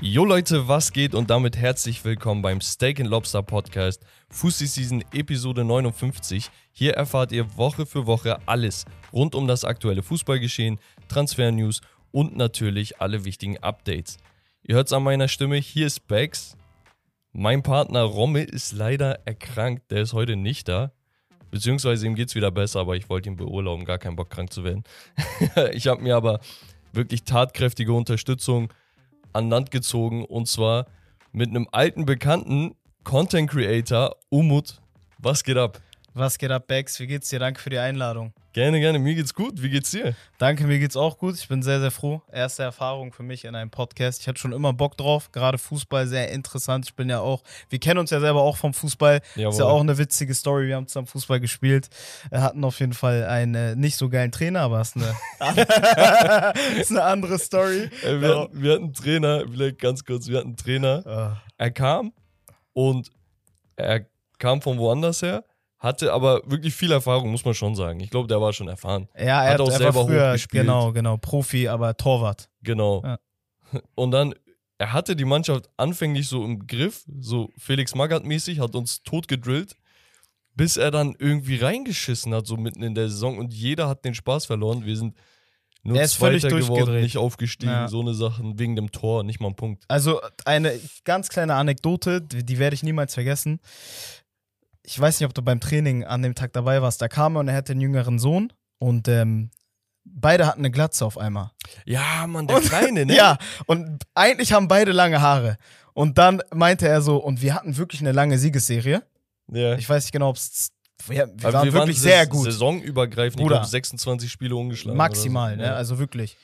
Jo Leute, was geht und damit herzlich willkommen beim Steak and Lobster Podcast Fussi Season Episode 59. Hier erfahrt ihr Woche für Woche alles rund um das aktuelle Fußballgeschehen, Transfer-News und natürlich alle wichtigen Updates. Ihr hört es an meiner Stimme, hier ist Bex. Mein Partner Romme ist leider erkrankt, der ist heute nicht da. Beziehungsweise ihm geht es wieder besser, aber ich wollte ihn beurlauben, gar keinen Bock krank zu werden. ich habe mir aber wirklich tatkräftige Unterstützung an Land gezogen und zwar mit einem alten Bekannten, Content Creator, Umut. Was geht ab? Was geht ab, Bex? Wie geht's dir? Danke für die Einladung. Gerne, gerne. Mir geht's gut. Wie geht's dir? Danke, mir geht's auch gut. Ich bin sehr, sehr froh. Erste Erfahrung für mich in einem Podcast. Ich hatte schon immer Bock drauf. Gerade Fußball sehr interessant. Ich bin ja auch, wir kennen uns ja selber auch vom Fußball. Jawohl. Ist ja auch eine witzige Story. Wir haben zusammen Fußball gespielt. Wir hatten auf jeden Fall einen äh, nicht so geilen Trainer, aber es ist eine, ist eine andere Story. Äh, wir, hatten, wir hatten einen Trainer, vielleicht ganz kurz, wir hatten einen Trainer. Ah. Er kam und er kam von woanders her, hatte aber wirklich viel Erfahrung, muss man schon sagen. Ich glaube, der war schon erfahren. Ja, er Hat auch er selber früher, hochgespielt. genau, genau, Profi, aber Torwart. Genau. Ja. Und dann, er hatte die Mannschaft anfänglich so im Griff, so Felix Magath-mäßig, hat uns tot gedrillt, bis er dann irgendwie reingeschissen hat, so mitten in der Saison und jeder hat den Spaß verloren. Wir sind nur Er ist völlig Zweiter geworden, durchgedreht. nicht aufgestiegen, Ja. so eine Sachen, wegen dem Tor, nicht mal ein Punkt. Also eine ganz kleine Anekdote, die, die werde ich niemals vergessen. Ich weiß nicht, ob du beim Training an dem Tag dabei warst. Da kam er und er hatte einen jüngeren Sohn und ähm, beide hatten eine Glatze auf einmal. Ja, Mann, der Kleine, ne? Ja, und eigentlich haben beide lange Haare. Und dann meinte er so, und wir hatten wirklich eine lange Siegesserie. ja. Ich weiß nicht genau, ob es. Wir, wir Aber waren wirklich sehr ses- gut. Saisonübergreifend, ich Bruder. glaube 26 Spiele ungeschlagen. Maximal, so. ne? Ja. Also wirklich.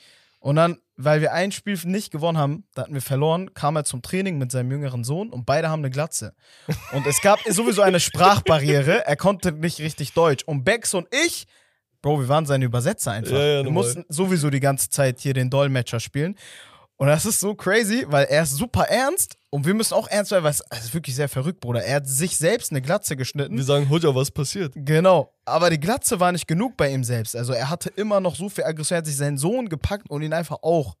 Und dann, weil wir ein Spiel nicht gewonnen haben, da hatten wir verloren, kam er zum Training mit seinem jüngeren Sohn und beide haben eine Glatze. Und es gab sowieso eine Sprachbarriere, er konnte nicht richtig Deutsch. Und Bex und ich, Bro, wir waren seine Übersetzer einfach. Ja, ja, wir mussten sowieso die ganze Zeit hier den Dolmetscher spielen. Und das ist so crazy, weil er ist super ernst und wir müssen auch ernst sein, weil es ist wirklich sehr verrückt, Bruder. Er hat sich selbst eine Glatze geschnitten. Wir sagen, Hoja, was passiert? Genau, aber die Glatze war nicht genug bei ihm selbst. Also er hatte immer noch so viel Aggression, er hat sich seinen Sohn gepackt und ihn einfach auch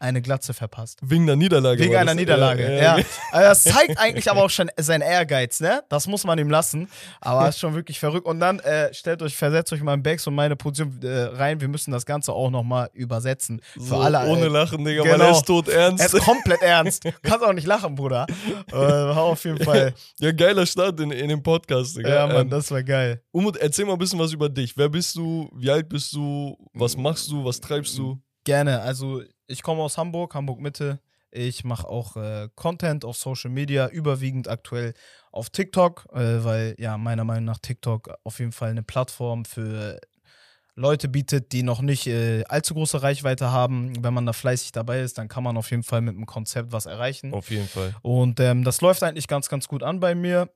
eine Glatze verpasst. Wegen einer Niederlage. Wegen einer. Niederlage, ja. ja. Also das zeigt eigentlich aber auch schon seinen Ehrgeiz, ne? Das muss man ihm lassen. Aber ist schon wirklich verrückt. Und dann äh, stellt euch, versetzt euch mal in Becks und meine Position äh, rein. Wir müssen das Ganze auch nochmal übersetzen. Für So, alle. ohne äh, Lachen, Digga, weil genau. er ist tot ernst. Er ist komplett ernst. Du kannst auch nicht lachen, Bruder. Äh, auf jeden Fall. ja, geiler Start in, in dem Podcast, Digga. Ja, Mann, Ähm, das war geil. Umut, erzähl mal ein bisschen was über dich. Wer bist du? Wie alt bist du? Was machst du? Was treibst du? Gerne. Also ich komme aus Hamburg, Hamburg Mitte. Ich mache auch äh, Content auf Social Media, überwiegend aktuell auf TikTok, äh, weil ja meiner Meinung nach TikTok auf jeden Fall eine Plattform für Leute bietet, die noch nicht äh, allzu große Reichweite haben. Wenn man da fleißig dabei ist, dann kann man auf jeden Fall mit dem Konzept was erreichen. Auf jeden Fall. Und ähm, das läuft eigentlich ganz, ganz gut an bei mir.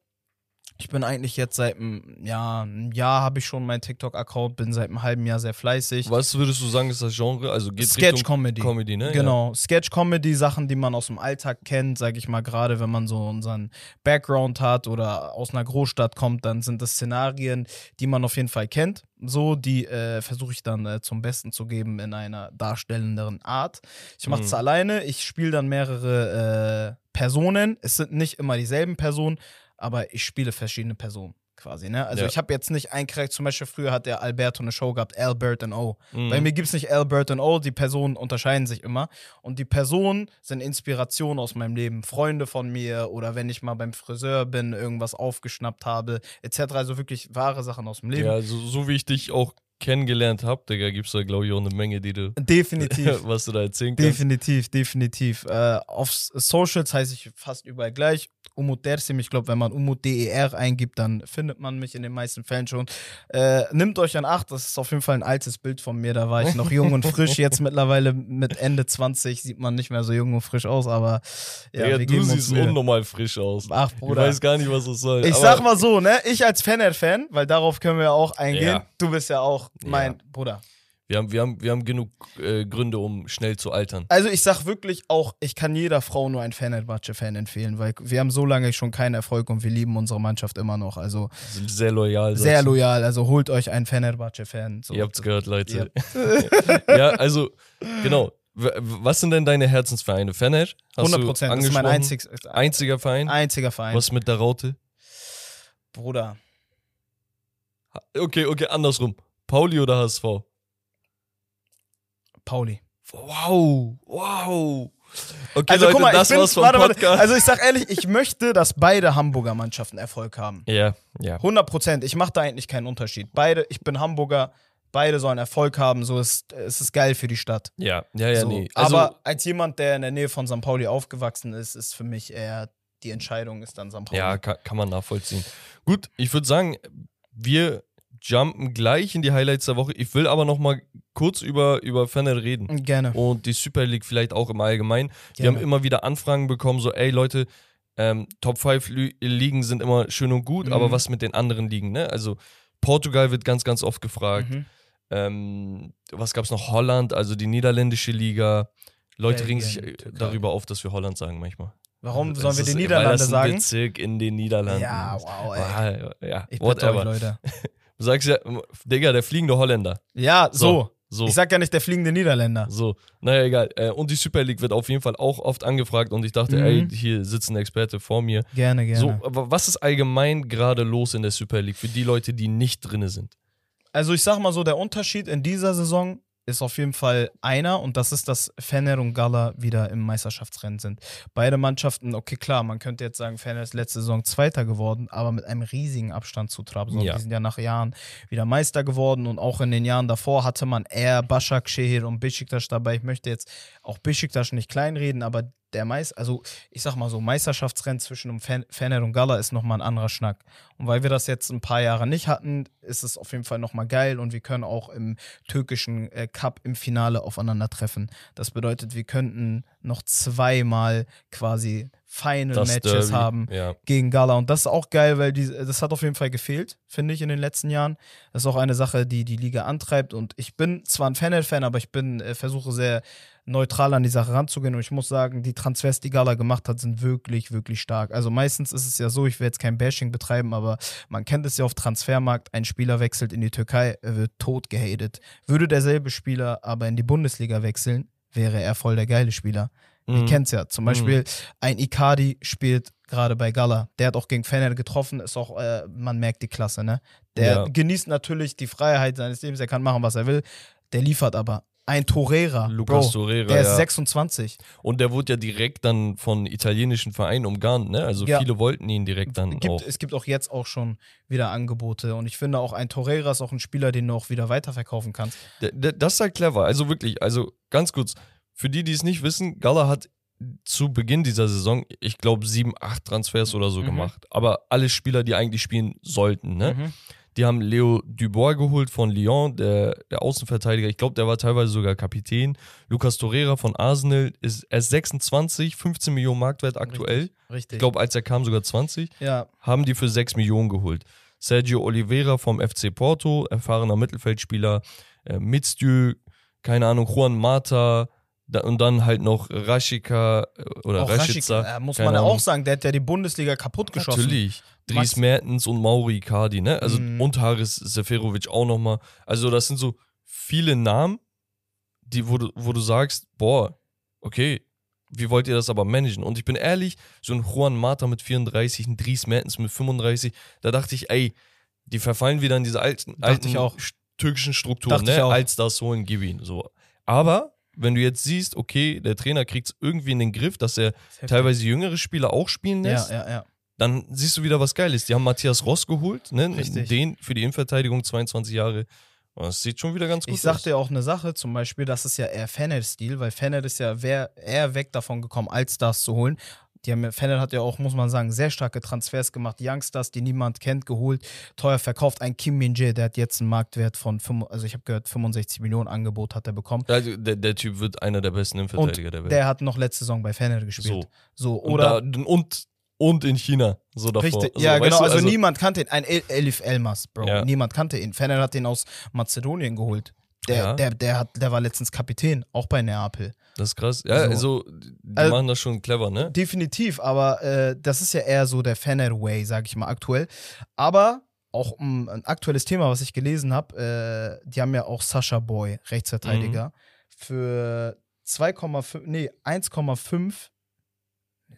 Ich bin eigentlich jetzt seit einem ja, einem Jahr habe ich schon meinen TikTok-Account, bin seit einem halben Jahr sehr fleißig. Was würdest du sagen, ist das Genre? Also geht Sketch Comedy. Comedy, ne? Genau, Sketch-Comedy, Sachen, die man aus dem Alltag kennt, sag ich mal, gerade wenn man so unseren Background hat oder aus einer Großstadt kommt, dann sind das Szenarien, die man auf jeden Fall kennt. So, die äh, versuche ich dann äh, zum Besten zu geben in einer darstellenderen Art. Ich mache es Mhm. alleine, ich spiele dann mehrere äh, Personen. Es sind nicht immer dieselben Personen, aber ich spiele verschiedene Personen quasi. Ne? Also Ja. ich habe jetzt nicht einen Charakter, zum Beispiel früher hat der Alberto eine Show gehabt, Albert and O. Mhm. Bei mir gibt es nicht Albert und O, die Personen unterscheiden sich immer. Und die Personen sind Inspirationen aus meinem Leben. Freunde von mir oder wenn ich mal beim Friseur bin, irgendwas aufgeschnappt habe, etc. Also wirklich wahre Sachen aus dem Leben. Ja, so, so wie ich dich auch kennengelernt habe, Digga, gibt es da, glaube ich, auch eine Menge, die du, Definitiv. was du da erzählen kannst. Definitiv, definitiv. Äh, auf Socials heiße ich fast überall gleich. Umut Dersim, ich glaube, wenn man Umut DER eingibt, dann findet man mich in den meisten Fällen schon. Äh, nimmt euch an Acht, das ist auf jeden Fall ein altes Bild von mir. Da war ich noch jung und frisch. Jetzt mittlerweile mit Ende 20 sieht man nicht mehr so jung und frisch aus, aber ja, Digga, wir du siehst unnormal frisch aus. Ach, Ich Bruder. weiß gar nicht, was das soll. Ich sag mal so, ne? Ich als Fener-Fan, weil darauf können wir ja auch eingehen. Ja. Du bist ja auch mein Ja. Bruder. Wir haben, wir haben, wir haben genug äh, Gründe, um schnell zu altern. Also ich sag wirklich auch, ich kann jeder Frau nur ein Fenerbahce-Fan empfehlen, weil wir haben so lange schon keinen Erfolg und wir lieben unsere Mannschaft immer noch. Also Sind sehr loyal. sehr du. loyal. Also holt euch einen Fenerbahce-Fan. So. Ihr habt's gehört, Leute. ja, also, genau. Was sind denn deine Herzensvereine? Fener? Hast 100 du Prozent. Das ist mein einzig, einziger Verein. einziger Verein. Was mit der Raute? Bruder. Okay, okay, andersrum. Pauli oder HSV? Pauli. Wow, wow. Okay, Also Leute, guck mal, das ich bin, war's vom warte, warte, Podcast. also ich sag ehrlich, ich möchte, dass beide Hamburger Mannschaften Erfolg haben. ja, ja. 100 Prozent. Ich mache da eigentlich keinen Unterschied. Beide, ich bin Hamburger, beide sollen Erfolg haben. So ist es ist geil für die Stadt. Ja, ja, ja, so. nee. Also, Aber als jemand, der in der Nähe von St. Pauli aufgewachsen ist, ist für mich eher die Entscheidung ist dann St. Pauli. ja, kann, kann man nachvollziehen. Gut, ich würde sagen, wir jumpen gleich in die Highlights der Woche. Ich will aber noch mal kurz über, über Fener reden. Gerne. Und die Super League vielleicht auch im Allgemeinen. Wir Gerne. haben immer wieder Anfragen bekommen, so, ey Leute, ähm, Top 5 Lü- Ligen sind immer schön und gut, Mhm. aber was mit den anderen Ligen, ne? Also Portugal wird ganz, ganz oft gefragt. Mhm. Ähm, was gab's noch? Holland, also die niederländische Liga. Leute regen sich Belgien, äh, Türkei. darüber auf, dass wir Holland sagen manchmal. Warum Das sollen wir die weil Niederlande das ein sagen? Bezirk in den Niederlanden. Ja, wow, ey. Ah, ja, Ich bitte euch, whatever. Leute. Du sagst ja, Digga, der fliegende Holländer. Ja, so. So. Ich sag ja nicht der fliegende Niederländer. So, naja, egal. Äh, Und die Super League wird auf jeden Fall auch oft angefragt und ich dachte, Mhm. ey, hier sitzt ein Experte vor mir. Gerne, gerne. So, aber was ist allgemein gerade los in der Super League für die Leute, die nicht drinne sind? Also ich sag mal so, der Unterschied in dieser Saison ist auf jeden Fall einer und das ist, dass Fener und Gala wieder im Meisterschaftsrennen sind. Beide Mannschaften, okay klar, man könnte jetzt sagen, Fener ist letzte Saison Zweiter geworden, aber mit einem riesigen Abstand zu Trabzon. Ja. Die sind ja nach Jahren wieder Meister geworden und auch in den Jahren davor hatte man eher Başakşehir und Besiktas dabei. Ich möchte jetzt auch Besiktas nicht kleinreden, aber der Meister, also ich sag mal so, Meisterschaftsrennen zwischen Fen- Fener und Gala ist nochmal ein anderer Schnack. Und weil wir das jetzt ein paar Jahre nicht hatten, ist es auf jeden Fall nochmal geil und wir können auch im türkischen äh, Cup im Finale aufeinandertreffen. Das bedeutet, wir könnten noch zweimal quasi Final Das Matches Derby, haben Ja. gegen Gala. Und das ist auch geil, weil die, das hat auf jeden Fall gefehlt, finde ich, in den letzten Jahren. Das ist auch eine Sache, die die Liga antreibt. Und ich bin zwar ein Fener-Fan, aber ich bin, äh, versuche sehr neutral an die Sache ranzugehen. Und ich muss sagen, die Transfers, die Gala gemacht hat, sind wirklich, wirklich stark. Also meistens ist es ja so, ich will jetzt kein Bashing betreiben, aber man kennt es ja auf Transfermarkt, ein Spieler wechselt in die Türkei, er wird tot gehatet. Würde derselbe Spieler aber in die Bundesliga wechseln, wäre er voll der geile Spieler. Ihr Mhm. kennt's ja. Zum Beispiel ein Icardi spielt gerade bei Gala. Der hat auch gegen Fener getroffen, ist auch, äh, man merkt die Klasse, ne? Der Ja. genießt natürlich die Freiheit seines Lebens, er kann machen, was er will. Der liefert aber. Ein Torreira, Lukas Bro, Torreira, der ist ja. 26. Und der wurde ja direkt dann von italienischen Vereinen umgarnt, ne? Also Ja. viele wollten ihn direkt dann Gibt, auch. Es gibt auch jetzt auch schon wieder Angebote und ich finde auch ein Torreira ist auch ein Spieler, den du auch wieder weiterverkaufen kannst. Das ist halt clever. Also wirklich, also ganz kurz, für die, die es nicht wissen, Gala hat zu Beginn dieser Saison, ich glaube, sieben, acht Transfers oder so Mhm. gemacht. Aber alle Spieler, die eigentlich spielen sollten, ne? Mhm. Die haben Leo Dubois geholt von Lyon, der, der Außenverteidiger. Ich glaube, der war teilweise sogar Kapitän. Lucas Torreira von Arsenal ist erst 26, 15 Millionen Marktwert aktuell. Richtig. Richtig. Ich glaube, als er kam, sogar 20. ja, Haben die für 6 Millionen geholt. Sergio Oliveira vom FC Porto, erfahrener Mittelfeldspieler. Äh, Mitzdieu, keine Ahnung, Juan Mata. Und dann halt noch Rashika äh, oder auch Rashica. Äh, muss man ja auch sagen, der hat ja die Bundesliga kaputt geschossen. Natürlich. Dries Mertens und Mauri Icardi, ne? Also Mhm. und Haris Seferovic auch nochmal. Also das sind so viele Namen, die, wo, du, wo du sagst, boah, okay, wie wollt ihr das aber managen? Und ich bin ehrlich, so ein Juan Mata mit 34, ein Dries Mertens mit 35, da dachte ich, ey, die verfallen wieder in diese alten, Dachte alten türkischen Strukturen, Dachte ne? Als das holen, gib ihn. So. Aber wenn du jetzt siehst, okay, der Trainer kriegt es irgendwie in den Griff, dass er teilweise jüngere Spieler auch spielen lässt, Ja, ja, ja. Dann siehst du wieder was Geiles. Die haben Matthias Ross geholt, ne? Richtig. den für die Innenverteidigung 22 Jahre. Und das sieht schon wieder ganz gut Ich aus. dir auch eine Sache, zum Beispiel, das ist ja eher Fener-Stil, weil Fener ist ja eher weg davon gekommen, Allstars zu holen. Die haben, ja- Fener hat ja auch, muss man sagen, sehr starke Transfers gemacht. Youngstars, die niemand kennt, geholt, teuer verkauft. Ein Kim Min-jae, der hat jetzt einen Marktwert von, also ich habe gehört, 65 Millionen Angebot hat er bekommen. Also, der, der Typ wird einer der besten Innenverteidiger der Welt. Der hat noch letzte Saison bei Fener gespielt. So, und, oder da, und, und in China, so davor. Richtig, so, ja, genau. du, Also, niemand kannte ihn. Ein El Elif Elmas, Bro. Ja. Niemand kannte ihn. Fener hat ihn aus Mazedonien geholt. Der, Ja. der, der, hat, der war letztens Kapitän, auch bei Neapel. Das ist krass. Ja, So. also, die Also- machen das schon clever, ne? Definitiv, aber äh, das ist ja eher so der Fener-Way, sag ich mal, aktuell. Aber auch um, ein aktuelles Thema, was ich gelesen habe, äh, die haben ja auch Sascha Boy, Rechtsverteidiger, Mhm. für 2,5, nee, 1,5, nee,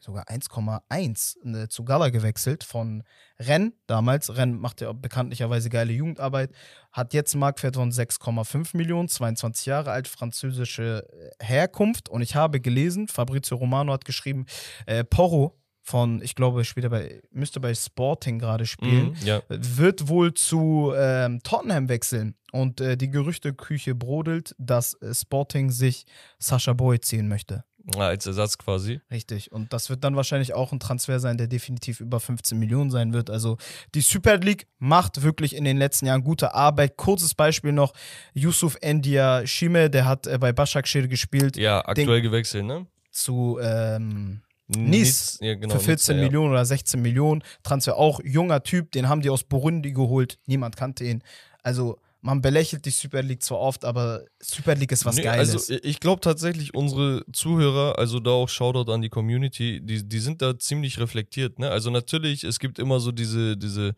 sogar 1,1 ne, zu Gala gewechselt von Rennes damals. Rennes macht ja bekanntlicherweise geile Jugendarbeit, hat jetzt einen Marktwert von 6,5 Millionen, 22 Jahre alt, französische äh, Herkunft. Und ich habe gelesen, Fabrizio Romano hat geschrieben, äh, Porro von, ich glaube, später bei, müsste bei Sporting gerade spielen, Mhm, ja. wird wohl zu ähm, Tottenham wechseln. Und äh, die Gerüchteküche brodelt, dass äh, Sporting sich Sascha Boy ziehen möchte. Ja, Als Ersatz quasi. Richtig. Und das wird dann wahrscheinlich auch ein Transfer sein, der definitiv über 15 Millionen sein wird. Also die Super League macht wirklich in den letzten Jahren gute Arbeit. Kurzes Beispiel noch: Yusuf Endia Shime, der hat äh, bei Başakşehir gespielt, Ja, aktuell gewechselt, ne? zu ähm, Nice. Ja, genau, für 14 Nice, ja. Millionen oder 16 Millionen. Transfer auch junger Typ, den haben die aus Burundi geholt. Niemand kannte ihn. Also man belächelt die Super League zwar oft, aber Super League ist was Nee, Geiles. Also ich glaube tatsächlich, unsere Zuhörer, also da auch Shoutout an die Community, die, die sind da ziemlich reflektiert. Ne? Also natürlich, es gibt immer so diese, diese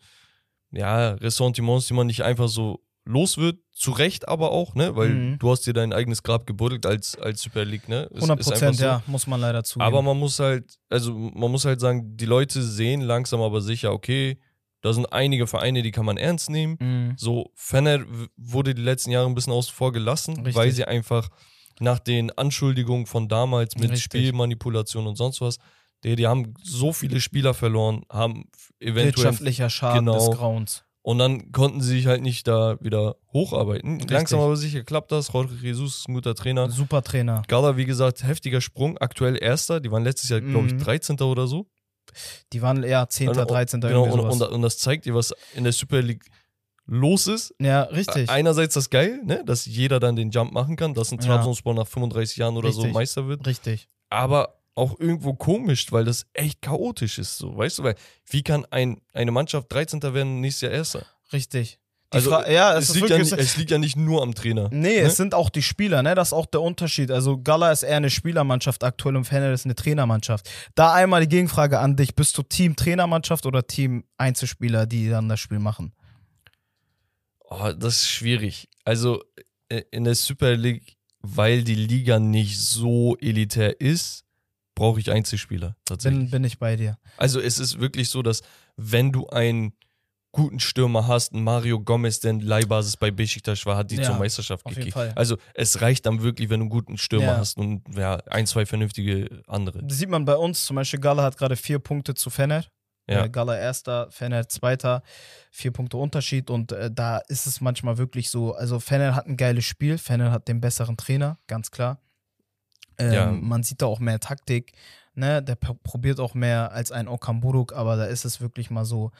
ja, Ressentiments, die man nicht einfach so los wird. Zu Recht aber auch, ne? Weil Mhm. du hast dir dein eigenes Grab gebuddelt als, als Super League, ne? Ist- 100 ist einfach Prozent, so. ja, muss man leider zugeben. Aber man muss halt, also man muss halt sagen, die Leute sehen langsam aber sicher, okay, da sind einige Vereine, die kann man ernst nehmen. Mhm. So, Fener w- wurde die letzten Jahre ein bisschen außen vor gelassen, Richtig. weil sie einfach nach den Anschuldigungen von damals mit Richtig. Spielmanipulation und sonst was, die, die haben so viele Spieler verloren, haben eventuell Wirtschaftlicher Schaden Genau. des Grauens. und dann konnten sie sich halt nicht da wieder hocharbeiten. Richtig. Langsam aber sicher klappt das. Jorge Jesus ist ein guter Trainer. Super Trainer. Gala, wie gesagt, heftiger Sprung, aktuell Erster. Die waren letztes Jahr, glaube ich, Mhm. 13. oder so. Die waren eher 10., Und- 13. Genau, irgendwie und, sowas. und, und das zeigt dir, was in der Super League los ist. ja, richtig. Einerseits das geil, ne, dass jeder dann den Jump machen kann, dass ein Ja. Trabzonspor nach 35 Jahren oder so Richtig. Meister wird. richtig. Aber auch irgendwo komisch, weil das echt chaotisch ist, so, weißt du, weil wie kann ein, eine Mannschaft 13. werden, nächstes Jahr Erster? Richtig. Also, Fra- ja, es, Es liegt, ja nicht, es liegt ja nicht nur am Trainer. Nee, ne? es sind auch die Spieler, ne? Das ist auch der Unterschied. Also Gala ist eher eine Spielermannschaft aktuell und Fener ist eine Trainermannschaft. Da einmal die Gegenfrage an dich: Bist du Team Trainermannschaft oder Team Einzelspieler, die dann das Spiel machen? Oh, das ist schwierig. Also äh, in der Super League, weil die Liga nicht so elitär ist, brauche ich Einzelspieler tatsächlich. Bin, bin ich bei dir. Also es ist wirklich so, dass wenn du einen guten Stürmer hast, einen Mario Gomez, der in Leihbasis bei Besiktas war, hat die Ja, zur Meisterschaft gekickt. Also es reicht dann wirklich, wenn du einen guten Stürmer Ja. hast und ja, ein, zwei vernünftige andere. Das sieht man bei uns, zum Beispiel Gala hat gerade vier Punkte zu Fener. Ja. Äh, Gala erster, Fener zweiter, vier Punkte Unterschied und äh, da ist es manchmal wirklich so, also Fener hat ein geiles Spiel, Fener hat den besseren Trainer, ganz klar. Ähm, Ja. Man sieht da auch mehr Taktik, ne, der probiert auch mehr als ein Okamburuk, aber da ist es wirklich mal so,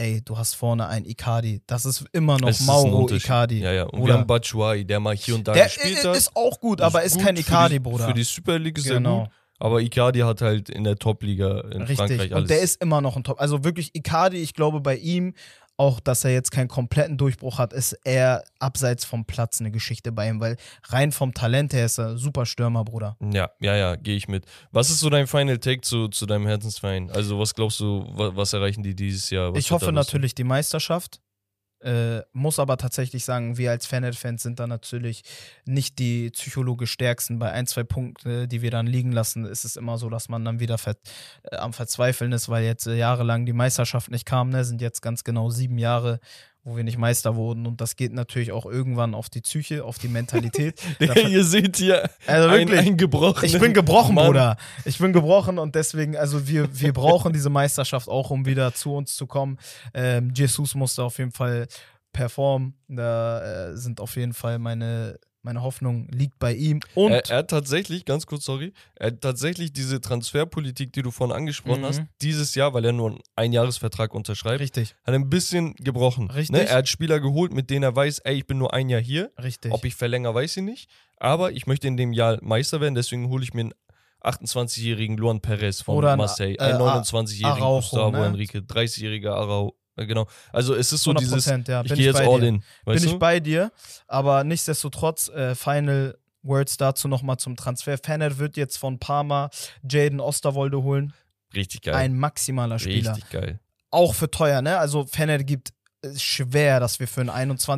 ey, du hast vorne einen Icardi, das ist immer noch Es Mauro. Icardi. Ja, ja. Und wir Bruder. haben Batshuayi, der mal hier und da Der gespielt hat. ist auch gut, aber ist gut kein Icardi, die, Bruder. Für die Super League ist er genau. gut. Aber Icardi hat halt in der Top-Liga in Richtig. Frankreich alles. Und der ist immer noch ein Top. Also wirklich Icardi, ich glaube bei ihm, auch dass er jetzt keinen kompletten Durchbruch hat, ist eher abseits vom Platz eine Geschichte bei ihm, weil rein vom Talent her ist er super Stürmer, Bruder. Ja, ja, ja, gehe ich mit. Was ist so dein Final Take zu, zu deinem Herzensverein? Also, was glaubst du, was, was erreichen die dieses Jahr? Was ich hoffe natürlich die Meisterschaft. Äh, muss aber tatsächlich sagen, wir als Fanet-Fans sind da natürlich nicht die psychologisch stärksten. Bei ein, zwei Punkten, die wir dann liegen lassen, ist es immer so, dass man dann wieder ver äh, am Verzweifeln ist, weil jetzt äh, jahrelang die Meisterschaft nicht kam. Ne? Sind jetzt ganz genau sieben Jahre, wo wir nicht Meister wurden. Und das geht natürlich auch irgendwann auf die Psyche, auf die Mentalität. Ver- Ihr seht hier also wirklich. ein gebrochenes Ich bin gebrochen, Mann. Bruder. Ich bin gebrochen und deswegen, also wir, wir brauchen diese Meisterschaft auch, um wieder zu uns zu kommen. Ähm, Jesus musste auf jeden Fall performen. Da äh, sind auf jeden Fall meine, meine Hoffnung liegt bei ihm. Und Er, er hat tatsächlich, ganz kurz, sorry, er hat tatsächlich diese Transferpolitik, die du vorhin angesprochen Mhm. hast, dieses Jahr, weil er nur einen Einjahresvertrag unterschreibt, richtig, hat ein bisschen gebrochen. Richtig. Ne? Er hat Spieler geholt, mit denen er weiß, ey, ich bin nur ein Jahr hier. richtig. Ob ich verlängere, weiß ich nicht. Aber ich möchte in dem Jahr Meister werden, deswegen hole ich mir einen 28-jährigen Luan Perez von Oder ein, Marseille, äh, einen A- 29-jährigen Araujo, Gustavo ne? Enrique, 30-jähriger Arau. Äh, Genau. Also es ist so 100 dieses, ja. ich Bin gehe ich jetzt bei all dir. in. Weißt bin du? ich bei dir, aber nichtsdestotrotz, äh, Final Words dazu nochmal zum Transfer. Fanet wird jetzt von Parma Jaden Osterwolde holen. Richtig geil. Ein maximaler Spieler. Richtig geil. Auch für teuer, ne? Also Fanet gibt ist schwer, dass wir für einen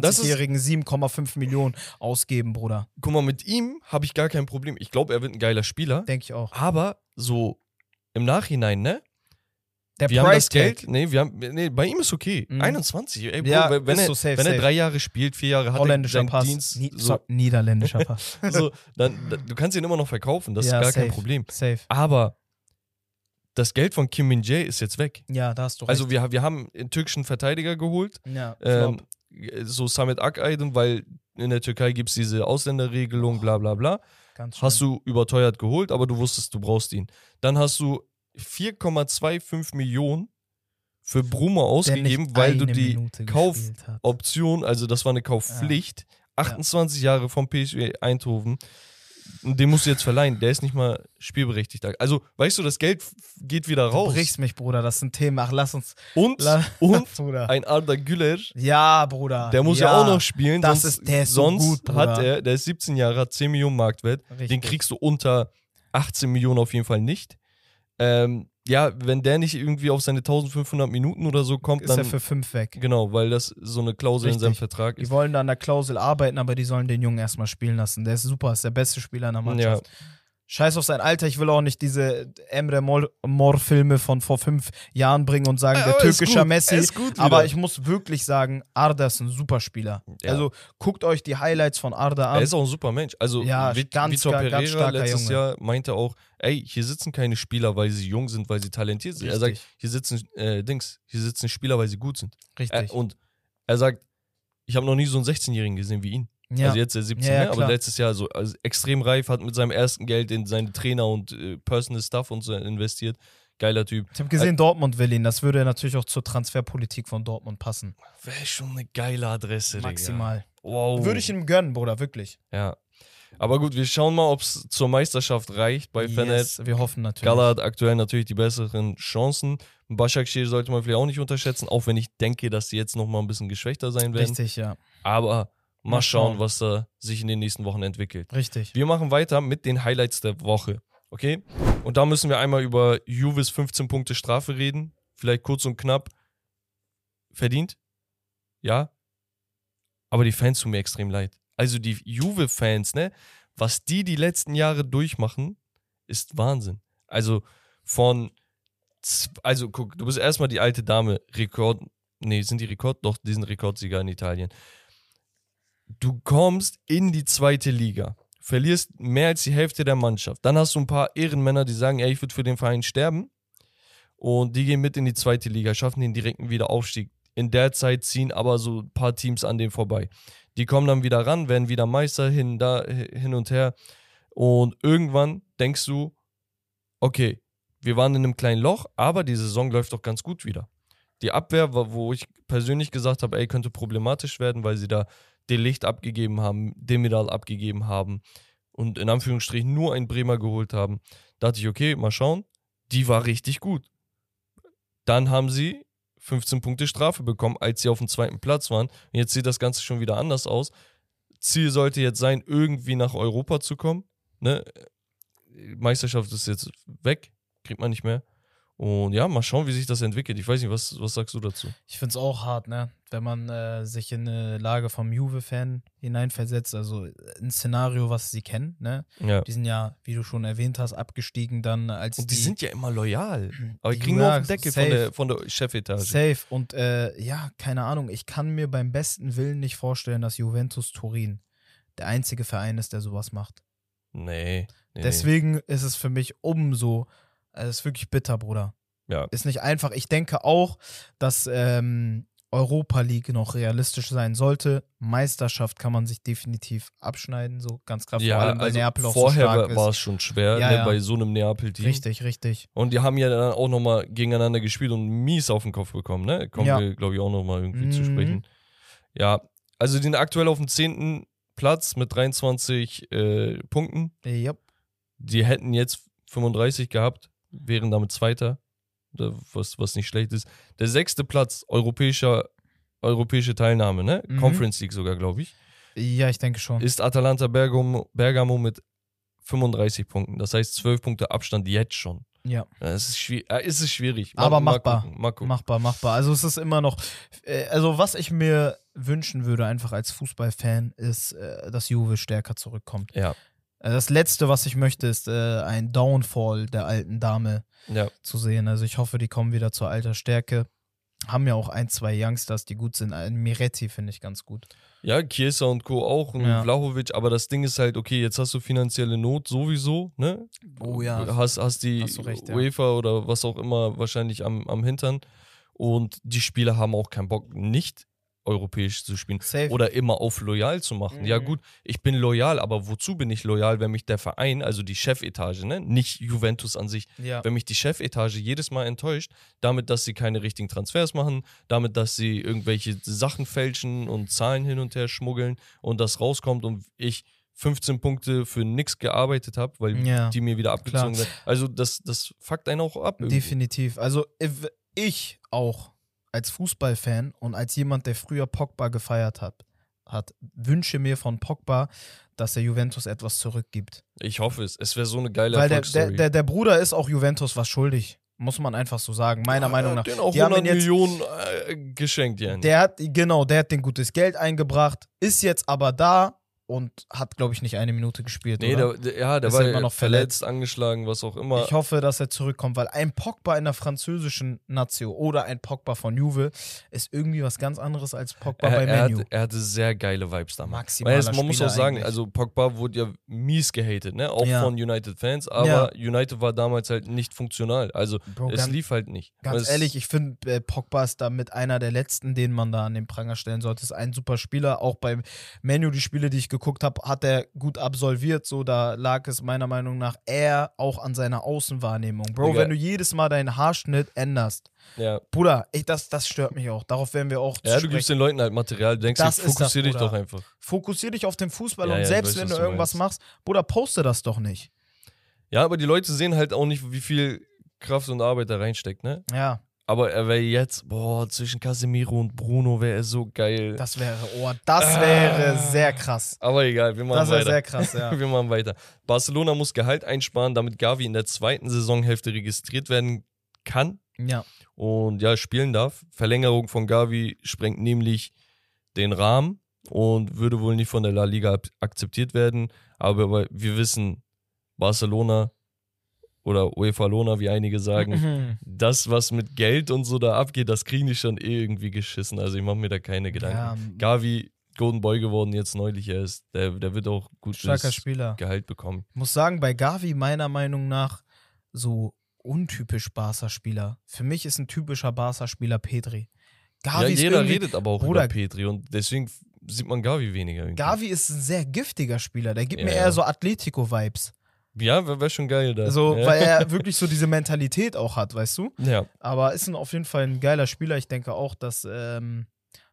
Das ist- 21-Jährigen 7,5 Millionen ausgeben, Bruder. Guck mal, mit ihm habe ich gar kein Problem. Ich glaube, er wird ein geiler Spieler. Denke ich auch. Aber so im Nachhinein, ne? Der wir haben das Price Tag. Geld. Nee, wir haben, nee, bei ihm ist okay. Mhm. 21. Ey, Bro, Ja, wenn, er, so safe, wenn er safe. drei Jahre spielt, vier Jahre hat Holländischer er Pass. Dienst, Ni so, Niederländischer Pass. so, dann, du kannst ihn immer noch verkaufen, das Ja, ist gar kein safe. Problem. Safe. Aber das Geld von Kim Min Jae ist jetzt weg. Ja, da hast du recht. Also wir, wir haben einen türkischen Verteidiger geholt, ja, ähm, so Samet Akaydın, weil in der Türkei gibt es diese Ausländerregelung, bla bla bla. Ganz schön. Hast du überteuert geholt, aber du wusstest, du brauchst ihn. Dann hast du 4,25 Millionen für Bruma Der ausgegeben, weil du die Minute Kauf- gespielt hat. Option, also das war eine Kaufpflicht, 28 Jahre vom PSV Eindhoven. Den musst du jetzt verleihen. Der ist nicht mal spielberechtigt. Also, weißt du, das Geld geht wieder Du raus. brichst mich, Bruder. Das ist ein Thema. Ach, lass uns. Und, La und Bruder. ein Arda Güler, Ja, Bruder. der muss ja, auch noch spielen. das sonst ist- der ist so sonst gut, Bruder. hat er, der ist 17 Jahre, hat 10 Millionen Marktwert. Den Richtig. kriegst du unter 18 Millionen auf jeden Fall nicht. Ähm, ja, wenn der nicht irgendwie auf seine 1500 Minuten oder so kommt, Ist er dann. für fünf weg. Genau, weil das so eine Klausel in Richtig. seinem Vertrag Die ist. wollen da an der Klausel arbeiten, aber die sollen den Jungen erstmal spielen lassen. Der ist super, ist der beste Spieler in der Mannschaft. Scheiß auf sein Alter, ich will auch nicht diese Emre Mor- Mor-Filme von vor fünf Jahren bringen und sagen, der ist türkische Messi. ist gut Aber ich muss wirklich sagen, Arda ist ein super Spieler. Ja. Also guckt euch die Highlights von Arda Er an. ist auch ein super Mensch. Also Ja, Vit- ganz, Vitor ganz Pereira starker letztes Junge. Jahr meinte auch, ey, hier sitzen keine Spieler, weil sie jung sind, weil sie talentiert sind. Er sagt, Richtig. hier sitzen äh, Dings, hier sitzen Spieler, weil sie gut sind. Äh, Richtig. und er sagt, ich habe noch nie so einen 16-Jährigen gesehen wie ihn. ja. Also jetzt der 17, Ja, ja, ne? aber letztes Jahr so also extrem reif, hat mit seinem ersten Geld in seine Trainer und äh, Personal Stuff und so investiert. Geiler Typ. ich habe gesehen, Dortmund will ihn. Das würde natürlich auch zur Transferpolitik von Dortmund passen. Wäre schon eine geile Adresse, Digga. Maximal. Wow. Würde ich ihm gönnen, Bruder, wirklich. Ja. Aber gut, wir schauen mal, ob es zur Meisterschaft reicht bei Fener. Yes, wir hoffen natürlich. Gala hat aktuell natürlich die besseren Chancen. Başakşehir sollte man vielleicht auch nicht unterschätzen, auch wenn ich denke, dass sie jetzt noch mal ein bisschen geschwächter sein werden. Richtig, ja. Aber mal, schauen, schauen. was da sich in den nächsten Wochen entwickelt. Richtig. Wir machen weiter mit den Highlights der Woche. Okay? Und da müssen wir einmal über Juves 15 Punkte Strafe reden. Vielleicht kurz und knapp. Verdient? Ja. Aber die Fans tun mir extrem leid. Also die Juve-Fans, ne? Was die die letzten Jahre durchmachen, ist Wahnsinn. Also von. Also guck, du bist erstmal die alte Dame. Rekord. Nee, sind die Rekord? Doch, die sind Rekordsieger in Italien. Du kommst in die zweite Liga verlierst mehr als die Hälfte der Mannschaft. Dann hast du ein paar Ehrenmänner, die sagen, ey, ich würde für den Verein sterben. Und die gehen mit in die zweite Liga, schaffen den direkten Wiederaufstieg. In der Zeit ziehen aber so ein paar Teams an denen vorbei. Die kommen dann wieder ran, werden wieder Meister hin, da, hin und her. Und irgendwann denkst du, okay, wir waren in einem kleinen Loch, aber die Saison läuft doch ganz gut wieder. Die Abwehr, wo ich persönlich gesagt habe, ey, könnte problematisch werden, weil sie da den Licht abgegeben haben, Demiral abgegeben haben und in Anführungsstrichen nur einen Bremer geholt haben. Da dachte ich, okay, mal schauen. Die war richtig gut. Dann haben sie 15 Punkte Strafe bekommen, als sie auf dem zweiten Platz waren. Und jetzt sieht das Ganze schon wieder anders aus. Ziel sollte jetzt sein, irgendwie nach Europa zu kommen. Ne? Meisterschaft ist jetzt weg, kriegt man nicht mehr. Und ja, mal schauen, wie sich das entwickelt. Ich weiß nicht, was, was sagst du dazu? Ich finde es auch hart, ne? Wenn man äh, sich in eine Lage vom Juve-Fan hineinversetzt, also ein Szenario, was sie kennen, ne? Ja. Die sind ja, wie du schon erwähnt hast, abgestiegen dann als Und die, sind ja immer loyal. Aber die Die kriegen nur auf den Deckel von safe. der, von der Chefetage. Safe. Und äh, ja, keine Ahnung, ich kann mir beim besten Willen nicht vorstellen, dass Juventus Turin der einzige Verein ist, der sowas macht. Nee. nee Deswegen ist es für mich umso, also es ist wirklich bitter, Bruder. Ja. Ist nicht einfach. Ich denke auch, dass ähm, Europa League noch realistisch sein sollte. Meisterschaft kann man sich definitiv abschneiden, so ganz klar. Ja, vor allem, weil also Neapel auch so vorher stark war, es schon schwer, Ja, ne, ja. bei so einem Neapel-Team. Richtig, richtig. Und die haben ja dann auch nochmal gegeneinander gespielt und mies auf den Kopf bekommen, ne? Kommen Ja. wir, glaube ich, auch nochmal irgendwie zu Mhm. sprechen. Ja, also die sind aktuell auf dem 10. Platz mit 23 äh, Punkten. Ja, Die hätten jetzt 35 gehabt, wären damit Zweiter, was, was nicht schlecht ist. Der sechste Platz, europäischer, europäische Teilnahme, ne? Mhm. Conference League sogar, glaube ich, ja, ich denke schon. ist Atalanta Bergamo, Bergamo mit 35 Punkten. Das heißt 12 Punkte Abstand jetzt schon. Ja. Es ist, schwierig, äh, ist es schwierig. Aber machbar. gucken, mal gucken. Machbar, machbar. Also es ist immer noch, äh, also was ich mir wünschen würde, einfach als Fußballfan, ist, äh, dass Juve stärker zurückkommt. Ja, Äh, Das Letzte, was ich möchte, ist äh, ein Downfall der alten Dame ja. zu sehen. Also ich hoffe, die kommen wieder zur alter Stärke. Haben ja auch ein, zwei Youngsters, die gut sind. Ein Miretti finde ich ganz gut. Ja, Chiesa und Co. auch und Ja. Vlahovic, aber das Ding ist halt, okay, jetzt hast du finanzielle Not sowieso, ne? Oh ja. Hast, hast die Hast recht, ja. UEFA oder was auch immer wahrscheinlich am, am Hintern und die Spieler haben auch keinen Bock, nicht europäisch zu spielen Safe. oder immer auf loyal zu machen. Ja Mhm. gut, ich bin loyal, aber wozu bin ich loyal, wenn mich der Verein, also die Chefetage, ne, nicht Juventus an sich, ja. wenn mich die Chefetage jedes Mal enttäuscht, damit, dass sie keine richtigen Transfers machen, damit, dass sie irgendwelche Sachen fälschen und Zahlen hin und her schmuggeln und das rauskommt und ich 15 Punkte für nix gearbeitet habe, weil Ja, die mir wieder abgezogen werden. Also das, das fuckt einen auch ab. irgendwo. Definitiv. Also ich auch als Fußballfan und als jemand, der früher Pogba gefeiert hat, hat wünsche mir von Pogba, dass der Juventus etwas zurückgibt. Ich hoffe es. Es wäre so eine geile Weil der, der, der, der Bruder ist auch Juventus was schuldig. Muss man einfach so sagen, meiner Meinung nach. Den auch Die haben 100 ihn jetzt- Millionen äh, geschenkt, ja. Der hat, genau, der hat den gutes Geld eingebracht, ist jetzt aber da und hat, glaube ich, nicht eine Minute gespielt. Nee, oder? der, der, ja, der Ist war ja immer noch verletzt, angeschlagen, was auch immer. Ich hoffe, dass er zurückkommt, weil ein Pogba in der französischen Nazio oder ein Pogba von Juve ist irgendwie was ganz anderes als Pogba er, bei er, Menu. hatte, er hatte sehr geile Vibes damals. Jetzt, man muss Spieler auch sagen, eigentlich. also Pogba wurde ja mies gehatet, ne? Auch Ja. von United-Fans, aber United war damals halt nicht funktional. Also Bro, es ganz, lief halt nicht. ganz es, ehrlich, ich finde, äh, Pogba ist da mit einer der letzten, den man da an den Pranger stellen sollte. Ist ein super Spieler. Auch beim Menu, die Spiele, die ich geguckt habe, hat er gut absolviert. So, da lag es meiner Meinung nach eher auch an seiner Außenwahrnehmung. Bro, Digga. wenn du jedes Mal deinen Haarschnitt änderst, Ja. Bruder, ich, das, das stört mich auch. Darauf werden wir auch zu ja, du gibst den Leuten halt Material, du denkst, Das das, fokussier dich doch einfach. Fokussier dich auf den Fußball Ja, und ja, ich selbst weiß, wenn du irgendwas meinst. machst, Bruder, poste das doch nicht. Ja, aber die Leute sehen halt auch nicht, wie viel Kraft und Arbeit da reinsteckt, ne? Ja, Aber er wäre jetzt, boah, zwischen Casemiro und Bruno wäre er so geil. das wäre, oh, das Ah. wäre sehr krass. aber egal, wir machen Das wäre weiter. sehr krass, ja. Wir machen weiter. Barcelona muss Gehalt einsparen, damit Gavi in der zweiten Saisonhälfte registriert werden kann ja. und ja, spielen darf. Verlängerung von Gavi sprengt nämlich den Rahmen und würde wohl nicht von der La Liga akzeptiert werden. Aber wir wissen, Barcelona oder UEFA Lona, wie einige sagen, Mhm. das, was mit Geld und so da abgeht, das kriegen die schon eh irgendwie geschissen. Also ich mache mir da keine Gedanken. Ja, Gavi, Golden Boy geworden, jetzt neulich erst. Der, der wird auch gutes. Gehalt bekommen. Ich muss sagen, bei Gavi meiner Meinung nach so untypisch Barca-Spieler. Für mich ist ein typischer Barca-Spieler Petri. Gavi ja, jeder redet aber auch Bruder- über Petri und deswegen sieht man Gavi weniger. Irgendwie. Gavi ist ein sehr giftiger Spieler. Der gibt Ja, mir eher so Atletico-Vibes. Ja, wäre wär schon geil da. So, ja. weil er wirklich so diese Mentalität auch hat, weißt du? Ja, Aber ist ein, auf jeden Fall ein geiler Spieler. Ich denke auch, dass ähm,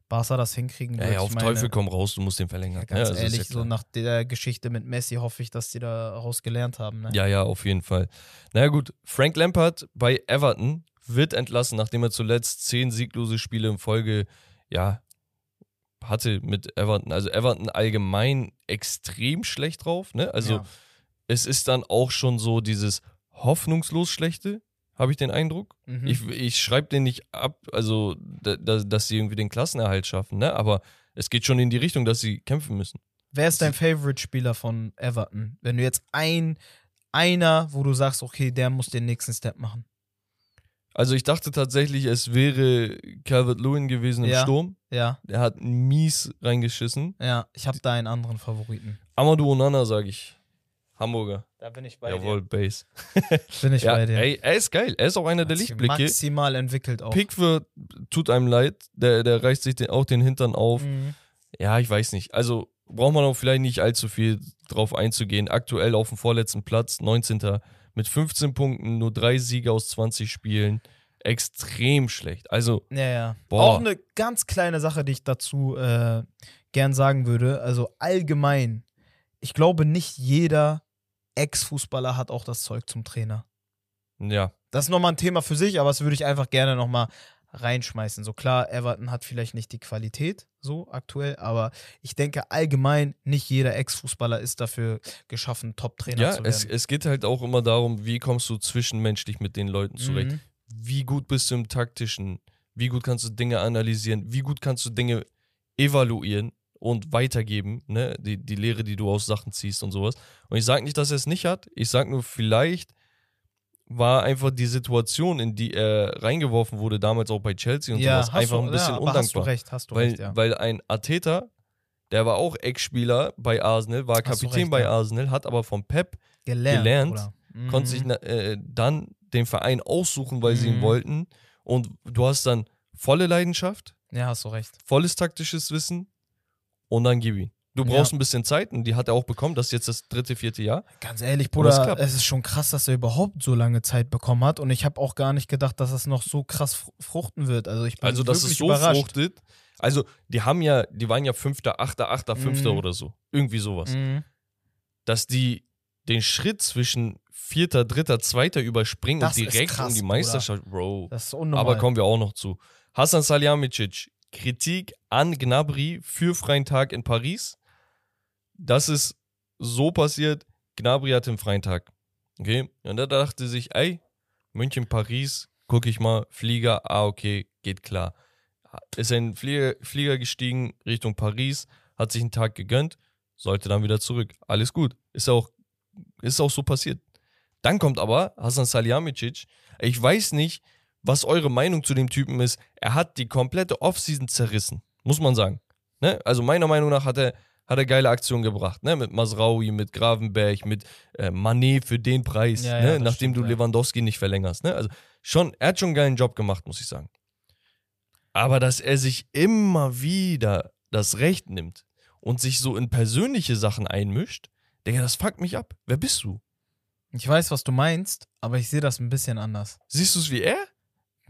Barca das hinkriegen ja, wird. ja, auf Ich meine, Teufel komm raus, du musst den verlängern. Ja, ganz ja, ehrlich, ja so nach der Geschichte mit Messi hoffe ich, dass die daraus gelernt haben. Ne? Ja, ja, auf jeden Fall. Naja gut, Frank Lampard bei Everton wird entlassen, nachdem er zuletzt zehn sieglose Spiele in Folge, ja, hatte mit Everton. Also Everton allgemein extrem schlecht drauf, ne? Also Ja. Es ist dann auch schon so dieses hoffnungslos Schlechte, habe ich den Eindruck. Mhm. Ich, ich schreibe den nicht ab, also da, da, dass sie irgendwie den Klassenerhalt schaffen, ne? Aber es geht schon in die Richtung, dass sie kämpfen müssen. Wer ist dein Favorite-Spieler von Everton? Wenn du jetzt ein, einer, wo du sagst, okay, der muss den nächsten Step machen. Also ich dachte tatsächlich, es wäre Calvert Lewin gewesen im Ja. Sturm. Ja, Der hat mies reingeschissen. ja, ich habe da einen anderen Favoriten. Amadou Onana, sage ich. Hamburger. Da bin ich bei Jawohl, Base. dir. Bin ich Ja, bei dir. ey, er ist geil. Er ist auch einer der Lichtblicke. Maximal entwickelt auch. Pickford tut einem leid. Der, der reißt sich den, auch den Hintern auf. Mhm. Ja, ich weiß nicht. Also braucht man auch vielleicht nicht allzu viel drauf einzugehen. Aktuell auf dem vorletzten Platz, 19. mit 15 Punkten, nur drei Siege aus 20 Spielen. Extrem schlecht. Also, Ja, ja. Boah. Auch eine ganz kleine Sache, die ich dazu äh, gern sagen würde. Also allgemein, ich glaube, nicht jeder Ex-Fußballer hat auch das Zeug zum Trainer. ja. Das ist nochmal ein Thema für sich, aber das würde ich einfach gerne nochmal reinschmeißen. So klar, Everton hat vielleicht nicht die Qualität so aktuell, aber ich denke allgemein, nicht jeder Ex-Fußballer ist dafür geschaffen, Top-Trainer Ja, zu es, werden. es geht halt auch immer darum, wie kommst du zwischenmenschlich mit den Leuten zurecht. Mhm. Wie gut bist du im taktischen? Wie gut kannst du Dinge analysieren? Wie gut kannst du Dinge evaluieren und weitergeben? Ne? Die, die Lehre, die du aus Sachen ziehst und sowas. Und ich sage nicht, dass er es nicht hat. Ich sage nur, vielleicht war einfach die Situation, in die er reingeworfen wurde, damals auch bei Chelsea und sowas, hast einfach du, ein bisschen ja, aber Hast du undankbar. recht, hast du Weil, recht, ja. weil ein Arteta, der war auch Ex-Spieler bei Arsenal, war Hast Kapitän recht, bei ja. Arsenal, hat aber vom Pep gelernt. gelernt. Mhm. konnte sich na- äh, dann den Verein aussuchen, weil sie ihn Mhm. wollten. Und du hast dann volle Leidenschaft, Ja, hast du recht. volles taktisches Wissen und dann gib ihn. Du Ja. brauchst ein bisschen Zeit und die hat er auch bekommen. Das ist jetzt das dritte, vierte Jahr. Ganz ehrlich, Bruder, es ist schon krass, dass er überhaupt so lange Zeit bekommen hat. Und ich habe auch gar nicht gedacht, dass es noch so krass fr- fruchten wird. Also ich bin Also, dass es so überrascht. fruchtet. Also, die haben ja, die waren ja Fünfter, Achter, Achter, Fünfter Mhm. oder so. Irgendwie sowas. Mhm. Dass die den Schritt zwischen Vierter, Dritter, Zweiter überspringen Das und direkt krass, um die Bruder. Meisterschaft, Bro. Das ist unnormal. Aber kommen wir auch noch zu. Hassan Salihamidzic, Kritik an Gnabry für freien Tag in Paris. Das ist so passiert, Gnabry hatte einen freien Tag. Okay? Und er dachte sich, ey, München, Paris, gucke ich mal, Flieger, ah, okay, geht klar. Ist in den Flieger, Flieger gestiegen Richtung Paris, hat sich einen Tag gegönnt, sollte dann wieder zurück. Alles gut. Ist auch, ist auch so passiert. Dann kommt aber Hasan Salihamidzic. Ich weiß nicht, was eure Meinung zu dem Typen ist. Er hat die komplette Offseason zerrissen, muss man sagen. Ne? Also meiner Meinung nach hat er, hat er geile Aktionen gebracht. Ne? Mit Masraoui, mit Gravenberg, mit äh, Manet für den Preis, Ja, ja, ne? das nachdem stimmt, du ja. Lewandowski nicht verlängerst. Ne? Also schon, er hat schon einen geilen Job gemacht, muss ich sagen. Aber dass er sich immer wieder das Recht nimmt und sich so in persönliche Sachen einmischt, Digga, das fuckt mich ab. Wer bist du? Ich weiß, was du meinst, aber ich sehe das ein bisschen anders. Siehst du es wie er?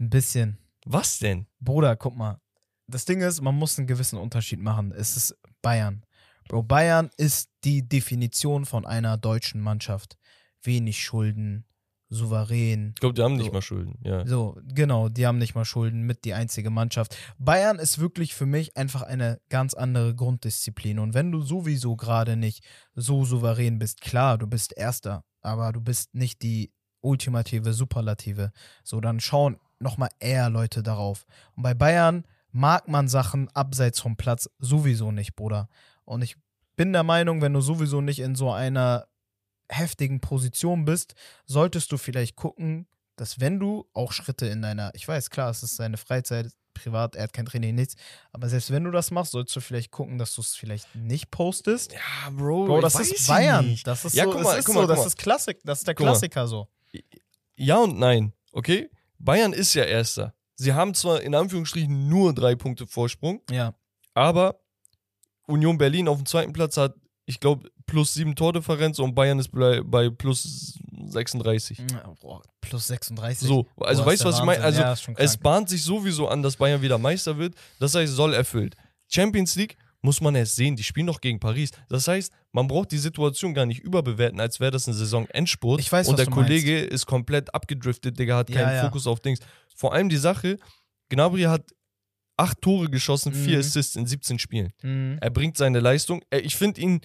Ein bisschen. Was denn? Bruder, guck mal. Das Ding ist, man muss einen gewissen Unterschied machen. Es ist Bayern. Bro, Bayern ist die Definition von einer deutschen Mannschaft. Wenig Schulden, souverän. Ich glaube, die haben nicht So. mal Schulden. Ja. So, genau, die haben nicht mal Schulden, mit die einzige Mannschaft. Bayern ist wirklich für mich einfach eine ganz andere Grunddisziplin. Und wenn du sowieso gerade nicht so souverän bist, klar, du bist Erster, aber du bist nicht die ultimative Superlative. So, dann schauen nochmal eher Leute darauf. Und bei Bayern mag man Sachen abseits vom Platz sowieso nicht, Bruder. Und ich bin der Meinung, wenn du sowieso nicht in so einer heftigen Position bist, solltest du vielleicht gucken, dass wenn du auch Schritte in deiner, ich weiß, klar, es ist seine Freizeit, privat, er hat kein Training, nichts, aber selbst wenn du das machst, sollst du vielleicht gucken, dass du es vielleicht nicht postest. Ja, Bro, Bro, das ist Bayern. nicht. Das ist Ja, so, guck mal, ist guck so mal, guck das mal. ist Klassik, das ist der Guck. Klassiker so. Ja und nein, okay? Bayern ist ja Erster. Sie haben zwar in Anführungsstrichen nur drei Punkte Vorsprung, Ja, aber Union Berlin auf dem zweiten Platz hat, ich glaube, plus sieben Tordifferenz und Bayern ist bei, bei plus 36. Ja, boah, plus 36. So, also Boah, weißt du, was der ich meine? Wahnsinn. Also ja, es bahnt sich sowieso an, dass Bayern wieder Meister wird. Das heißt, soll erfüllt. Champions League muss man erst sehen. Die spielen noch gegen Paris. Das heißt, man braucht die Situation gar nicht überbewerten, als wäre das ein Saison-Endspurt. Ich weiß, Und was der Kollege ist komplett abgedriftet, Digga, hat Ja, keinen ja. Fokus auf Dings. Vor allem die Sache, Gnabry hat acht Tore geschossen, vier Mhm. Assists in 17 Spielen. Mhm. Er bringt seine Leistung. Äh, Ich finde ihn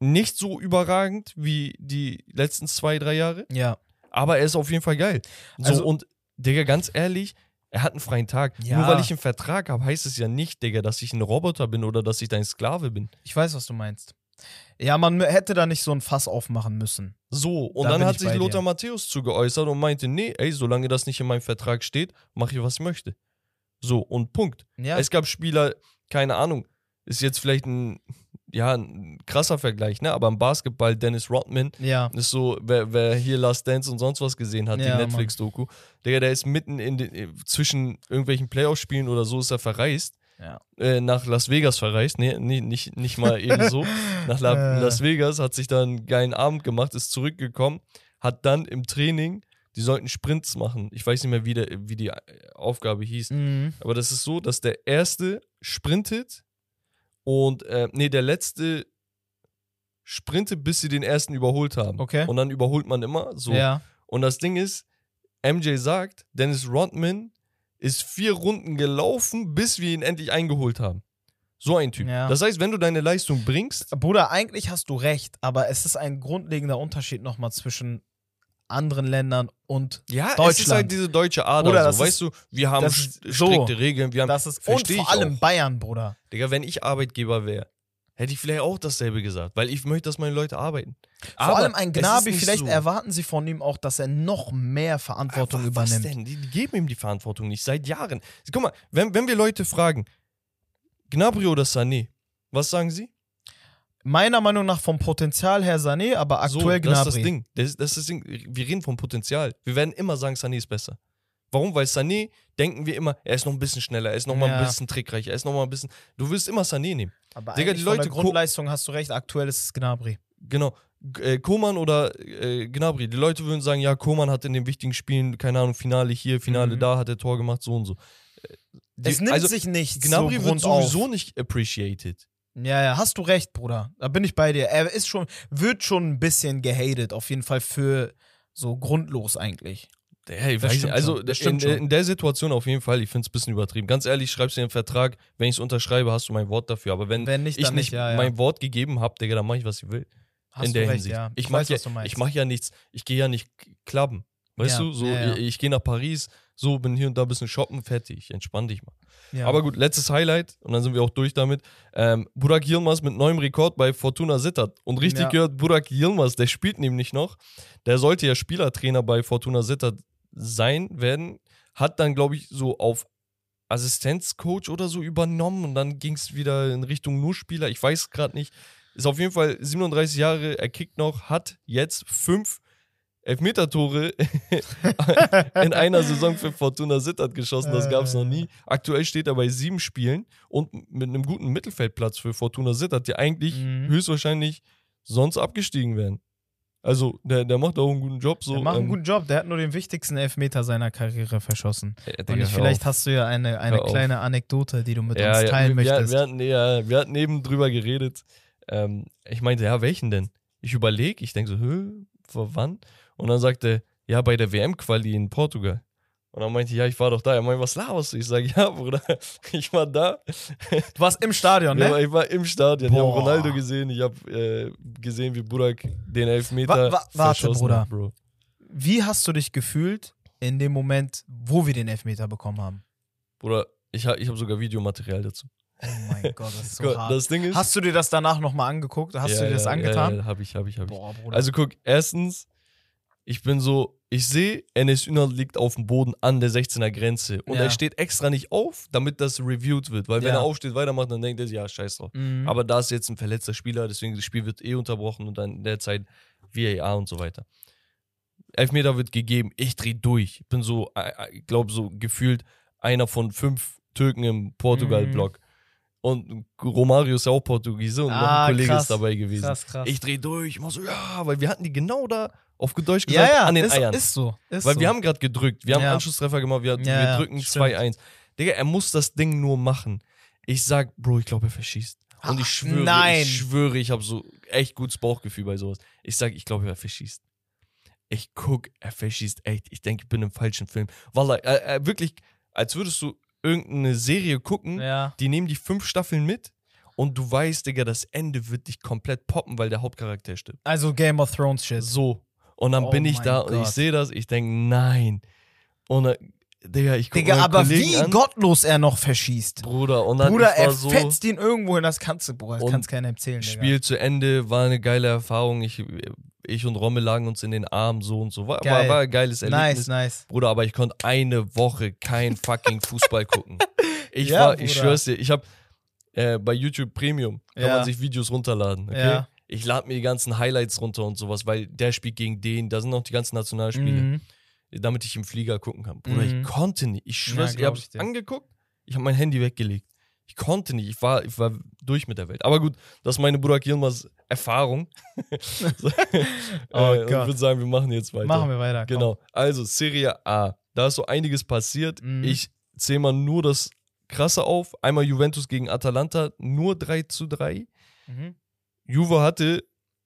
nicht so überragend wie die letzten zwei, drei Jahre. Ja, Aber er ist auf jeden Fall geil. So, Also- und, Digga, ganz ehrlich, er hat einen freien Tag. Ja. Nur weil ich einen Vertrag habe, heißt es ja nicht, Digga, dass ich ein Roboter bin oder dass ich dein Sklave bin. ich weiß, was du meinst. Ja, man hätte da nicht so ein Fass aufmachen müssen. So, und Da dann hat ich sich Lothar dir. Matthäus zu geäußert und meinte, nee, ey, solange das nicht in meinem Vertrag steht, mache ich, was ich möchte. So, und Punkt. Ja, Es gab Spieler, keine Ahnung, ist jetzt vielleicht ein, ja, ein krasser Vergleich, ne? Aber im Basketball, Dennis Rodman, ja. Ist so, wer, wer hier Last Dance und sonst was gesehen hat, Ja, die Netflix-Doku, Digga, der ist mitten in den, äh, zwischen irgendwelchen Playoff-Spielen oder so ist er verreist. Ja. Äh, nach Las Vegas verreist. Nee, nee nicht, nicht mal eben so. Nach La. Las Vegas, hat sich dann einen geilen Abend gemacht, ist zurückgekommen, hat dann im Training, die sollten Sprints machen. Ich weiß nicht mehr, wie, der, wie die äh, Aufgabe hieß. Mhm. Aber das ist so, dass der erste sprintet und, äh, nee, der letzte sprintet, bis sie den ersten überholt haben. Okay. Und dann überholt man immer so. Ja. Und das Ding ist, MJ sagt, Dennis Rodman ist vier Runden gelaufen, bis wir ihn endlich eingeholt haben. So ein Typ. Ja. Das heißt, wenn du deine Leistung bringst, Bruder, eigentlich hast du recht, aber es ist ein grundlegender Unterschied nochmal zwischen anderen Ländern und ja, es ist Deutschland. halt diese deutsche Ader. Bruder, so, weißt du, wir haben das st- ist so. strikte Regeln, wir haben. das ist und vor allem auch. Bayern, Bruder. Digga, wenn ich Arbeitgeber wäre, hätte ich vielleicht auch dasselbe gesagt, weil ich möchte, dass meine Leute arbeiten. Vor allem ein ist Gnabi, vielleicht so. erwarten sie von ihm auch, dass er noch mehr Verantwortung Aber was übernimmt. denn? Die, die geben ihm die Verantwortung nicht, seit Jahren. Guck mal, wenn, wenn wir Leute fragen, Gnabry oder Sané, was sagen sie? Meiner Meinung nach vom Potenzial her Sané, aber aktuell so, das ist das Gnabry. Ding. Das, das ist das Ding. Wir reden vom Potenzial. Wir werden immer sagen, Sané ist besser. Warum? Weil Sané denken wir immer, er ist noch ein bisschen schneller, er ist noch mal ein Ja. bisschen trickreicher, er ist noch mal ein bisschen. Du willst immer Sané nehmen. Aber Digga, die von Leute der gu- Grundleistung hast du recht, aktuell ist es Gnabry. Genau. Äh, Koman oder äh, Gnabry. Die Leute würden sagen, ja, Koman hat in den wichtigen Spielen, keine Ahnung, Finale hier, Finale Mhm. da, hat er Tor gemacht, so und so. Äh, die- es nimmt also, sich nicht Gnabry so wird Grund auf. sowieso nicht appreciated. Ja, ja, hast du recht, Bruder. Da bin ich bei dir. Er ist schon, wird schon ein bisschen gehatet, auf jeden Fall für so grundlos eigentlich. Hey, Das weiß also in, in der Situation auf jeden Fall, ich finde es ein bisschen übertrieben. Ganz ehrlich, schreibst du den Vertrag, wenn ich es unterschreibe, hast du mein Wort dafür. Aber wenn, Wenn nicht, ich nicht nicht, ja, ja. mein Wort gegeben habe, Digga, dann mache ich, was ich will. Hast in du der recht, Hinsicht. ja. Ich mache ja, ich mach ja nichts, ich gehe ja nicht klubben. Weißt du, so, ich, ich gehe nach Paris, so bin hier und da ein bisschen shoppen, fertig, entspann dich mal. Ja. Aber gut, letztes Highlight und dann sind wir auch durch damit. Ähm, Burak Yilmaz mit neuem Rekord bei Fortuna Sittard. Und richtig Ja. gehört, Burak Yilmaz, der spielt nämlich noch. Der sollte ja Spielertrainer bei Fortuna Sittard sein werden. Hat dann, glaube ich, so auf Assistenzcoach oder so übernommen und dann ging es wieder in Richtung nur Spieler. Ich weiß gerade nicht. Ist auf jeden Fall 37 Jahre, er kickt noch, hat jetzt fünf Elfmeter-Tore in einer Saison für Fortuna Sittard geschossen. Das gab es noch nie. Aktuell steht er bei sieben Spielen und mit einem guten Mittelfeldplatz für Fortuna Sittard, die eigentlich Mhm. höchstwahrscheinlich sonst abgestiegen wären. Also, der, der macht auch einen guten Job. So, der macht einen ähm, guten Job. Der hat nur den wichtigsten Elfmeter seiner Karriere verschossen. äh, Und Digga, hör vielleicht hast du ja eine, eine Hör auf. kleine Anekdote, die du mit ja, uns ja, teilen wir, möchtest. wir, hatten, ja, wir hatten eben drüber geredet. Ähm, ich meinte, ja, welchen denn? Ich überlege, ich denke so, Hö, vor wann? Und dann sagte er, ja, bei der WM-Quali in Portugal. Und dann meinte ich, ja, ich war doch da. Er meinte, was laberst du? Ich sage, ja, Bruder, ich war da. du warst im Stadion, Ja, ne? ich war im Stadion. Ich habe Boah. Ronaldo gesehen. Ich habe äh, gesehen, wie Burak den Elfmeter Wa- wa- warte, Bruder. hat, Bro. Wie hast du dich gefühlt in dem Moment, wo wir den Elfmeter bekommen haben? Bruder, ich habe ich hab sogar Videomaterial dazu. Oh mein Gott, das ist so Gott, hart. das Ding ist... Hast du dir das danach nochmal angeguckt? Hast Ja, du dir das ja, angetan? Ja, ja, habe ich, habe ich, habe ich. Boah, Bruder. Also guck, erstens, ich bin so, ich sehe, Enes Ünal liegt auf dem Boden an der 16er Grenze und Ja. er steht extra nicht auf, damit das reviewed wird, weil wenn Ja. er aufsteht, weitermacht, dann denkt er, sich, ja, scheiß drauf. Mhm. Aber da ist jetzt ein verletzter Spieler, deswegen das Spiel wird eh unterbrochen und dann in der Zeit VAR und so weiter. Elfmeter wird gegeben, ich drehe durch. Ich bin so, äh, äh, ich glaube, so gefühlt einer von fünf Türken im Portugal-Block. Und Romario ist ja auch Portugiese und noch Ah, ein Kollege krass. ist dabei gewesen. krass, krass. Ich drehe durch, ich mach so, ja, weil wir hatten die genau da, auf gut Deutsch ja, gesagt, ja, an den ist, Eiern. ist so. Ist weil so. wir haben gerade gedrückt, wir haben Ja. Anschlusstreffer gemacht, wir, Ja, wir ja, drücken stimmt. 2-1. Digga, er muss das Ding nur machen. Ich sag, Bro, ich glaube, er verschießt. Und ich schwöre, nein. ich schwöre, ich habe so echt gutes Bauchgefühl bei sowas. Ich sag, ich glaube, er verschießt. Ich guck, er verschießt echt. Ich denke, ich bin im falschen Film. Wallah, äh, äh, wirklich, als würdest du irgendeine Serie gucken, Ja. die nehmen die fünf Staffeln mit und du weißt, Digga, das Ende wird dich komplett poppen, weil der Hauptcharakter stirbt. Also Game of Thrones Shit. So. Und dann Oh bin ich da und ich Gott. sehe das, ich denke, nein. Und dann, Digga, ich gucke Digga, aber wie an, gottlos er noch verschießt. Bruder, und dann Bruder, war er so, fetzt ihn irgendwo hin, das kannst du, Bruder, das kannst keiner erzählen, Digga. Spiel zu Ende, war eine geile Erfahrung. Ich, ich und Rommel lagen uns in den Armen, so und so. War, war, Geil. war ein geiles Erlebnis. Nice, nice. Bruder, aber ich konnte eine Woche kein fucking Fußball gucken. Ich Ja, war, ich Bruder. schwör's dir, ich hab äh, bei YouTube Premium kann Ja. man sich Videos runterladen, okay? Ja. Ich lade mir die ganzen Highlights runter und sowas, weil der spielt gegen den, da sind noch die ganzen Nationalspiele, Mhm. damit ich im Flieger gucken kann. Bruder, Mhm. ich konnte nicht. Ich Ja, schwör's, ihr glaub habt angeguckt, ich habe mein Handy weggelegt. Ich konnte nicht, ich war, ich war durch mit der Welt. Aber gut, das ist meine Burak Yilmaz Erfahrung. so, Oh äh, Ich würde sagen, wir machen jetzt weiter. Machen wir weiter. komm. Genau. Also, Serie A. Da ist so einiges passiert. Mhm. Ich zähle mal nur das Krasse auf. Einmal Juventus gegen Atalanta, nur 3 zu 3. Mhm. Juve hatte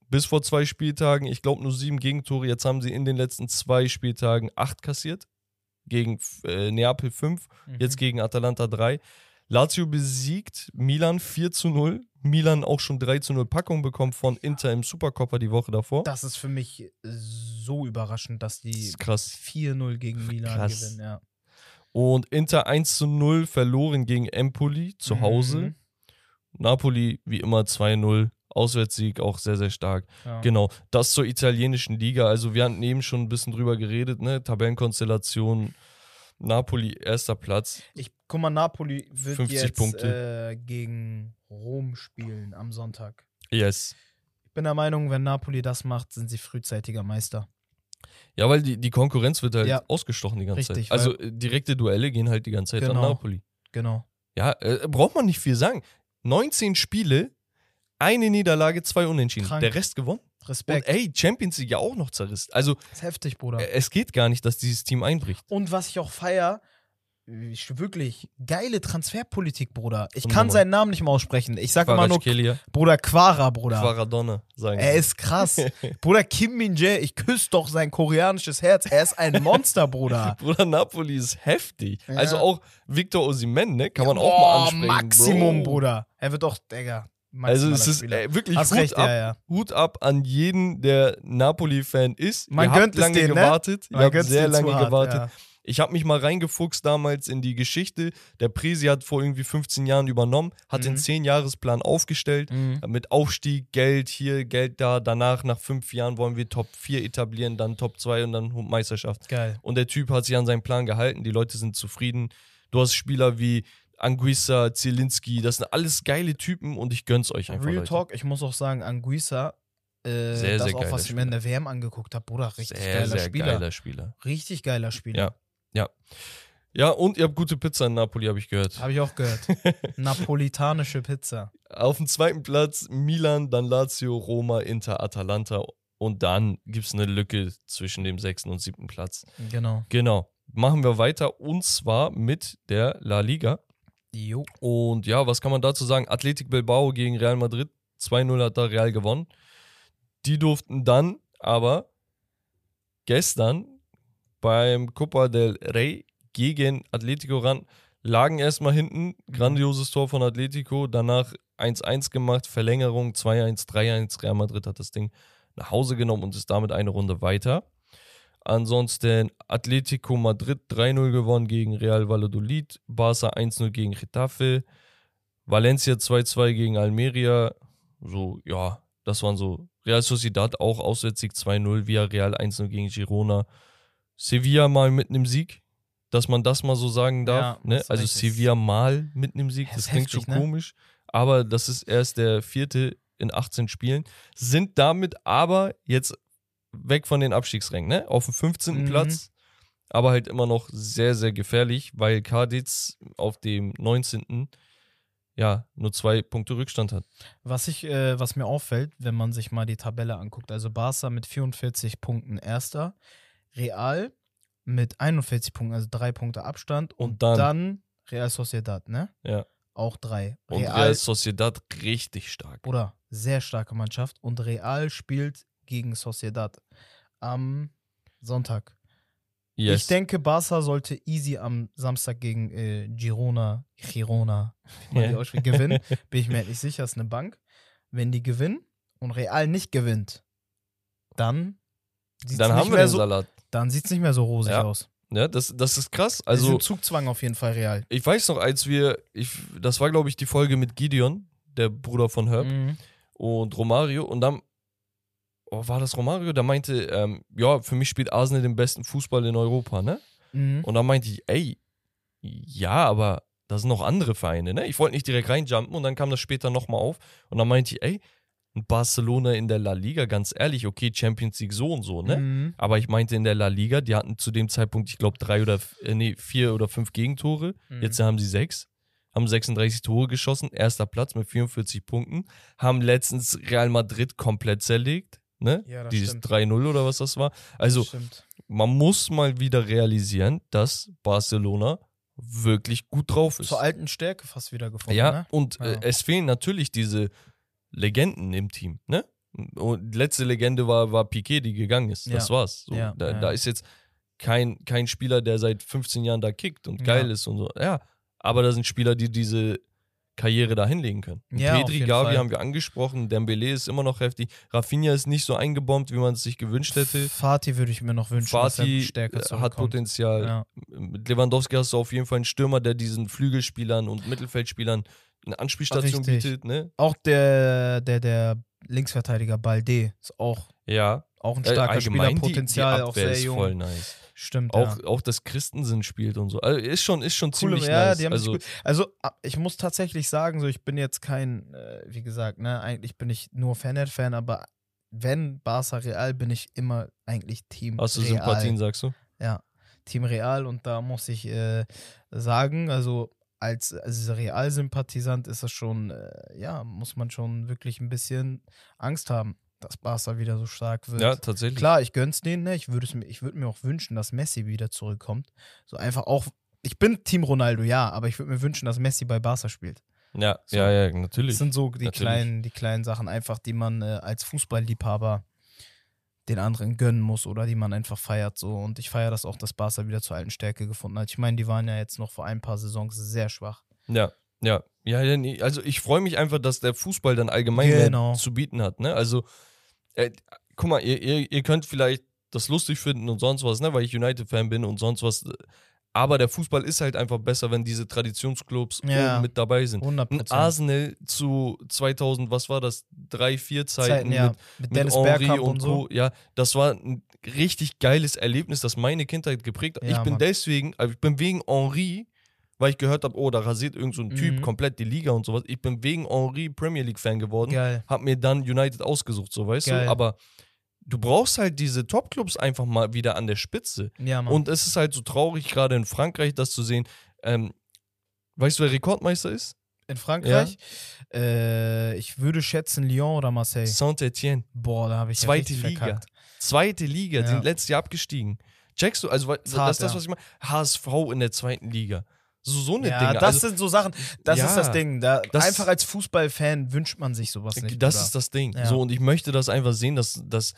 bis vor zwei Spieltagen, ich glaube, nur sieben Gegentore. Jetzt haben sie in den letzten zwei Spieltagen acht kassiert. gegen äh, Neapel 5, Mhm. jetzt gegen Atalanta 3. Lazio besiegt Milan 4 zu 0. Milan auch schon 3 zu 0 Packung bekommen von Inter im Supercoppa die Woche davor. Das ist für mich so überraschend, dass Das die ist krass. 4-0 gegen Milan Krass. gewinnen. Ja. Und Inter 1 zu 0 verloren gegen Empoli zu Hause. Mhm. Napoli wie immer 2-0. Auswärtssieg auch sehr, sehr stark. Ja. Genau, das zur italienischen Liga. Also wir hatten eben schon ein bisschen drüber geredet, ne? Tabellenkonstellation, Napoli erster Platz. Ich guck mal, Napoli wird 50 jetzt Punkte. Äh, gegen Rom spielen am Sonntag. Yes. Ich bin der Meinung, wenn Napoli das macht, sind sie frühzeitiger Meister. Ja, weil die, die Konkurrenz wird halt Ja. ausgestochen die ganze Richtig, Zeit. Also äh, direkte Duelle gehen halt die ganze Zeit an Genau. Napoli. Genau. Ja, äh, braucht man nicht viel sagen. 19 Spiele, eine Niederlage, zwei Unentschieden. Krank. Der Rest gewonnen. Respekt. Und ey, Champions League ja auch noch zerrissen. Also das ist heftig, Bruder. äh, es geht gar nicht, dass dieses Team einbricht. Und was ich auch feier, ich, wirklich geile Transferpolitik, Bruder. Ich Unnormal. kann seinen Namen nicht mal aussprechen. Ich sag immer nur, Bruder, Quara, Bruder. Quaradonna, sagen Er ist krass. Bruder, Kim Min-jae, ich küsse doch sein koreanisches Herz. Er ist ein Monster, Bruder. Bruder, Napoli ist heftig. Ja. Also auch Victor Osimhen, ne? Kann man auch Boah, mal ansprechen. Maximum, Bro. Bruder. Er wird doch, Digga. Also es ist Spieler. äh, wirklich Hast Hut, recht, ab, ja, ja. Hut ab an jeden, der Napoli-Fan ist. Man ihr habt lange denen, ne? gewartet. Man Ihr habt sehr lange hart, gewartet. ja. Ich habe mich mal reingefuchst damals in die Geschichte. Der Presi hat vor irgendwie 15 Jahren übernommen, hat Mhm. den 10-Jahres-Plan aufgestellt. Mhm. Mit Aufstieg, Geld hier, Geld da. Danach, nach fünf Jahren, wollen wir Top 4 etablieren, dann Top 2 und dann Meisterschaft. Geil. Und der Typ hat sich an seinen Plan gehalten. Die Leute sind zufrieden. Du hast Spieler wie Anguissa, Zielinski. Das sind alles geile Typen und ich gönn's euch einfach. Real Leute. Talk, ich muss auch sagen, Anguissa, äh, Sehr, das sehr auch, was ich mir in der WM angeguckt habe, Bruder, richtig sehr, geiler sehr Spieler. geiler Spieler. Richtig geiler Spieler. Ja. Ja. Ja, und ihr habt gute Pizza in Napoli, habe ich gehört. Habe ich auch gehört. Napolitanische Pizza. Auf dem zweiten Platz Milan, dann Lazio, Roma, Inter, Atalanta. Und dann gibt es eine Lücke zwischen dem sechsten und siebten Platz. Genau. Genau. Machen wir weiter und zwar mit der La Liga. Jo. Und ja, was kann man dazu sagen? Athletic Bilbao gegen Real Madrid. 2-0 hat da Real gewonnen. Die durften dann aber gestern beim Copa del Rey gegen Atletico ran, lagen erstmal hinten. Grandioses Tor von Atletico. Danach 1-1 gemacht, Verlängerung 2-1, 3-1. Real Madrid hat das Ding nach Hause genommen und ist damit eine Runde weiter. Ansonsten Atletico Madrid 3-0 gewonnen gegen Real Valladolid, Barca 1-0 gegen Getafe, Valencia 2-2 gegen Almeria. So, ja, das waren so. Real Sociedad auch Auswärtssieg 2-0, Villarreal 1-0 gegen Girona. Sevilla mal mit einem Sieg, dass man das mal so sagen darf. Ja, ne? Also Sevilla mal mit einem Sieg, das ist klingt heftig, schon ne? komisch. Aber das ist erst der vierte in 18 Spielen. Sind damit aber jetzt weg von den Abstiegsrängen, ne? Auf dem 15. Mhm. Platz. Aber halt immer noch sehr, sehr gefährlich, weil Cadiz auf dem 19. ja nur zwei Punkte Rückstand hat. Was, ich, äh, was mir auffällt, wenn man sich mal die Tabelle anguckt, also Barca mit 44 Punkten erster, Real mit 41 Punkten, also drei Punkte Abstand und, Und dann- dann, Real Sociedad, ne? Ja. Auch drei. Und Real, Real Sociedad richtig stark. oder sehr starke Mannschaft und Real spielt gegen Sociedad am Sonntag. Yes. Ich denke, Barca sollte easy am Samstag gegen äh, Girona, Girona, ausspricht, gewinnen. Bin ich mir nicht sicher, ist eine Bank. Wenn die gewinnen und Real nicht gewinnt, dann sieht's Dann nicht haben wir den so, Salat. Dann sieht es nicht mehr so rosig Ja. aus. Ja, das, das ist krass. Also Also, Zugzwang auf jeden Fall Real. ich weiß noch, als wir, ich, das war, glaube ich, die Folge mit Gideon, der Bruder von Herb, Mhm. und Romario. Und dann, oh, war das Romario? Der meinte, ähm, ja, für mich spielt Arsenal den besten Fußball in Europa, ne? Mhm. Und dann meinte ich, ey, ja, aber da sind noch andere Vereine, ne? Ich wollte nicht direkt reinjumpen und dann kam das später nochmal auf. Und dann meinte ich, ey, ein Barcelona in der La Liga, ganz ehrlich, okay, Champions League so und so, ne? Mhm. Aber ich meinte in der La Liga, die hatten zu dem Zeitpunkt, ich glaube, drei oder äh, nee, vier oder fünf Gegentore. Mhm. Jetzt haben sie sechs, haben 36 Tore geschossen, erster Platz mit 44 Punkten, haben letztens Real Madrid komplett zerlegt, ne? Ja, das Dieses stimmt. 3-0 oder was das war. Also, Das man muss mal wieder realisieren, dass Barcelona wirklich gut drauf ist. Zur alten Stärke fast wieder gefunden, ja, ne? und Ja. Äh, es fehlen natürlich diese Legenden im Team, ne? Und die letzte Legende war, war Piquet, die gegangen ist. Das Ja. war's. So, Ja, da, da ist jetzt kein, kein Spieler, der seit 15 Jahren da kickt und geil ist und so. Ja, aber da sind Spieler, die diese Karriere da hinlegen können. Ja, Pedri, Gavi Fall. haben wir angesprochen, Dembele ist immer noch heftig. Rafinha ist nicht so eingebombt, wie man es sich gewünscht hätte. Fatih würde ich mir noch wünschen, dass Fati stärker äh, hat. Potenzial. Ja. Mit Lewandowski hast du auf jeden Fall einen Stürmer, der diesen Flügelspielern und Mittelfeldspielern eine Anspielstation Richtig. bietet. Ne? Auch der, der, der Linksverteidiger Balde ist auch, Ja, auch ein starker allgemein Spieler, Potenzial, die, die auch sehr ist jung. voll nice. Stimmt, Auch, ja. auch das Christensen spielt und so. Also ist schon, ist schon Coole, ziemlich ja, nice. die haben also. Also, ah, ich muss tatsächlich sagen, so, ich bin jetzt kein, äh, wie gesagt, ne, eigentlich bin ich nur Fener-Fan, aber wenn Barca Real, bin ich immer eigentlich Team hast du Real. Sympathien, sagst du? Ja, Team Real und da muss ich äh, sagen, also als, als Real-Sympathisant ist das schon, äh, ja, muss man schon wirklich ein bisschen Angst haben, dass Barca wieder so stark wird. Ja, tatsächlich. Klar, ich gönn's denen, ne? Ich würde mir, ich würde mir auch wünschen, dass Messi wieder zurückkommt. So einfach auch. Ich bin Team Ronaldo, ja, aber ich würde mir wünschen, dass Messi bei Barca spielt. Ja, So. ja, ja, natürlich. Das sind so die Natürlich. kleinen, die kleinen Sachen einfach, die man äh, als Fußballliebhaber den anderen gönnen muss oder die man einfach feiert so. Und ich feiere das auch, dass Barca wieder zur alten Stärke gefunden hat. Ich meine, die waren ja jetzt noch vor ein paar Saisons sehr schwach. Ja, ja. Ja, also ich freue mich einfach, dass der Fußball dann allgemein Genau. zu bieten hat. Ne? Also, äh, guck mal, ihr, ihr, ihr könnt vielleicht das lustig finden und sonst was, ne? weil ich United-Fan bin und sonst was. Aber der Fußball ist halt einfach besser, wenn diese Traditionsclubs Ja. oben mit dabei sind. 100 Ein Prozent. Arsenal zu 2000, was war das? Drei, vier Zeiten, ja. mit, Mit, mit Dennis Henry Bergkamp und, so. Ja, das war ein richtig geiles Erlebnis, das meine Kindheit geprägt hat. Ja, ich bin Mann. deswegen, also ich bin wegen Henri, weil ich gehört habe, oh, da rasiert irgend so ein Typ Mhm. komplett die Liga und sowas. Ich bin wegen Henri Premier League Fan geworden, Geil. hab mir dann United ausgesucht, so weißt Geil. du. Aber du brauchst halt diese Top-Clubs einfach mal wieder an der Spitze. Ja. Und es ist halt so traurig, gerade in Frankreich, das zu sehen. Ähm, weißt du, wer Rekordmeister ist? in Frankreich, äh, ich würde schätzen Lyon oder Marseille. Saint-Etienne. Boah, da habe ich Zweite ja Liga. verkackt. Zweite Liga, Ja. sind letztes Jahr abgestiegen. Checkst du? Also, weil- das ist das, ja. was ich meine. HSV in der zweiten Liga. So, so eine Ja, Dinge. das also, sind so Sachen, das Ja, ist das Ding. Da, das- einfach als Fußballfan wünscht man sich sowas nicht. das Bruder. ist das Ding. Ja. So, und ich möchte das einfach sehen, dass das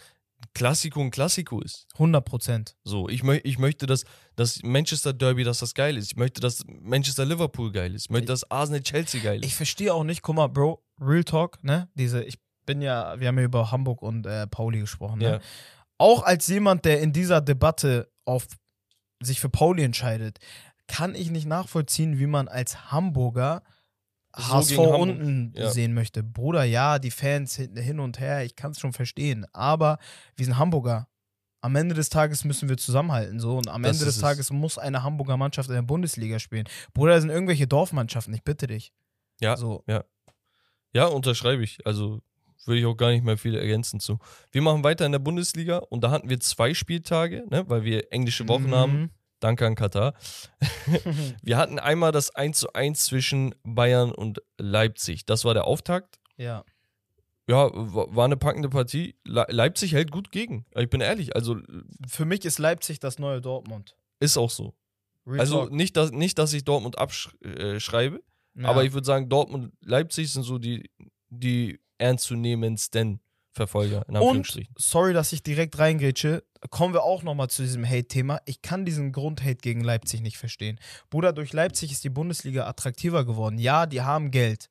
Klassiko ein Klassiko ist. 100 Prozent. So, ich, mö ich möchte, dass das Manchester Derby, dass das geil ist. Ich möchte, dass Manchester Liverpool geil ist. Ich möchte, dass Arsenal Chelsea geil ist. Ich verstehe auch nicht, guck mal, Bro, Real Talk, ne? Diese, ich bin ja, wir haben ja über Hamburg und äh, Pauli gesprochen, ne? Auch als jemand, der in dieser Debatte auf sich für Pauli entscheidet, kann ich nicht nachvollziehen, wie man als Hamburger So HSV unten ja. sehen möchte. Bruder, ja, die Fans hin, hin und her, ich kann es schon verstehen, aber wir sind Hamburger. Am Ende des Tages müssen wir zusammenhalten so und am Das Ende des ist es. Tages muss eine Hamburger Mannschaft in der Bundesliga spielen. Bruder, das sind irgendwelche Dorfmannschaften, ich bitte dich. Ja. So. Ja, unterschreibe ich. Also würde ich auch gar nicht mehr viel ergänzen zu. Wir machen weiter in der Bundesliga und da hatten wir zwei Spieltage, ne, weil wir englische Wochen Mhm. haben. Danke an Katar. Wir hatten einmal das 1 zu 1 zwischen Bayern und Leipzig. Das war der Auftakt. Ja. Ja, wa- war eine packende Partie. Le Leipzig hält gut gegen. Ich bin ehrlich, also Für mich ist Leipzig das neue Dortmund. ist auch so. Real Also Talk. nicht, dass, nicht, dass ich Dortmund abschreibe, Ja. aber ich würde sagen, Dortmund und Leipzig sind so die, die ernstzunehmendsten Verfolger, in Und, sorry, dass ich direkt reingrätsche, kommen wir auch nochmal zu diesem Hate-Thema. Ich kann diesen Grundhate gegen Leipzig nicht verstehen. Bruder, durch Leipzig ist die Bundesliga attraktiver geworden. Ja, die haben Geld.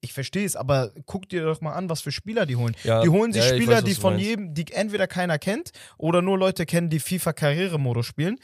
Ich verstehe es, aber guck dir doch mal an, was für Spieler die holen. Ja, Die holen sich ja, Spieler, weiß, die von jedem, die entweder keiner kennt oder nur Leute kennen, die FIFA-Karrieremodus spielen.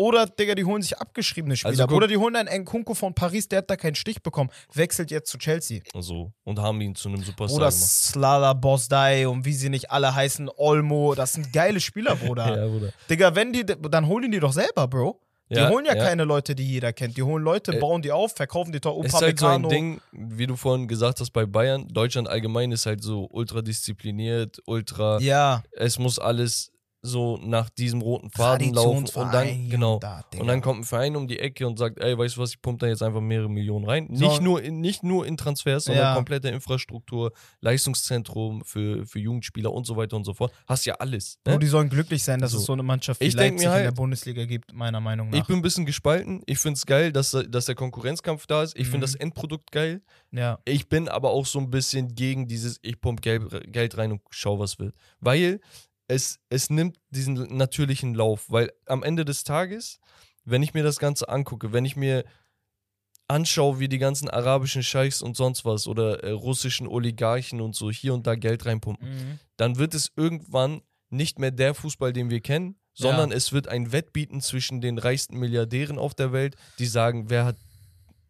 Oder, Digga, die holen sich abgeschriebene Spieler. Also Oder die holen einen Nkunku von Paris, der hat da keinen Stich bekommen, wechselt jetzt zu Chelsea. So. Und haben ihn zu einem Superstar Oder gemacht. Slala Bosdai und wie sie nicht alle heißen, Olmo, das sind geile Spieler, Bruder. Ja, Bruder. Digga, wenn die, dann holen die doch selber, Bro. Die Ja, holen ja, ja. keine Leute, die jeder kennt. Die holen Leute, Äh, bauen die auf, verkaufen die teuer. Ist halt so ein. Ding, wie du vorhin gesagt hast, bei Bayern, Deutschland allgemein ist halt so ultra diszipliniert, ultra, Ja, es muss alles so nach diesem roten Faden laufen und dann, genau, da, und dann kommt ein Verein um die Ecke und sagt, ey, weißt du was, ich pumpe da jetzt einfach mehrere Millionen rein. So. Nicht, nur in, nicht nur in Transfers, sondern Ja. komplette Infrastruktur, Leistungszentrum für, für Jugendspieler und so weiter und so fort. Hast ja alles. Ne? die sollen glücklich sein, dass So. es so eine Mannschaft wie Ich Leipzig mir in der halt- Bundesliga gibt, meiner Meinung nach. Ich bin ein bisschen gespalten. Ich finde es geil, dass, dass der Konkurrenzkampf da ist. Ich Mhm. finde das Endprodukt geil. ja. Ich bin aber auch so ein bisschen gegen dieses, ich pump Geld, Geld rein und schau, was wird. Weil es, es nimmt diesen natürlichen Lauf, weil am Ende des Tages, wenn ich mir das Ganze angucke, wenn ich mir anschaue, wie die ganzen arabischen Scheichs und sonst was oder äh, russischen Oligarchen und so hier und da Geld reinpumpen, Mhm. dann wird es irgendwann nicht mehr der Fußball, den wir kennen, sondern es wird ein Wettbieten zwischen den reichsten Milliardären auf der Welt, die sagen, wer hat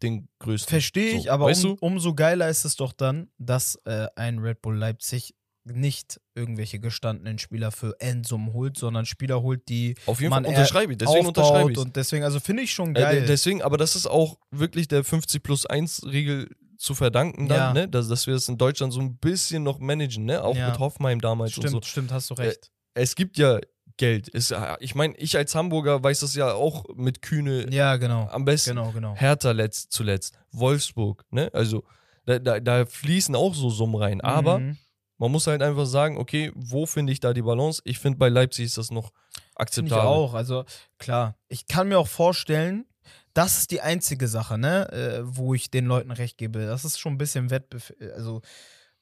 den größten. Verstehe So, ich, aber weißt um, umso geiler ist es doch dann, dass äh, ein Red Bull Leipzig nicht irgendwelche gestandenen Spieler für Endsummen holt, sondern Spieler holt, die Auf jeden man Fall unterschreibe ich, deswegen unterschreibe ich. und deswegen, also finde ich schon Äh, geil. de- deswegen, aber das ist auch wirklich der 50 plus 1 Regel zu verdanken dann, Ja. ne? Dass, dass wir es in Deutschland so ein bisschen noch managen, ne? Auch Ja. mit Hoffenheim damals stimmt, und so. stimmt, hast du recht. Es gibt ja Geld. Es, ich meine, ich als Hamburger weiß das ja auch mit Kühne ja, genau. am besten. Genau, genau. Hertha letzt, zuletzt, Wolfsburg, ne? Also da, da, da fließen auch so Summen rein. Aber Mhm. Man muss halt einfach sagen, okay, wo finde ich da die Balance? Ich finde, bei Leipzig ist das noch Finde ich akzeptabel. auch. Also klar, ich kann mir auch vorstellen, das ist die einzige Sache, ne, äh, wo ich den Leuten recht gebe. Das ist schon ein bisschen Wettbewerb, also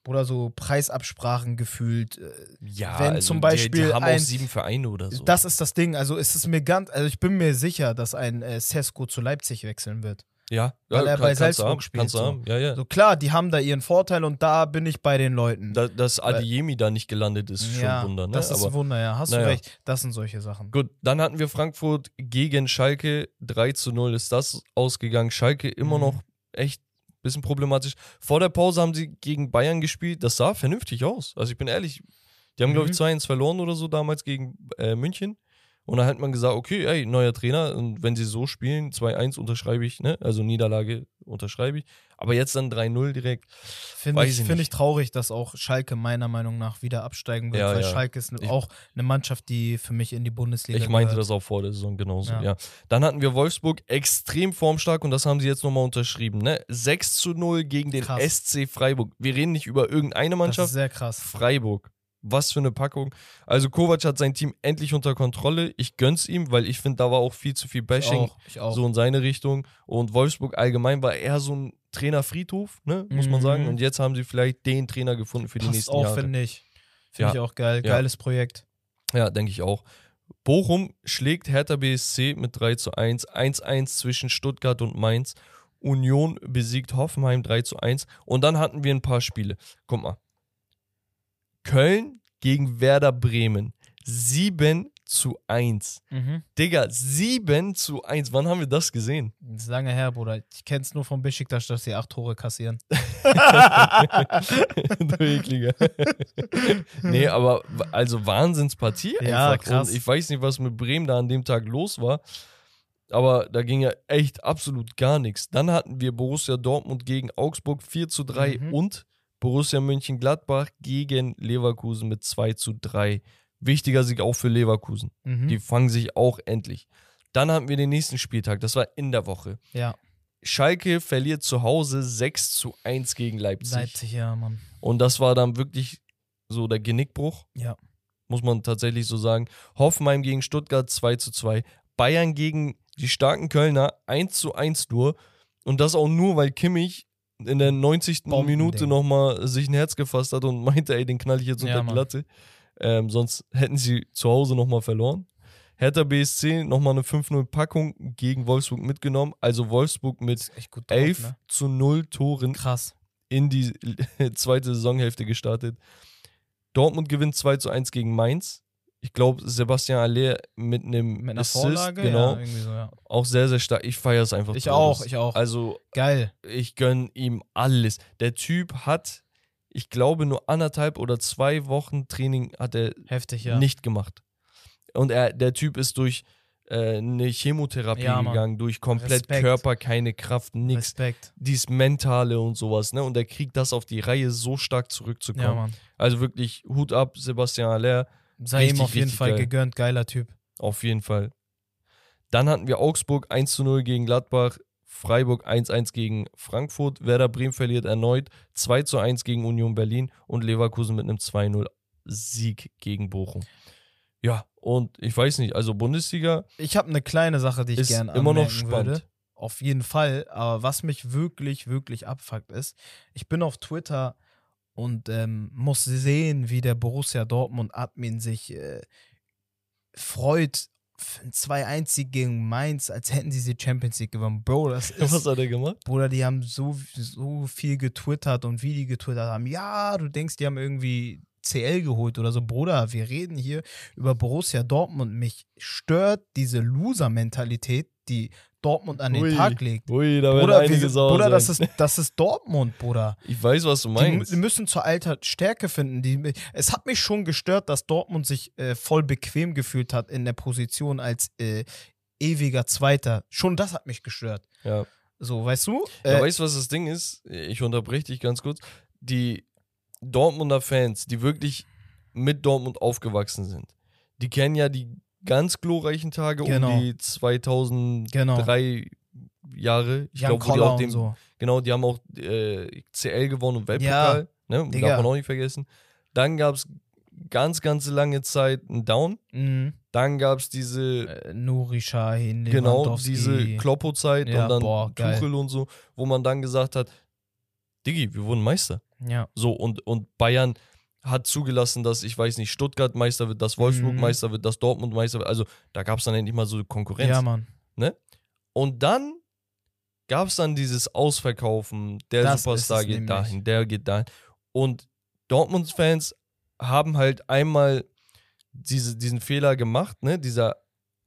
oder so Preisabsprachen gefühlt. äh, Ja, Wenn also zum die, Beispiel die haben ein- auch sieben Vereine oder so. Das ist das Ding. Also es ist mir ganz, also ich bin mir sicher, dass ein äh, Sesko zu Leipzig wechseln wird. Ja, weil ja, er bei kannst du Salzburg haben, spielt, so. haben. Ja, ja. Also klar, die haben da ihren Vorteil und da bin ich bei den Leuten. Da, dass Adiemi da nicht gelandet ist, ist schon ja, ein Wunder. Ne? das ist ein Wunder, ja. Hast naja. du recht. Das sind solche Sachen. gut, dann hatten wir Frankfurt gegen Schalke. 3 zu 0 ist das ausgegangen. Schalke immer Mhm. noch echt ein bisschen problematisch. Vor der Pause haben sie gegen Bayern gespielt. Das sah vernünftig aus. Also ich bin ehrlich, die haben, glaube ich, Mhm. 2-1 verloren oder so damals gegen äh, München. Und dann hat man gesagt, okay, ey, neuer Trainer. Und wenn sie so spielen, 2-1 unterschreibe ich, ne? Also Niederlage unterschreibe ich. Aber jetzt dann 3-0 direkt. Finde ich, ich find ich traurig, dass auch Schalke meiner Meinung nach wieder absteigen wird, Ja, weil ja. Schalke ist Ich- auch eine Mannschaft, die für mich in die Bundesliga Ich meinte gehört. das auch vor der Saison genauso, ja. Ja. Dann hatten wir Wolfsburg extrem formstark und das haben sie jetzt nochmal unterschrieben, ne? 6 zu 0 gegen den Krass. SC Freiburg. Wir reden nicht über irgendeine Das ist Mannschaft. sehr krass. Freiburg. Was für eine Packung. Also Kovac hat sein Team endlich unter Kontrolle. Ich gönn's ihm, weil ich finde, da war auch viel zu viel Ich Bashing auch. Ich auch. so in seine Richtung. Und Wolfsburg allgemein war eher so ein Trainerfriedhof, ne? Muss man Mhm. sagen. Und jetzt haben sie vielleicht den Trainer gefunden für die Passt nächsten auch, Jahre. finde ich. Finde Ja. ich auch geil. Ja. Geiles Projekt. Ja, denke ich auch. Bochum schlägt Hertha BSC mit 3 zu 1. 1-1 zwischen Stuttgart und Mainz. Union besiegt Hoffenheim 3 zu 1. Und dann hatten wir ein paar Spiele. Guck mal. Köln gegen Werder Bremen. 7 zu 1. Mhm. Digga, 7 zu 1. Wann haben wir das gesehen? Das ist lange her, Bruder. Ich kenn's nur von Besiktas, dass sie acht Tore kassieren. du Ekliger. nee, aber also Wahnsinnspartie Ja, einfach. krass. Und ich weiß nicht, was mit Bremen da an dem Tag los war. Aber da ging ja echt absolut gar nichts. Dann hatten wir Borussia Dortmund gegen Augsburg 4 zu 3 Mhm. und Borussia Mönchengladbach gegen Leverkusen mit 2 zu 3. Wichtiger Sieg auch für Leverkusen. Mhm. Die fangen sich auch endlich. Dann hatten wir den nächsten Spieltag, das war in der Woche. ja, Schalke verliert zu Hause 6 zu 1 gegen Leipzig. Leipzig, ja, Mann. Und das war dann wirklich so der Genickbruch. Ja. Muss man tatsächlich so sagen. Hoffenheim gegen Stuttgart 2 zu 2. Bayern gegen die starken Kölner 1 zu 1 nur. Und das auch nur, weil Kimmich in der 90. Bombending. Minute nochmal sich ein Herz gefasst hat und meinte, ey, den knall ich jetzt unter Ja, die. Latte. Ähm, sonst hätten sie zu Hause nochmal verloren. Hertha BSC nochmal eine 5-0-Packung gegen Wolfsburg mitgenommen. Also Wolfsburg mit drauf, 11 ne? zu 0 Toren Krass. in die zweite Saisonhälfte gestartet. Dortmund gewinnt 2 zu 1 gegen Mainz. Ich glaube, Sebastian Aller mit einem Mit einer Assist, Vorlage? genau, Ja, so, ja. auch sehr, sehr stark. Ich feiere es einfach. Ich Todes. auch, ich auch. Also, Geil. ich gönne ihm alles. Der Typ hat, ich glaube, nur anderthalb oder zwei Wochen Training hat er Heftig, ja. nicht gemacht. Und er, der Typ ist durch äh, eine Chemotherapie Ja, gegangen, durch komplett Respekt. Körper, keine Kraft, nix Respekt. dies Mentale und sowas, ne? Und er kriegt das auf die Reihe, so stark zurückzukommen. Ja. Also wirklich Hut ab, Sebastian Aller, Sei Richtig, ihm auf jeden Fall geil. gegönnt. Geiler Typ. auf jeden Fall. Dann hatten wir Augsburg 1 zu 0 gegen Gladbach, Freiburg 1-1 gegen Frankfurt, Werder Bremen verliert erneut 2 zu 1 gegen Union Berlin und Leverkusen mit einem 2-0 Sieg gegen Bochum. Ja, und ich weiß nicht, also Bundesliga Ich habe eine kleine Sache, die ich gerne immer noch spannend. würde. Auf jeden Fall. Aber was mich wirklich, wirklich abfuckt ist, ich bin auf Twitter und ähm, muss sehen, wie der Borussia Dortmund Admin sich äh, freut für ein 2-1 gegen Mainz, als hätten sie die Champions League gewonnen. Bro, das ist. Was hat er gemacht? Bruder, die haben so, so viel getwittert und wie die getwittert haben. Ja, du denkst, die haben irgendwie CL geholt oder so. Bruder, wir reden hier über Borussia Dortmund. Mich stört diese Loser-Mentalität, die Dortmund an den Ui. Tag legt. Ui, da Bruder, einige wir, sauer Bruder das, ist, das ist Dortmund, Bruder. Ich weiß, was du Die, meinst. die müssen zur alter Stärke finden. Die, es hat mich schon gestört, dass Dortmund sich äh, voll bequem gefühlt hat in der Position als äh, ewiger Zweiter. Schon das hat mich gestört. ja. So, weißt du? Ja, Äh, weißt du, was das Ding ist? Ich unterbreche dich ganz kurz. Die Dortmunder Fans, die wirklich mit Dortmund aufgewachsen sind, die kennen ja die ganz glorreichen Tage Genau. um die 2003 Jahre. Ich glaube, die auch dem, so. genau, die haben auch äh, CL gewonnen und Weltpokal. ne? Digga. Darf man auch nicht vergessen. Dann gab es ganz, ganz lange Zeit einen Down. Mhm. Dann gab es diese Äh, Nuri Sahin, Genau, diese Kloppo-Zeit Ja, und dann boah. Tuchel und so, wo man dann gesagt hat, Diggi, wir wurden Meister. Ja, So, und, und Bayern hat zugelassen, dass, ich weiß nicht, Stuttgart Meister wird, dass Wolfsburg Mhm. Meister wird, dass Dortmund Meister wird. Also, da gab es dann endlich mal so Konkurrenz. ja, Mann. Und dann gab es dann dieses Ausverkaufen, der Das Superstar geht nämlich. dahin, der geht dahin. Und Dortmunds Fans haben halt einmal diese, diesen Fehler gemacht, ne? Dieser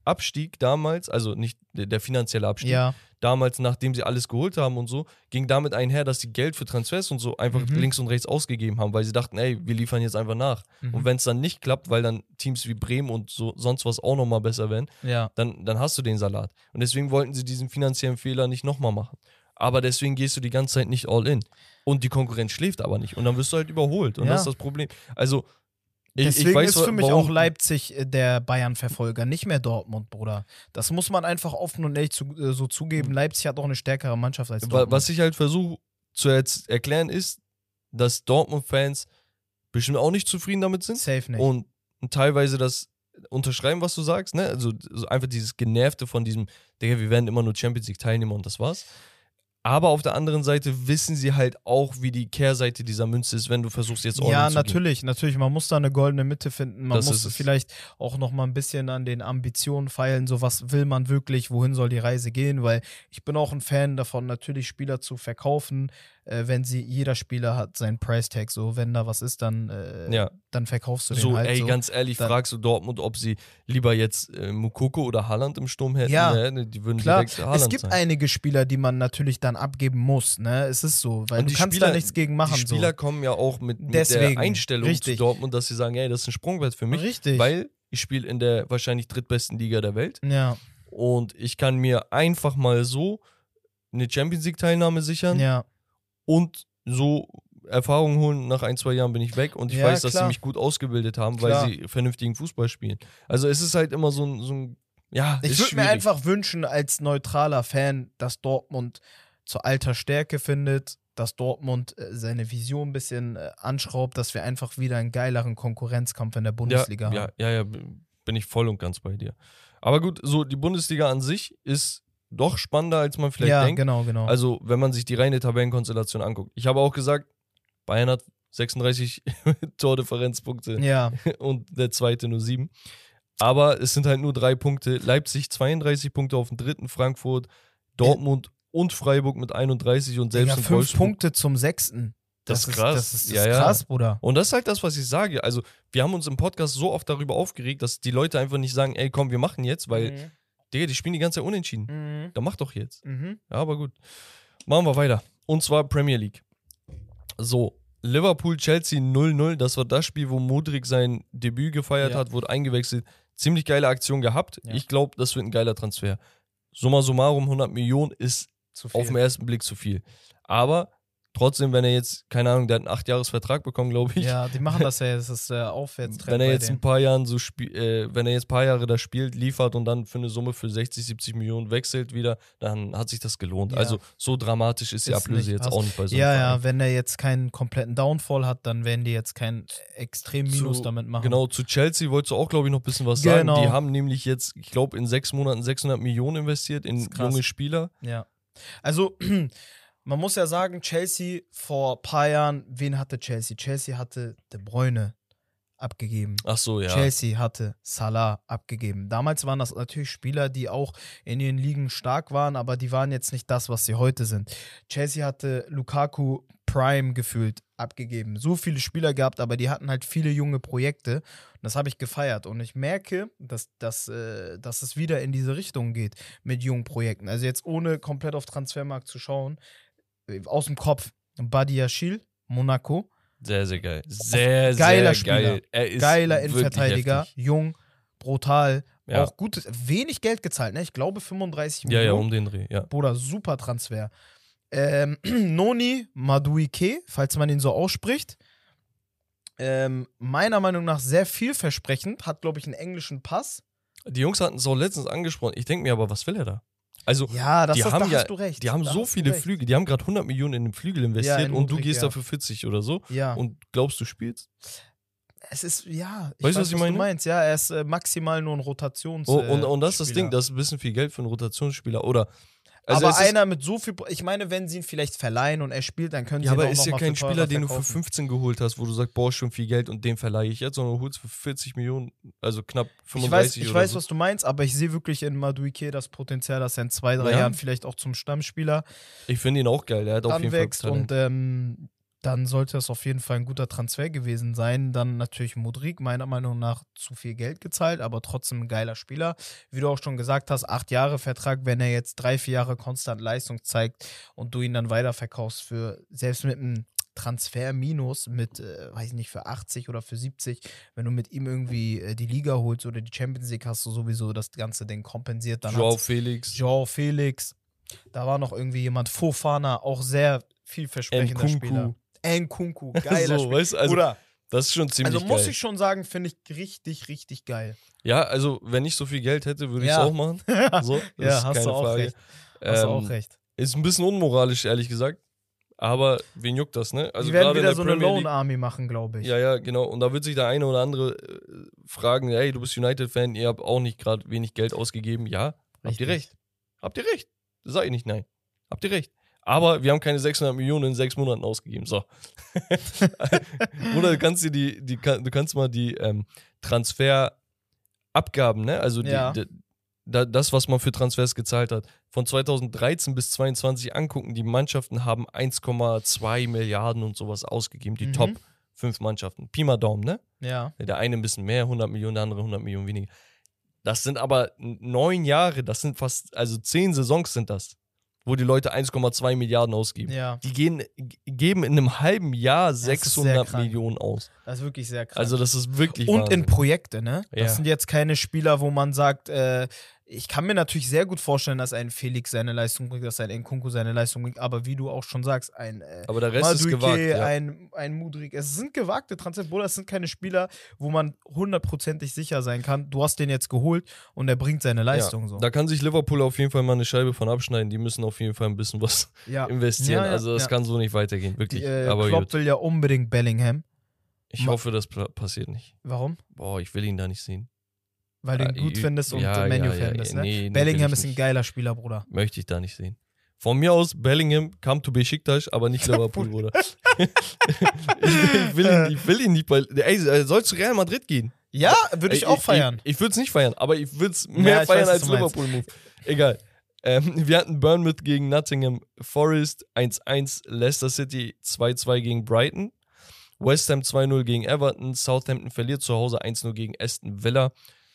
Abstieg damals, also nicht der, der finanzielle Abstieg, Ja, damals, nachdem sie alles geholt haben und so, ging damit einher, dass sie Geld für Transfers und so einfach Mhm. links und rechts ausgegeben haben, weil sie dachten, ey, wir liefern jetzt einfach nach. mhm. Und wenn es dann nicht klappt, weil dann Teams wie Bremen und so sonst was auch nochmal besser werden, ja. dann, dann hast du den Salat. Und deswegen wollten sie diesen finanziellen Fehler nicht nochmal machen. Aber deswegen gehst du die ganze Zeit nicht all in. Und die Konkurrenz schläft aber nicht. Und dann wirst du halt überholt. Und Ja. das ist das Problem. Also, ich, Deswegen ich weiß, ist für mich auch Leipzig äh, der Bayern-Verfolger, nicht mehr Dortmund, Bruder. Das muss man einfach offen und ehrlich zu, äh, so zugeben. Leipzig hat auch eine stärkere Mannschaft als Dortmund. Was ich halt versuche zu erklären ist, dass Dortmund-Fans bestimmt auch nicht zufrieden damit sind. Safe nicht. und teilweise das unterschreiben, was du sagst, ne? Also so einfach dieses Genervte von diesem, Digga, wir werden immer nur Champions League Teilnehmer und das war's. Aber auf der anderen Seite wissen sie halt auch, wie die Kehrseite dieser Münze ist, wenn du versuchst jetzt all ja, in zu natürlich, natürlich. Man muss da eine goldene Mitte finden. Man Das muss vielleicht auch noch mal ein bisschen an den Ambitionen feilen. So, was will man wirklich? Wohin soll die Reise gehen? Weil ich bin auch ein Fan davon, natürlich Spieler zu verkaufen, äh, wenn sie, jeder Spieler hat seinen Price-Tag. So, wenn da was ist, dann, äh. Ja, dann verkaufst du den so, halt. ey, so. ganz ehrlich, Dann- fragst du Dortmund, ob sie lieber jetzt äh, Mukoko oder Haaland im Sturm hätten? Ja, ne? Die würden Klar, direkt Haaland es gibt sein. einige Spieler, die man natürlich dann abgeben muss. Ne? Es ist so, weil Und du die kannst Spieler- da nichts gegen machen. Die Spieler so. kommen ja auch mit, mit Deswegen, der Einstellung richtig. zu Dortmund, dass sie sagen, ey, das ist ein Sprungbrett für mich, Richtig. weil ich spiele in der wahrscheinlich drittbesten Liga der Welt. ja, und ich kann mir einfach mal so eine Champions League Teilnahme sichern ja, und so Erfahrung holen. Nach ein, zwei Jahren bin ich weg und ich Ja, weiß, dass sie mich gut ausgebildet haben, Klar. weil sie vernünftigen Fußball spielen. Also es ist halt immer so ein, so ein ja, Ich würde mir einfach wünschen, als neutraler Fan, dass Dortmund zur alter Stärke findet, dass Dortmund äh, seine Vision ein bisschen äh, anschraubt, dass wir einfach wieder einen geileren Konkurrenzkampf in der Bundesliga ja, haben. ja, ja, ja, bin ich voll und ganz bei dir. Aber gut, so die Bundesliga an sich ist doch spannender, als man vielleicht ja, denkt. genau, genau. Also, wenn man sich die reine Tabellenkonstellation anguckt. Ich habe auch gesagt, Bayern hat 36 Tordifferenzpunkte ja, und der zweite nur sieben. Aber es sind halt nur drei Punkte. Leipzig 32 Punkte auf dem dritten, Frankfurt, Dortmund und Freiburg mit 31 und selbst in fünf Wolfsburg. Punkte zum sechsten. Das ist krass. Das ist, das Ja, ist ja. krass, Bruder. Und das ist halt das, was ich sage. Also, wir haben uns im Podcast so oft darüber aufgeregt, dass die Leute einfach nicht sagen, ey, komm, wir machen jetzt, weil, Digga, die spielen die ganze Zeit unentschieden. Mhm. Dann mach doch jetzt. Mhm. Ja, aber gut. Machen wir weiter. Und zwar Premier League. So, Liverpool-Chelsea 0-0. Das war das Spiel, wo Modric sein Debüt gefeiert Ja. hat, wurde eingewechselt. Ziemlich geile Aktion gehabt. Ja. Ich glaube, das wird ein geiler Transfer. Summa summarum, 100 Millionen ist Zu viel. auf den ersten Blick zu viel. Aber trotzdem, wenn er jetzt, keine Ahnung, der hat einen 8-Jahres-Vertrag bekommen, glaube ich. ja, die machen das ja, das ist äh, Aufwärtstrend. Wenn er jetzt ein paar Jahren so spielt, äh, wenn er jetzt ein paar Jahre da spielt, liefert und dann für eine Summe für 60, 70 Millionen wechselt wieder, dann hat sich das gelohnt. Ja. Also so dramatisch ist die Ist Ablöse nicht, jetzt hast- auch nicht bei so einem Ja, Verein. ja, wenn er jetzt keinen kompletten Downfall hat, dann werden die jetzt keinen extrem Minus Zu- damit machen. Genau, zu Chelsea wolltest du auch, glaube ich, noch ein bisschen was Genau. sagen. Die haben nämlich jetzt, ich glaube, in sechs Monaten 600 Millionen investiert in junge Spieler. Ja. Also, man muss ja sagen, Chelsea vor ein paar Jahren, wen hatte Chelsea? Chelsea hatte De Bruyne abgegeben. Ach so, ja. Chelsea hatte Salah abgegeben. Damals waren das natürlich Spieler, die auch in ihren Ligen stark waren, aber die waren jetzt nicht das, was sie heute sind. Chelsea hatte Lukaku Prime gefühlt abgegeben. So viele Spieler gehabt, aber die hatten halt viele junge Projekte. Und das habe ich gefeiert. Und ich merke, dass, dass, äh, dass es wieder in diese Richtung geht mit jungen Projekten. Also jetzt ohne komplett auf Transfermarkt zu schauen, aus dem Kopf, Badiachil, Monaco, Sehr, sehr geil. Sehr, Geiler sehr geil. Spieler. Er ist geiler Innenverteidiger, heftig. jung, brutal, Ja. auch gutes, wenig Geld gezahlt, ne? Ich glaube 35 Ja, ja, Millionen. um den Dreh, ja. Bruder, super Transfer. Ähm, Noni Maduike, falls man ihn so ausspricht. Ähm, meiner Meinung nach sehr vielversprechend, hat, glaube ich, einen englischen Pass. Die Jungs hatten es auch letztens angesprochen. Ich denke mir aber, was will er da? Also, Ja, das die ist, haben da ja, hast du recht. die haben da so du viele recht. Flüge. Die haben gerade 100 Millionen in den Flügel investiert in und du Mudryk, gehst ja. dafür 40 oder so. Ja, Und glaubst du spielst? es ist, ja, ich Weißt du, weiß, was ich was meine? du meinst. Ja, er ist äh, maximal nur ein Rotations. Oh, äh, und, und das ist das. Ding, das ist ein bisschen viel Geld für einen Rotationsspieler. Oder. Also aber ist, einer mit so viel, ich meine, wenn sie ihn vielleicht verleihen und er spielt, dann können ja, sie ihn aber auch ist noch ja mal kein für teurer Spieler, den du für verkaufen. 15 geholt hast, wo du sagst, boah, schon viel Geld und den verleihe ich jetzt, sondern du holst für 40 Millionen, also knapp Ich 35 weiß, ich weiß so. was du meinst, aber ich sehe wirklich in Maduike das Potenzial, dass er in zwei, drei Ja. Jahren vielleicht auch zum Stammspieler Ich finde ihn auch geil, er hat auf jeden Fall Talent. und ähm, dann sollte es auf jeden Fall ein guter Transfer gewesen sein. Dann natürlich Modric, meiner Meinung nach zu viel Geld gezahlt, aber trotzdem ein geiler Spieler. Wie du auch schon gesagt hast, acht Jahre Vertrag, wenn er jetzt drei, vier Jahre konstant Leistung zeigt und du ihn dann weiterverkaufst für, selbst mit einem Transfer-Minus mit, äh, weiß ich nicht, für 80 oder für 70, wenn du mit ihm irgendwie äh, die Liga holst oder die Champions League hast du sowieso das ganze Ding kompensiert. Dann Joao Felix, Joao Felix. Da war noch irgendwie jemand, Fofana, auch sehr vielversprechender Nkunku. Spieler. Nkunku, geiler so, Spieler. weißt, also Oder, das ist schon ziemlich also muss geil. ich schon sagen, finde ich richtig, richtig geil. Ja, also wenn ich so viel Geld hätte, würde ich es Ja. auch machen. So, das ja, ist hast keine du auch Frage. recht. Hast du auch Ähm, recht. Ist ein bisschen unmoralisch, ehrlich gesagt. Aber wen juckt das, ne? Also Die werden wieder der so eine Premier League. Lone Army machen, glaube ich. Ja, ja, genau. Und da wird sich der eine oder andere äh, fragen, hey, du bist United-Fan, ihr habt auch nicht gerade wenig Geld ausgegeben. Ja, habt ihr Richtig. recht. Habt ihr recht. Sage ich nicht, nein. Habt ihr recht. Aber wir haben keine 600 Millionen in sechs Monaten ausgegeben. So. Oder du kannst dir die, die, du kannst mal die ähm, Transferabgaben, ne? Also die, Ja. die, da, das, was man für Transfers gezahlt hat, von 2013 bis 2022 angucken. Die Mannschaften haben 1,2 Milliarden und sowas ausgegeben. Die Mhm. Top fünf Mannschaften. Pi mal Daumen, ne? Ja. Der eine ein bisschen mehr, 100 Millionen, der andere 100 Millionen weniger. Das sind aber neun Jahre, das sind fast, also zehn Saisons sind das, wo die Leute 1,2 Milliarden ausgeben. Ja. Die gehen, geben in einem halben Jahr ist sehr 600 krank. Millionen aus. Das ist wirklich sehr krass. Also das ist wirklich Und Wahnsinn. in Projekte, ne? Das Ja. sind jetzt keine Spieler, wo man sagt, äh, ich kann mir natürlich sehr gut vorstellen, dass ein Felix seine Leistung bringt, dass ein Nkunku seine Leistung bringt, aber wie du auch schon sagst, ein äh, Aber der Rest ist Madueke, gewagt. Ja. ein, ein Mudrik, es sind gewagte Transfers, Bruder, es sind keine Spieler, wo man hundertprozentig sicher sein kann, du hast den jetzt geholt und er bringt seine Leistung so. Da kann sich Liverpool auf jeden Fall mal eine Scheibe von abschneiden. Die müssen auf jeden Fall ein bisschen was ja. investieren. Ja, ja, also das ja. kann so nicht weitergehen, wirklich. Die, äh, Aber Klopp gut. will ja unbedingt Bellingham. Ich Ma- hoffe, das passiert nicht. Warum? Boah, ich will ihn da nicht sehen. Weil du ihn Ja, gut ich- findest und ja, äh, ja, ja, bist, ne? nee, Bellingham ich ist ein geiler Spieler, Bruder. Möchte ich da nicht sehen. Von mir aus, Bellingham come to Besiktas, aber nicht Liverpool, Bruder. ich, will, ich, ihn, ich will ihn nicht bei. Ey, er soll zu Real Madrid gehen. Ja, würde ich Ey, auch feiern. Ich, ich würde es nicht feiern, aber ich würde es mehr ich feiern weiß, als du. Liverpool-Move. Egal. Ähm, wir hatten Bournemouth gegen Nottingham Forest 1-1, Leicester City 2-2 gegen Brighton, West Ham 2-0 gegen Everton, Southampton verliert zu Hause 1-0 gegen Aston Villa,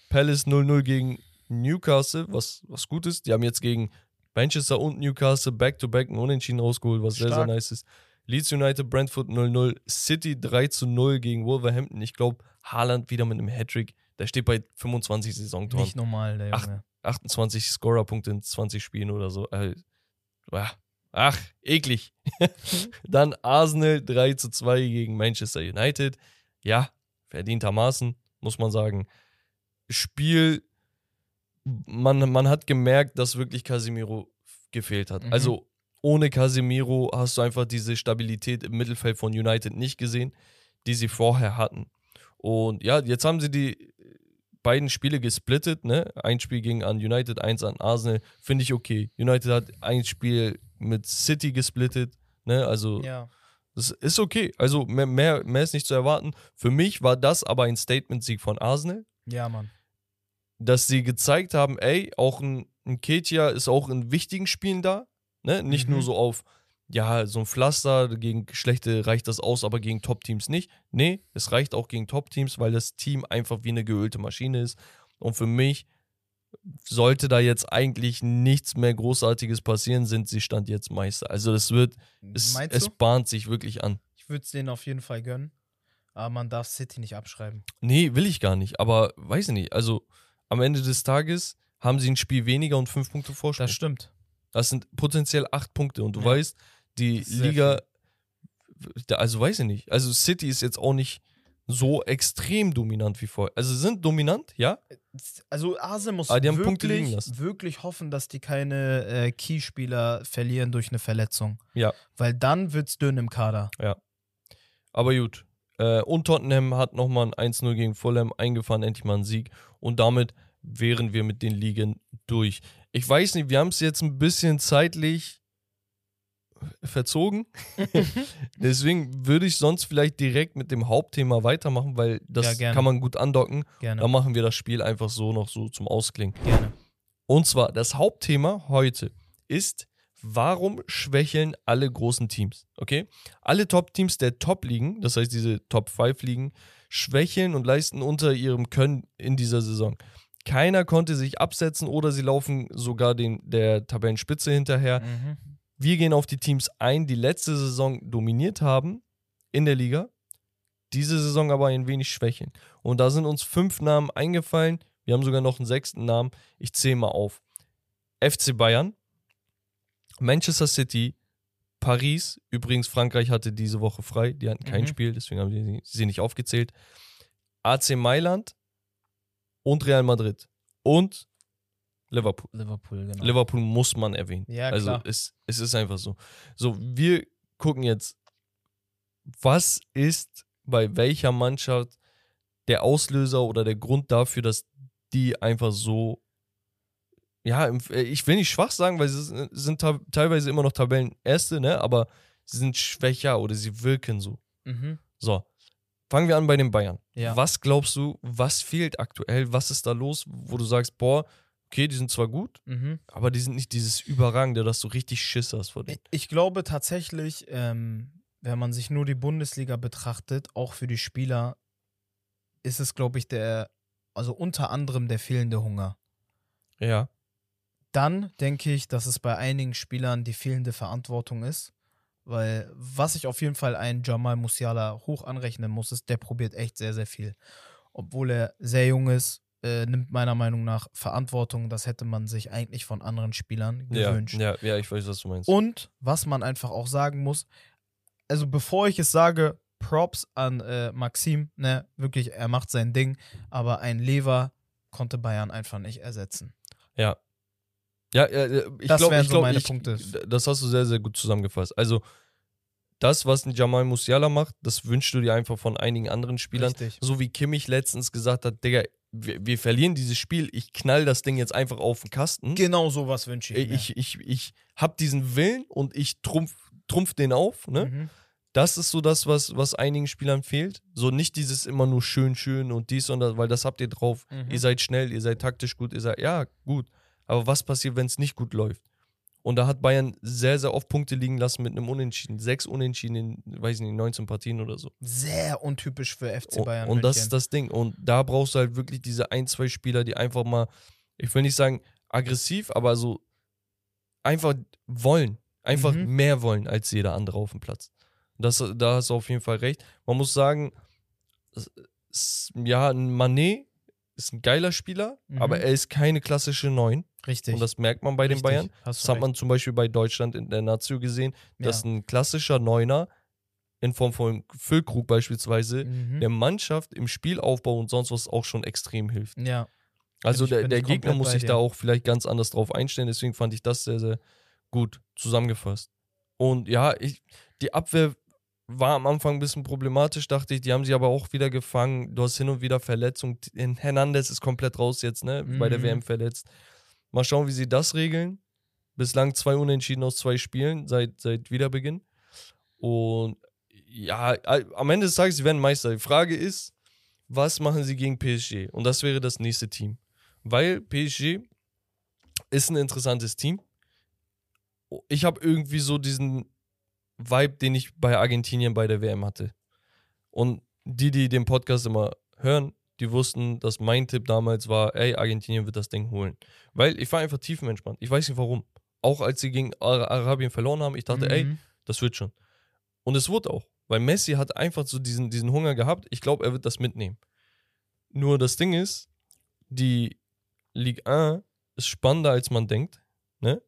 Palace 0-0 gegen Newcastle, was, was gut ist. Die haben jetzt gegen Manchester und Newcastle back-to-back ein Unentschieden rausgeholt, was sehr, sehr Stark. nice ist. Leeds United, Brentford 0-0, City 3-0 gegen Wolverhampton. Ich glaube, Haaland wieder mit einem Hattrick. Der steht bei 25 Saisontoren. Nicht normal, der Junge. 28 Scorerpunkte in 20 Spielen oder so. Äh, ach, eklig. Dann Arsenal 3 zu 2 gegen Manchester United. Ja, verdientermaßen, muss man sagen. Spiel, man, man hat gemerkt, dass wirklich Casemiro gefehlt hat. Mhm. Also ohne Casemiro hast du einfach diese Stabilität im Mittelfeld von United nicht gesehen, die sie vorher hatten. Und ja, jetzt haben sie die beiden Spiele gesplittet, ne? Ein Spiel ging an United, eins an Arsenal. Finde ich okay. United hat ein Spiel mit City gesplittet. Ne? Also Ja. das ist okay. Also mehr, mehr, mehr ist nicht zu erwarten. Für mich war das aber ein Statement-Sieg von Arsenal, Ja, Mann. Dass sie gezeigt haben, ey, auch ein, ein Ketia ist auch in wichtigen Spielen da. Ne? Nicht Mhm. nur so auf, ja, so ein Pflaster, gegen schlechte reicht das aus, aber gegen Top-Teams nicht. Nee, es reicht auch gegen Top-Teams, weil das Team einfach wie eine geölte Maschine ist. Und für mich sollte da jetzt eigentlich nichts mehr Großartiges passieren, sind sie Stand jetzt Meister. Also es wird, es, es bahnt sich wirklich an. Ich würde es denen auf jeden Fall gönnen. Aber man darf City nicht abschreiben. Nee, will ich gar nicht, aber weiß ich nicht. Also am Ende des Tages haben sie ein Spiel weniger und fünf Punkte Vorsprung. Das stimmt. Das sind potenziell acht Punkte und du Ja. weißt, die Liga, da- also weiß ich nicht. Also City ist jetzt auch nicht so extrem dominant wie vorher. Also sie sind dominant, ja. Also Arsenal muss wirklich, wirklich hoffen, dass die keine äh, Keyspieler verlieren durch eine Verletzung. Ja. Weil dann wird's dünn im Kader. Aber gut. Äh, und Tottenham hat nochmal ein 1-0 gegen Fulham eingefahren, endlich mal einen Sieg. Und damit wären wir mit den Ligen durch. Ich weiß nicht, wir haben es jetzt ein bisschen zeitlich verzogen. Deswegen würde ich sonst vielleicht direkt mit dem Hauptthema weitermachen, weil Ja, das gerne. kann man gut andocken. Gerne. Dann machen wir das Spiel einfach so noch so zum Ausklingen. Gerne. Und zwar, das Hauptthema heute ist, warum schwächeln alle großen Teams? Okay? Alle Top-Teams der Top-Ligen, das heißt diese Top-5-Ligen, schwächeln und leisten unter ihrem Können in dieser Saison. Keiner konnte sich absetzen oder sie laufen sogar den, der Tabellenspitze hinterher. Mhm. Wir gehen auf die Teams ein, die letzte Saison dominiert haben in der Liga, diese Saison aber ein wenig schwächeln. Und da sind uns fünf Namen eingefallen. Wir haben sogar noch einen sechsten Namen. Ich zähle mal auf. FC Bayern, Manchester City, Paris. Übrigens, Frankreich hatte diese Woche frei. Die hatten kein Mhm. Spiel, deswegen haben sie sie nicht aufgezählt. AC Mailand und Real Madrid. Und Liverpool. Liverpool, genau. Liverpool muss man erwähnen. Ja, also klar. Es, es ist einfach so. So, wir gucken jetzt, was ist bei welcher Mannschaft der Auslöser oder der Grund dafür, dass die einfach so, ja, äh, ich will nicht schwach sagen, weil sie sind- teilweise immer noch Tabellenerste, ne? aber sie sind schwächer oder sie wirken so. Mhm. So, fangen wir an bei den Bayern. Ja. Was glaubst du, was fehlt aktuell? Was ist da los, wo du sagst, boah, okay, die sind zwar gut, Mhm. aber die sind nicht dieses Überragende, dass du richtig Schiss hast vor denen. Ich glaube tatsächlich, ähm, wenn man sich nur die Bundesliga betrachtet, auch für die Spieler, ist es, glaube ich, der, also unter anderem der fehlende Hunger. Ja. Dann denke ich, dass es bei einigen Spielern die fehlende Verantwortung ist. Weil was ich auf jeden Fall einen Jamal Musiala hoch anrechnen muss, ist, der probiert echt sehr, sehr viel. Obwohl er sehr jung ist, äh, nimmt meiner Meinung nach Verantwortung. Das hätte man sich eigentlich von anderen Spielern Ja, gewünscht. ja, ja, ich weiß, was du meinst. Und was man einfach auch sagen muss, also bevor ich es sage, Props an äh, Maxim, ne, wirklich, er macht sein Ding, aber ein Lever konnte Bayern einfach nicht ersetzen. Ja. Ja, äh, ich Das glaube, wären ich so glaub, meine ich, Punkte. Das hast du sehr, sehr gut zusammengefasst. Also, das, was ein Jamal Musiala macht, das wünschst du dir einfach von einigen anderen Spielern. Richtig. So wie Kimmich letztens gesagt hat, Digga, wir, wir verlieren dieses Spiel, ich knall das Ding jetzt einfach auf den Kasten. Genau sowas wünsche ich mir. ich, ich, ich hab diesen Willen und ich trumpf, trumpf den auf, ne? Mhm. Das ist so das, was, was einigen Spielern fehlt. So nicht dieses immer nur schön, schön und dies und das, weil das habt ihr drauf. Mhm. Ihr seid schnell, ihr seid taktisch gut, ihr seid, ja, gut. Aber was passiert, wenn es nicht gut läuft? Und da hat Bayern sehr, sehr oft Punkte liegen lassen mit einem Unentschieden. Sechs Unentschieden in, weiß ich nicht, 19 Partien oder so. Sehr untypisch für FC Und, Bayern. und das München. ist das Ding. Und da brauchst du halt wirklich diese ein, zwei Spieler, die einfach mal, ich will nicht sagen aggressiv, aber so einfach wollen. Einfach Mhm. mehr wollen als jeder andere auf dem Platz. Das, da hast du auf jeden Fall recht. Man muss sagen, ja, ein Manet ist ein geiler Spieler, Mhm. aber er ist keine klassische Neun. Richtig. Und das merkt man bei den Richtig. Bayern. Hast Das hat man zum Beispiel bei Deutschland in der Nazio gesehen, dass ja. ein klassischer Neuner in Form von Füllkrug beispielsweise Mhm. der Mannschaft im Spielaufbau und sonst was auch schon extrem hilft. Ja. Also ich- der, der Gegner muss sich da auch vielleicht ganz anders drauf einstellen, deswegen fand ich das sehr, sehr gut zusammengefasst. Und ja, ich, die Abwehr war am Anfang ein bisschen problematisch, dachte ich. Die haben sie aber auch wieder gefangen. Du hast hin und wieder Verletzungen. Hernandez ist komplett raus jetzt, ne? Bei der Mhm. WM verletzt. Mal schauen, wie sie das regeln. Bislang zwei Unentschieden aus zwei Spielen seit, seit Wiederbeginn. Und ja, am Ende des Tages, sie werden Meister. Die Frage ist, was machen sie gegen PSG? Und das wäre das nächste Team. Weil PSG ist ein interessantes Team. Ich habe irgendwie so diesen Vibe, den ich bei Argentinien bei der WM hatte. Und die, die den Podcast immer hören, die wussten, dass mein Tipp damals war, ey, Argentinien wird das Ding holen. Weil ich war einfach tiefenentspannt. Ich weiß nicht warum. Auch als sie gegen Arabien verloren haben, ich dachte, mhm. ey, das wird schon. Und es wurde auch. Weil Messi hat einfach so diesen, diesen Hunger gehabt. Ich glaube, er wird das mitnehmen. Nur das Ding ist, die Ligue 1 ist spannender, als man denkt. Ne?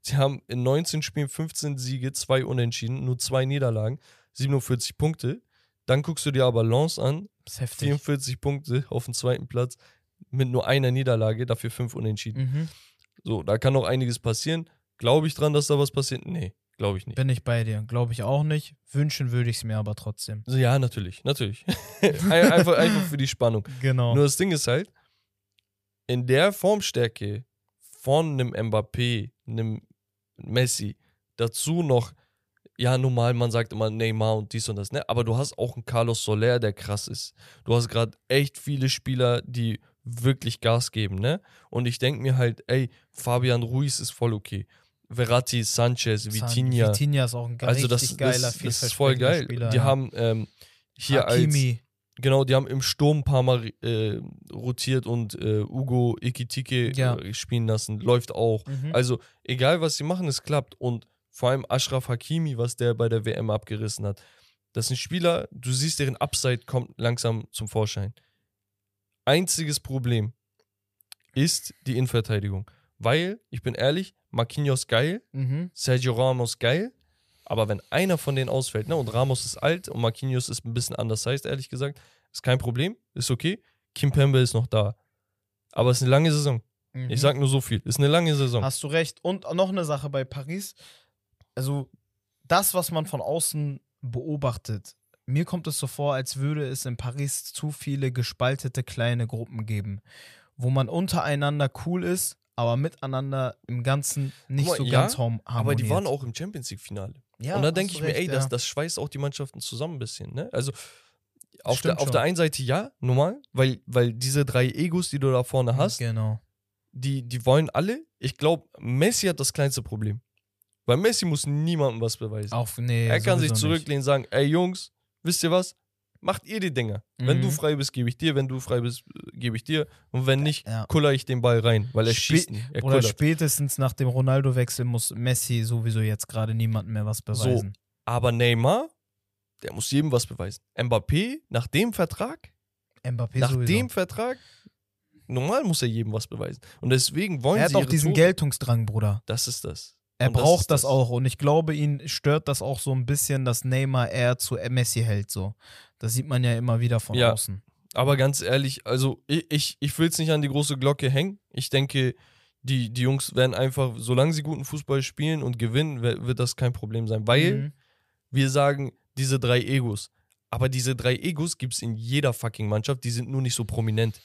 Sie haben in 19 Spielen 15 Siege, zwei Unentschieden, nur zwei Niederlagen, 47 Punkte. Dann guckst du dir aber Lens an, 44 Punkte auf dem zweiten Platz mit nur einer Niederlage, dafür fünf Unentschieden. Mhm. So, da kann noch einiges passieren. Glaube ich dran, dass da was passiert? Nee, glaube ich nicht. Bin ich bei dir. Glaube ich auch nicht. Wünschen würde ich es mir aber trotzdem. Ja, natürlich, natürlich. einfach, einfach für die Spannung. Genau. Nur das Ding ist halt, in der Formstärke von einem Mbappé, einem Messi, dazu noch ja, normal, man sagt immer Neymar und dies und das, ne? Aber du hast auch einen Carlos Soler, der krass ist. Du hast gerade echt viele Spieler, die wirklich Gas geben, ne? Und ich denke mir halt, ey, Fabian Ruiz ist voll okay. Verratti, Sanchez, Vitinha. Vitinha ist auch ein also das, richtig geiler, das, das ist voll geil. Spieler, die ja. haben ähm, hier Hakimi. als Genau, die haben im Sturm ein paar Mal äh, rotiert und äh, Ugo Ikitike ja. äh, spielen lassen. Läuft auch. Mhm. Also, egal was sie machen, es klappt. Und vor allem Ashraf Hakimi, was der bei der WM abgerissen hat. Das sind Spieler, du siehst, deren Upside kommt langsam zum Vorschein. Einziges Problem ist die Innenverteidigung. Weil, ich bin ehrlich, Marquinhos geil, mhm. Sergio Ramos geil, aber wenn einer von denen ausfällt, ne, und Ramos ist alt und Marquinhos ist ein bisschen anders heißt, ehrlich gesagt, ist kein Problem, ist okay. Kim Pembe ist noch da. Aber es ist eine lange Saison. Mhm. Ich sag nur so viel. Ist eine lange Saison. Hast du recht. Und noch eine Sache bei Paris also das, was man von außen beobachtet, mir kommt es so vor, als würde es in Paris zu viele gespaltete kleine Gruppen geben, wo man untereinander cool ist, aber miteinander im Ganzen nicht mal, so ja, ganz harmoniert. Aber die waren auch im Champions League-Finale. Ja, und da denke ich recht, mir, ey, ja. das, das schweißt auch die Mannschaften zusammen ein bisschen. Ne? Also auf der, auf der einen Seite ja, normal, weil, weil diese drei Egos, die du da vorne hast, genau. die, die wollen alle. Ich glaube, Messi hat das kleinste Problem. Weil Messi muss niemandem was beweisen. Auf, nee, er kann sich zurücklehnen und sagen, ey Jungs, wisst ihr was? Macht ihr die Dinger. Mhm. Wenn du mhm. frei bist, gebe ich dir. Wenn du frei bist, gebe ich dir. Und wenn nicht, ja. kuller ich den Ball rein, weil er Spä schießt nicht. Er Oder spätestens nach dem Ronaldo-Wechsel muss Messi sowieso jetzt gerade niemandem mehr was beweisen. So, aber Neymar, der muss jedem was beweisen. Mbappé, nach dem Vertrag, Mbappé nach sowieso. dem Vertrag, normal muss er jedem was beweisen. Und deswegen wollen er sie. Er hat auch diesen Tore. Geltungsdrang, Bruder. Das ist das. Er braucht das, das, auch und ich glaube, ihn stört das auch so ein bisschen, dass Neymar eher zu Messi hält. So. Das sieht man ja immer wieder von ja, außen. Aber ganz ehrlich, also ich, ich, ich will es nicht an die große Glocke hängen. Ich denke, die, die Jungs werden einfach, solange sie guten Fußball spielen und gewinnen, wird das kein Problem sein. Weil mhm. wir sagen, diese drei Egos. Aber diese drei Egos gibt es in jeder fucking Mannschaft, die sind nur nicht so prominent.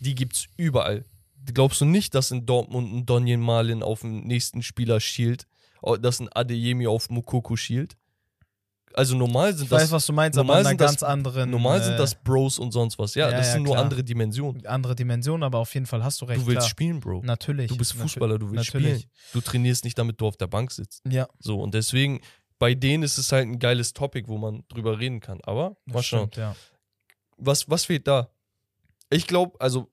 Die gibt es überall glaubst du nicht, dass in Dortmund ein Donjen Malin auf den nächsten Spieler schielt, oh, dass ein Adeyemi auf Mukoko schielt? Also normal sind ich das. Ich weiß, was du meinst, aber in einer ganz das, anderen. Normal äh, sind das Bros und sonst was. Ja, ja das ja, sind nur andere Dimensionen. Andere Dimensionen, aber auf jeden Fall hast du recht. Du willst klar. spielen, Bro. Natürlich. Du bist Fußballer, du willst natürlich. spielen. Du trainierst nicht, damit du auf der Bank sitzt. Ja. So, und deswegen, bei denen ist es halt ein geiles Topic, wo man drüber reden kann. Aber, das mal schauen. Stimmt, ja. was, was fehlt da? Ich glaube, also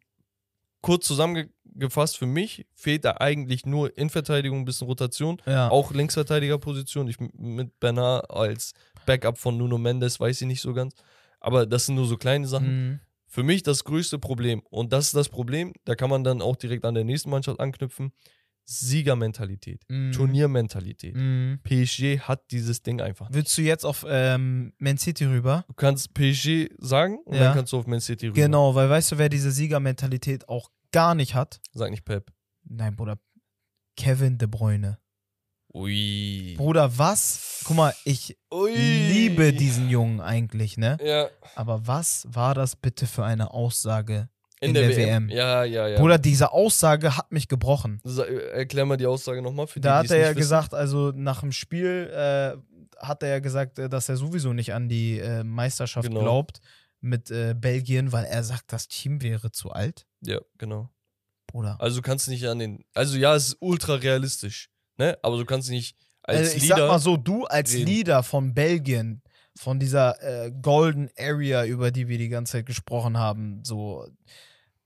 kurz zusammengefasst, für mich fehlt da eigentlich nur Innenverteidigung, ein bisschen Rotation. Ja. Auch Linksverteidigerposition. Ich mit Bernard als Backup von Nuno Mendes weiß ich nicht so ganz. Aber das sind nur so kleine Sachen. Mhm. Für mich das größte Problem, und das ist das Problem, da kann man dann auch direkt an der nächsten Mannschaft anknüpfen. Siegermentalität, mm. Turniermentalität. Mm. PSG hat dieses Ding einfach. Willst du jetzt auf ähm, Man City rüber? Du kannst PSG sagen und ja. dann kannst du auf Man City rüber. Genau, weil weißt du, wer diese Siegermentalität auch gar nicht hat? Sag nicht Pep. Nein, Bruder. Kevin De Bruyne. Ui. Bruder, was? Guck mal, ich Ui. liebe diesen Jungen eigentlich, ne? Ja. Aber was war das bitte für eine Aussage in, der, WM. Ja, ja, ja. Bruder, diese Aussage hat mich gebrochen. Äh, Erklär mal die Aussage nochmal für die, Da die hat er ja wissen. gesagt, also nach dem Spiel äh, hat er ja gesagt, äh, dass er sowieso nicht an die äh, Meisterschaft Genau. glaubt mit äh, Belgien, weil er sagt, das Team wäre zu alt. Ja, genau. Bruder. Also du kannst nicht an den. Also ja, es ist ultra realistisch, ne? Aber du kannst nicht als also ich Leader. sag mal so, du als reden. Leader von Belgien, von dieser äh, Golden Area, über die wir die ganze Zeit gesprochen haben, so,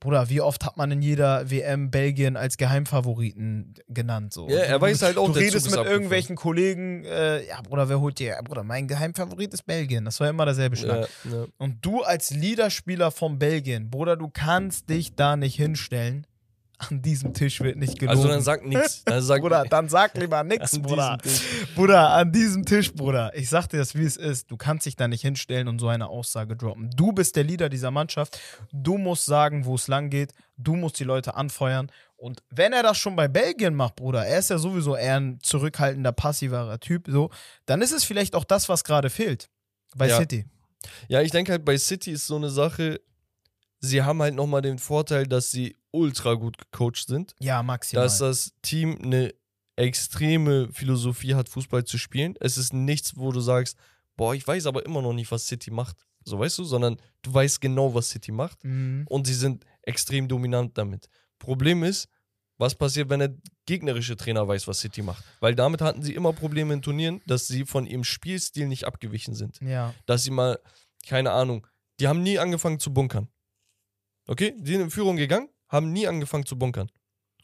Bruder, wie oft hat man in jeder WM Belgien als Geheimfavoriten genannt? So. Ja, er Du- weiß halt auch, Du redest mit irgendwelchen Kollegen, äh, ja, Bruder, wer holt dir? Ja, Bruder, mein Geheimfavorit ist Belgien. Das war immer derselbe Schlag. ja, ja. Und du als Leaderspieler von Belgien, Bruder, du kannst dich da nicht hinstellen. An diesem Tisch wird nicht gelogen. Also dann sag nichts. Bruder, dann sag lieber an Bruder. Bruder, an diesem Tisch, Bruder. Ich sag dir das, wie es ist. Du kannst dich da nicht hinstellen und so eine Aussage droppen. Du bist der Leader dieser Mannschaft. Du musst sagen, wo es lang geht. Du musst die Leute anfeuern. Und wenn er das schon bei Belgien macht, Bruder, er ist ja sowieso eher ein zurückhaltender, passiverer Typ, so, dann ist es vielleicht auch das, was gerade fehlt. Bei Ja. City. Ja, ich denke halt, bei City ist so eine Sache, sie haben halt nochmal den Vorteil, dass sie ultra gut gecoacht sind. Ja, maximal. Dass das Team eine extreme Philosophie hat, Fußball zu spielen. Es ist nichts, wo du sagst, boah, ich weiß aber immer noch nicht, was City macht. So weißt du, sondern du weißt genau, was City macht. Mhm. Und sie sind extrem dominant damit. Problem ist, was passiert, wenn der gegnerische Trainer weiß, was City macht? Weil damit hatten sie immer Probleme in Turnieren, dass sie von ihrem Spielstil nicht abgewichen sind. Ja. Dass sie mal, keine Ahnung, die haben nie angefangen zu bunkern. Okay? Die sind in Führung gegangen, haben nie angefangen zu bunkern.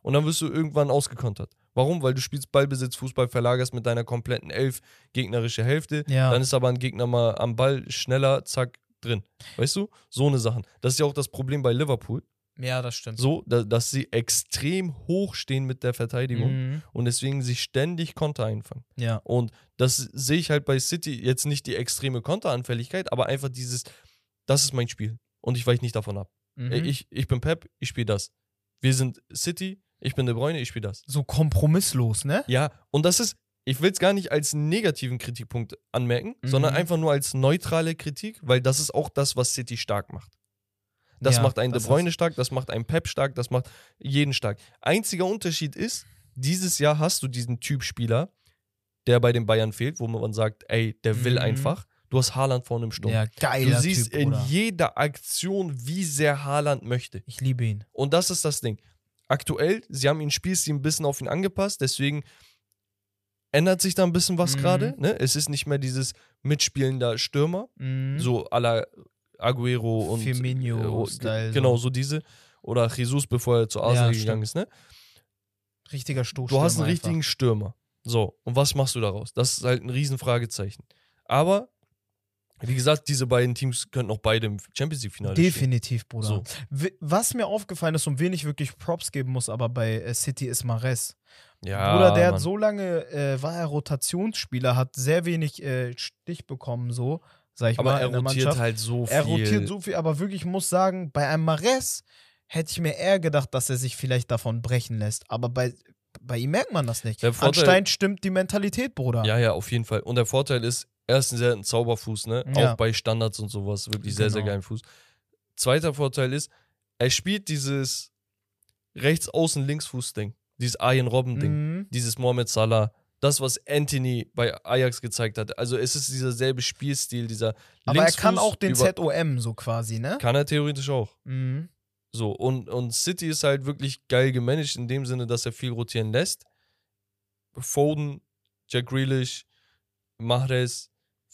Und dann wirst du irgendwann ausgekontert. Warum? Weil du spielst Ballbesitz, Fußball, verlagerst mit deiner kompletten Elf gegnerische Hälfte. Ja. Dann ist aber ein Gegner mal am Ball schneller, zack, drin. Weißt du? So eine Sachen. Das ist ja auch das Problem bei Liverpool. ja, das stimmt. So, da, dass sie extrem hoch stehen mit der Verteidigung Mhm. und deswegen sich ständig Konter einfangen. Ja. Und das sehe ich halt bei City jetzt nicht die extreme Konteranfälligkeit, aber einfach dieses, das ist mein Spiel und ich weiche nicht davon ab. Mhm. Ich, ich bin Pep, ich spiele das. Wir sind City, ich bin De Bruyne, ich spiele das. so kompromisslos, ne? Ja, und das ist, ich will es gar nicht als negativen Kritikpunkt anmerken, Mhm. sondern einfach nur als neutrale Kritik, weil das ist auch das, was City stark macht. Das Ja, macht einen De das Bruyne ist- stark, das macht einen Pep stark, das macht jeden stark. Einziger Unterschied ist, dieses Jahr hast du diesen Typ Spieler, der bei den Bayern fehlt, wo man sagt, ey, der will Mhm. einfach. Du hast Haaland vorne im Sturm. Ja, geiler du siehst typ, in jeder Aktion, wie sehr Haaland möchte. Ich liebe ihn. Und das ist das Ding. Aktuell, sie haben ihn Spielstil ein bisschen auf ihn angepasst, deswegen ändert sich da ein bisschen was Mhm. gerade. Ne? Es ist nicht mehr dieses mitspielender Stürmer, Mhm. so à la Aguero und Firmino äh, Style, so. genau so diese oder Jesus, bevor er zu Arsenal Ja, gegangen ist. Ne? Richtiger Stoß. Du hast einen richtigen Stürmer. So, und was machst du daraus? Das ist halt ein Riesenfragezeichen. Aber, wie gesagt, diese beiden Teams könnten auch beide im Champions League-Finale stehen. Definitiv, Bruder. So. Was mir aufgefallen ist und wen ich wirklich Props geben muss, aber bei äh, City ist Mares. Ja, Bruder, der Mann. hat so lange, äh, war er Rotationsspieler, hat sehr wenig äh, Stich bekommen, so, sag ich aber mal, er in der rotiert Mannschaft. halt so viel. Er rotiert so viel, aber wirklich muss sagen, bei einem Mares hätte ich mir eher gedacht, dass er sich vielleicht davon brechen lässt. Aber bei, bei ihm merkt man das nicht. Der Vorteil- Anscheinend stimmt die Mentalität, Bruder. Ja, ja, auf jeden Fall. Und der Vorteil ist, er ist ein sehr ein Zauberfuß, ne? Ja. Auch bei Standards und sowas. Wirklich sehr, sehr Genau. geilen Fuß. Zweiter Vorteil ist, er spielt dieses Rechts-Außen-Linksfuß-Ding. Dieses Arjen Robben-Ding. Mhm. Dieses Mohamed Salah. Das, was Anthony bei Ajax gezeigt hat. Also es ist dieser selbe Spielstil, dieser Aber er kann Linksfuß auch den ZOM so quasi, ne? Kann er theoretisch auch. Mhm. So, und, und City ist halt wirklich geil gemanagt in dem Sinne, dass er viel rotieren lässt. Foden, Jack Grealish, Mahrez,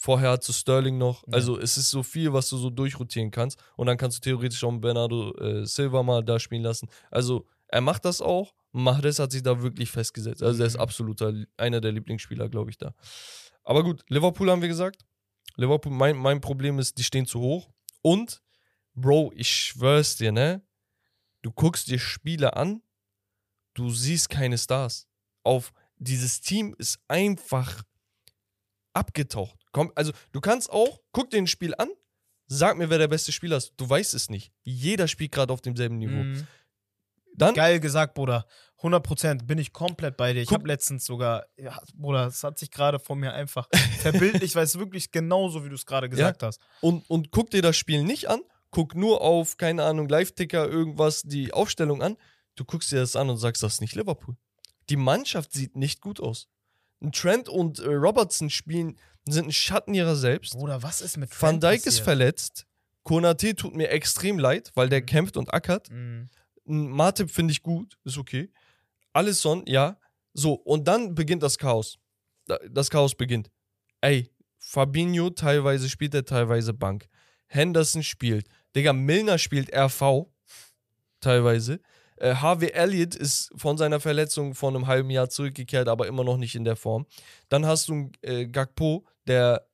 vorher hat du Sterling noch. Ja. Also es ist so viel, was du so durchrotieren kannst. Und dann kannst du theoretisch auch Bernardo äh, Silva mal da spielen lassen. Also er macht das auch. Mahrez hat sich da wirklich festgesetzt. Also er ist Mhm. absoluter, einer der Lieblingsspieler, glaube ich, da. Aber gut, Liverpool haben wir gesagt. Liverpool, mein, mein Problem ist, die stehen zu hoch. Und, Bro, ich schwör's dir, ne? Du guckst dir Spiele an, du siehst keine Stars. Auf dieses Team ist einfach abgetaucht. Komm, also du kannst auch, guck dir ein Spiel an, sag mir, wer der beste Spieler ist. Du weißt es nicht. Jeder spielt gerade auf demselben Niveau. Mhm. Dann, Geil gesagt, Bruder. 100% bin ich komplett bei dir. Ich habe letztens sogar, ja, Bruder, es hat sich gerade vor mir einfach verbildlicht, weil es wirklich genauso, wie du es gerade gesagt hast. und, und guck dir das Spiel nicht an, guck nur auf, keine Ahnung, Live-Ticker, irgendwas, die Aufstellung an. Du guckst dir das an und sagst, das ist nicht Liverpool. Die Mannschaft sieht nicht gut aus. Trent und äh, Robertson spielen, sind ein Schatten ihrer selbst. Bruder, was ist mit Van Dijk ist verletzt. Konate tut mir extrem leid, weil der Mhm. kämpft und ackert. Mhm. Ein Matip finde ich gut, ist okay. Alisson, ja. So, und dann beginnt das Chaos. Da- Das Chaos beginnt. Ey, Fabinho teilweise spielt er teilweise Bank. Henderson spielt. Digga, Milner spielt RV teilweise. Äh, Harvey Elliott ist von seiner Verletzung vor einem halben Jahr zurückgekehrt, aber immer noch nicht in der Form. Dann hast du einen, äh, Gakpo, der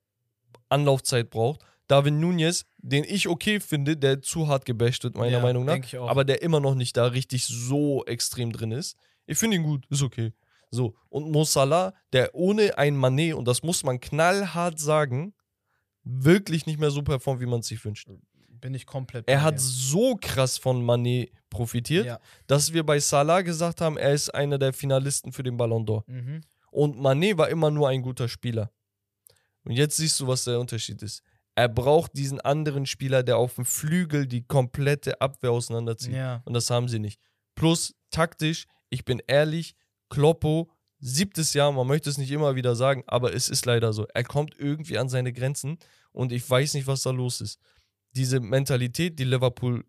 Anlaufzeit braucht. David Nunez, den ich okay finde, der zu hart gebasht wird, meiner Ja, Meinung nach. Aber der immer noch nicht da richtig so extrem drin ist. Ich finde ihn gut, ist okay. So, und Mo Salah, der ohne ein Manet, und das muss man knallhart sagen, wirklich nicht mehr so performt, wie man es sich wünscht. Bin ich komplett. Er hat so krass von Manet profitiert, Ja. dass wir bei Salah gesagt haben, er ist einer der Finalisten für den Ballon d'Or. Mhm. Und Manet war immer nur ein guter Spieler. Und jetzt siehst du, was der Unterschied ist. Er braucht diesen anderen Spieler, der auf dem Flügel die komplette Abwehr auseinanderzieht. Ja. Und das haben sie nicht. Plus taktisch, ich bin ehrlich, Kloppo, siebtes Jahr, man möchte es nicht immer wieder sagen, aber es ist leider so. Er kommt irgendwie an seine Grenzen und ich weiß nicht, was da los ist. Diese Mentalität, die Liverpool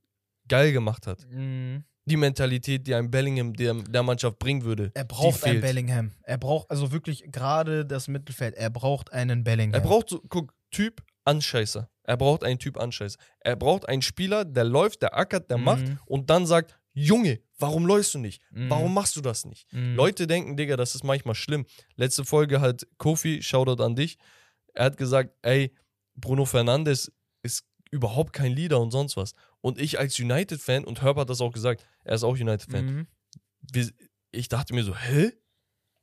geil gemacht hat, Mhm. die Mentalität, die ein Bellingham der, der Mannschaft bringen würde, Er braucht einen. Bellingham. Er braucht also wirklich gerade das Mittelfeld. Er braucht einen Bellingham. Er braucht so, guck, Typ Anscheißer. Er braucht einen Typ Anscheißer. Er braucht einen Spieler, der läuft, der ackert, der Mhm. macht und dann sagt, Junge, warum läufst du nicht? Mhm. Warum machst du das nicht? Mhm. Leute denken, Digga, das ist manchmal schlimm. Letzte Folge hat Kofi, Shoutout an dich, er hat gesagt, ey, Bruno Fernandes überhaupt kein Leader und sonst was. Und ich als United-Fan, und Herb hat das auch gesagt, er ist auch United-Fan, Mhm. ich dachte mir so, hä?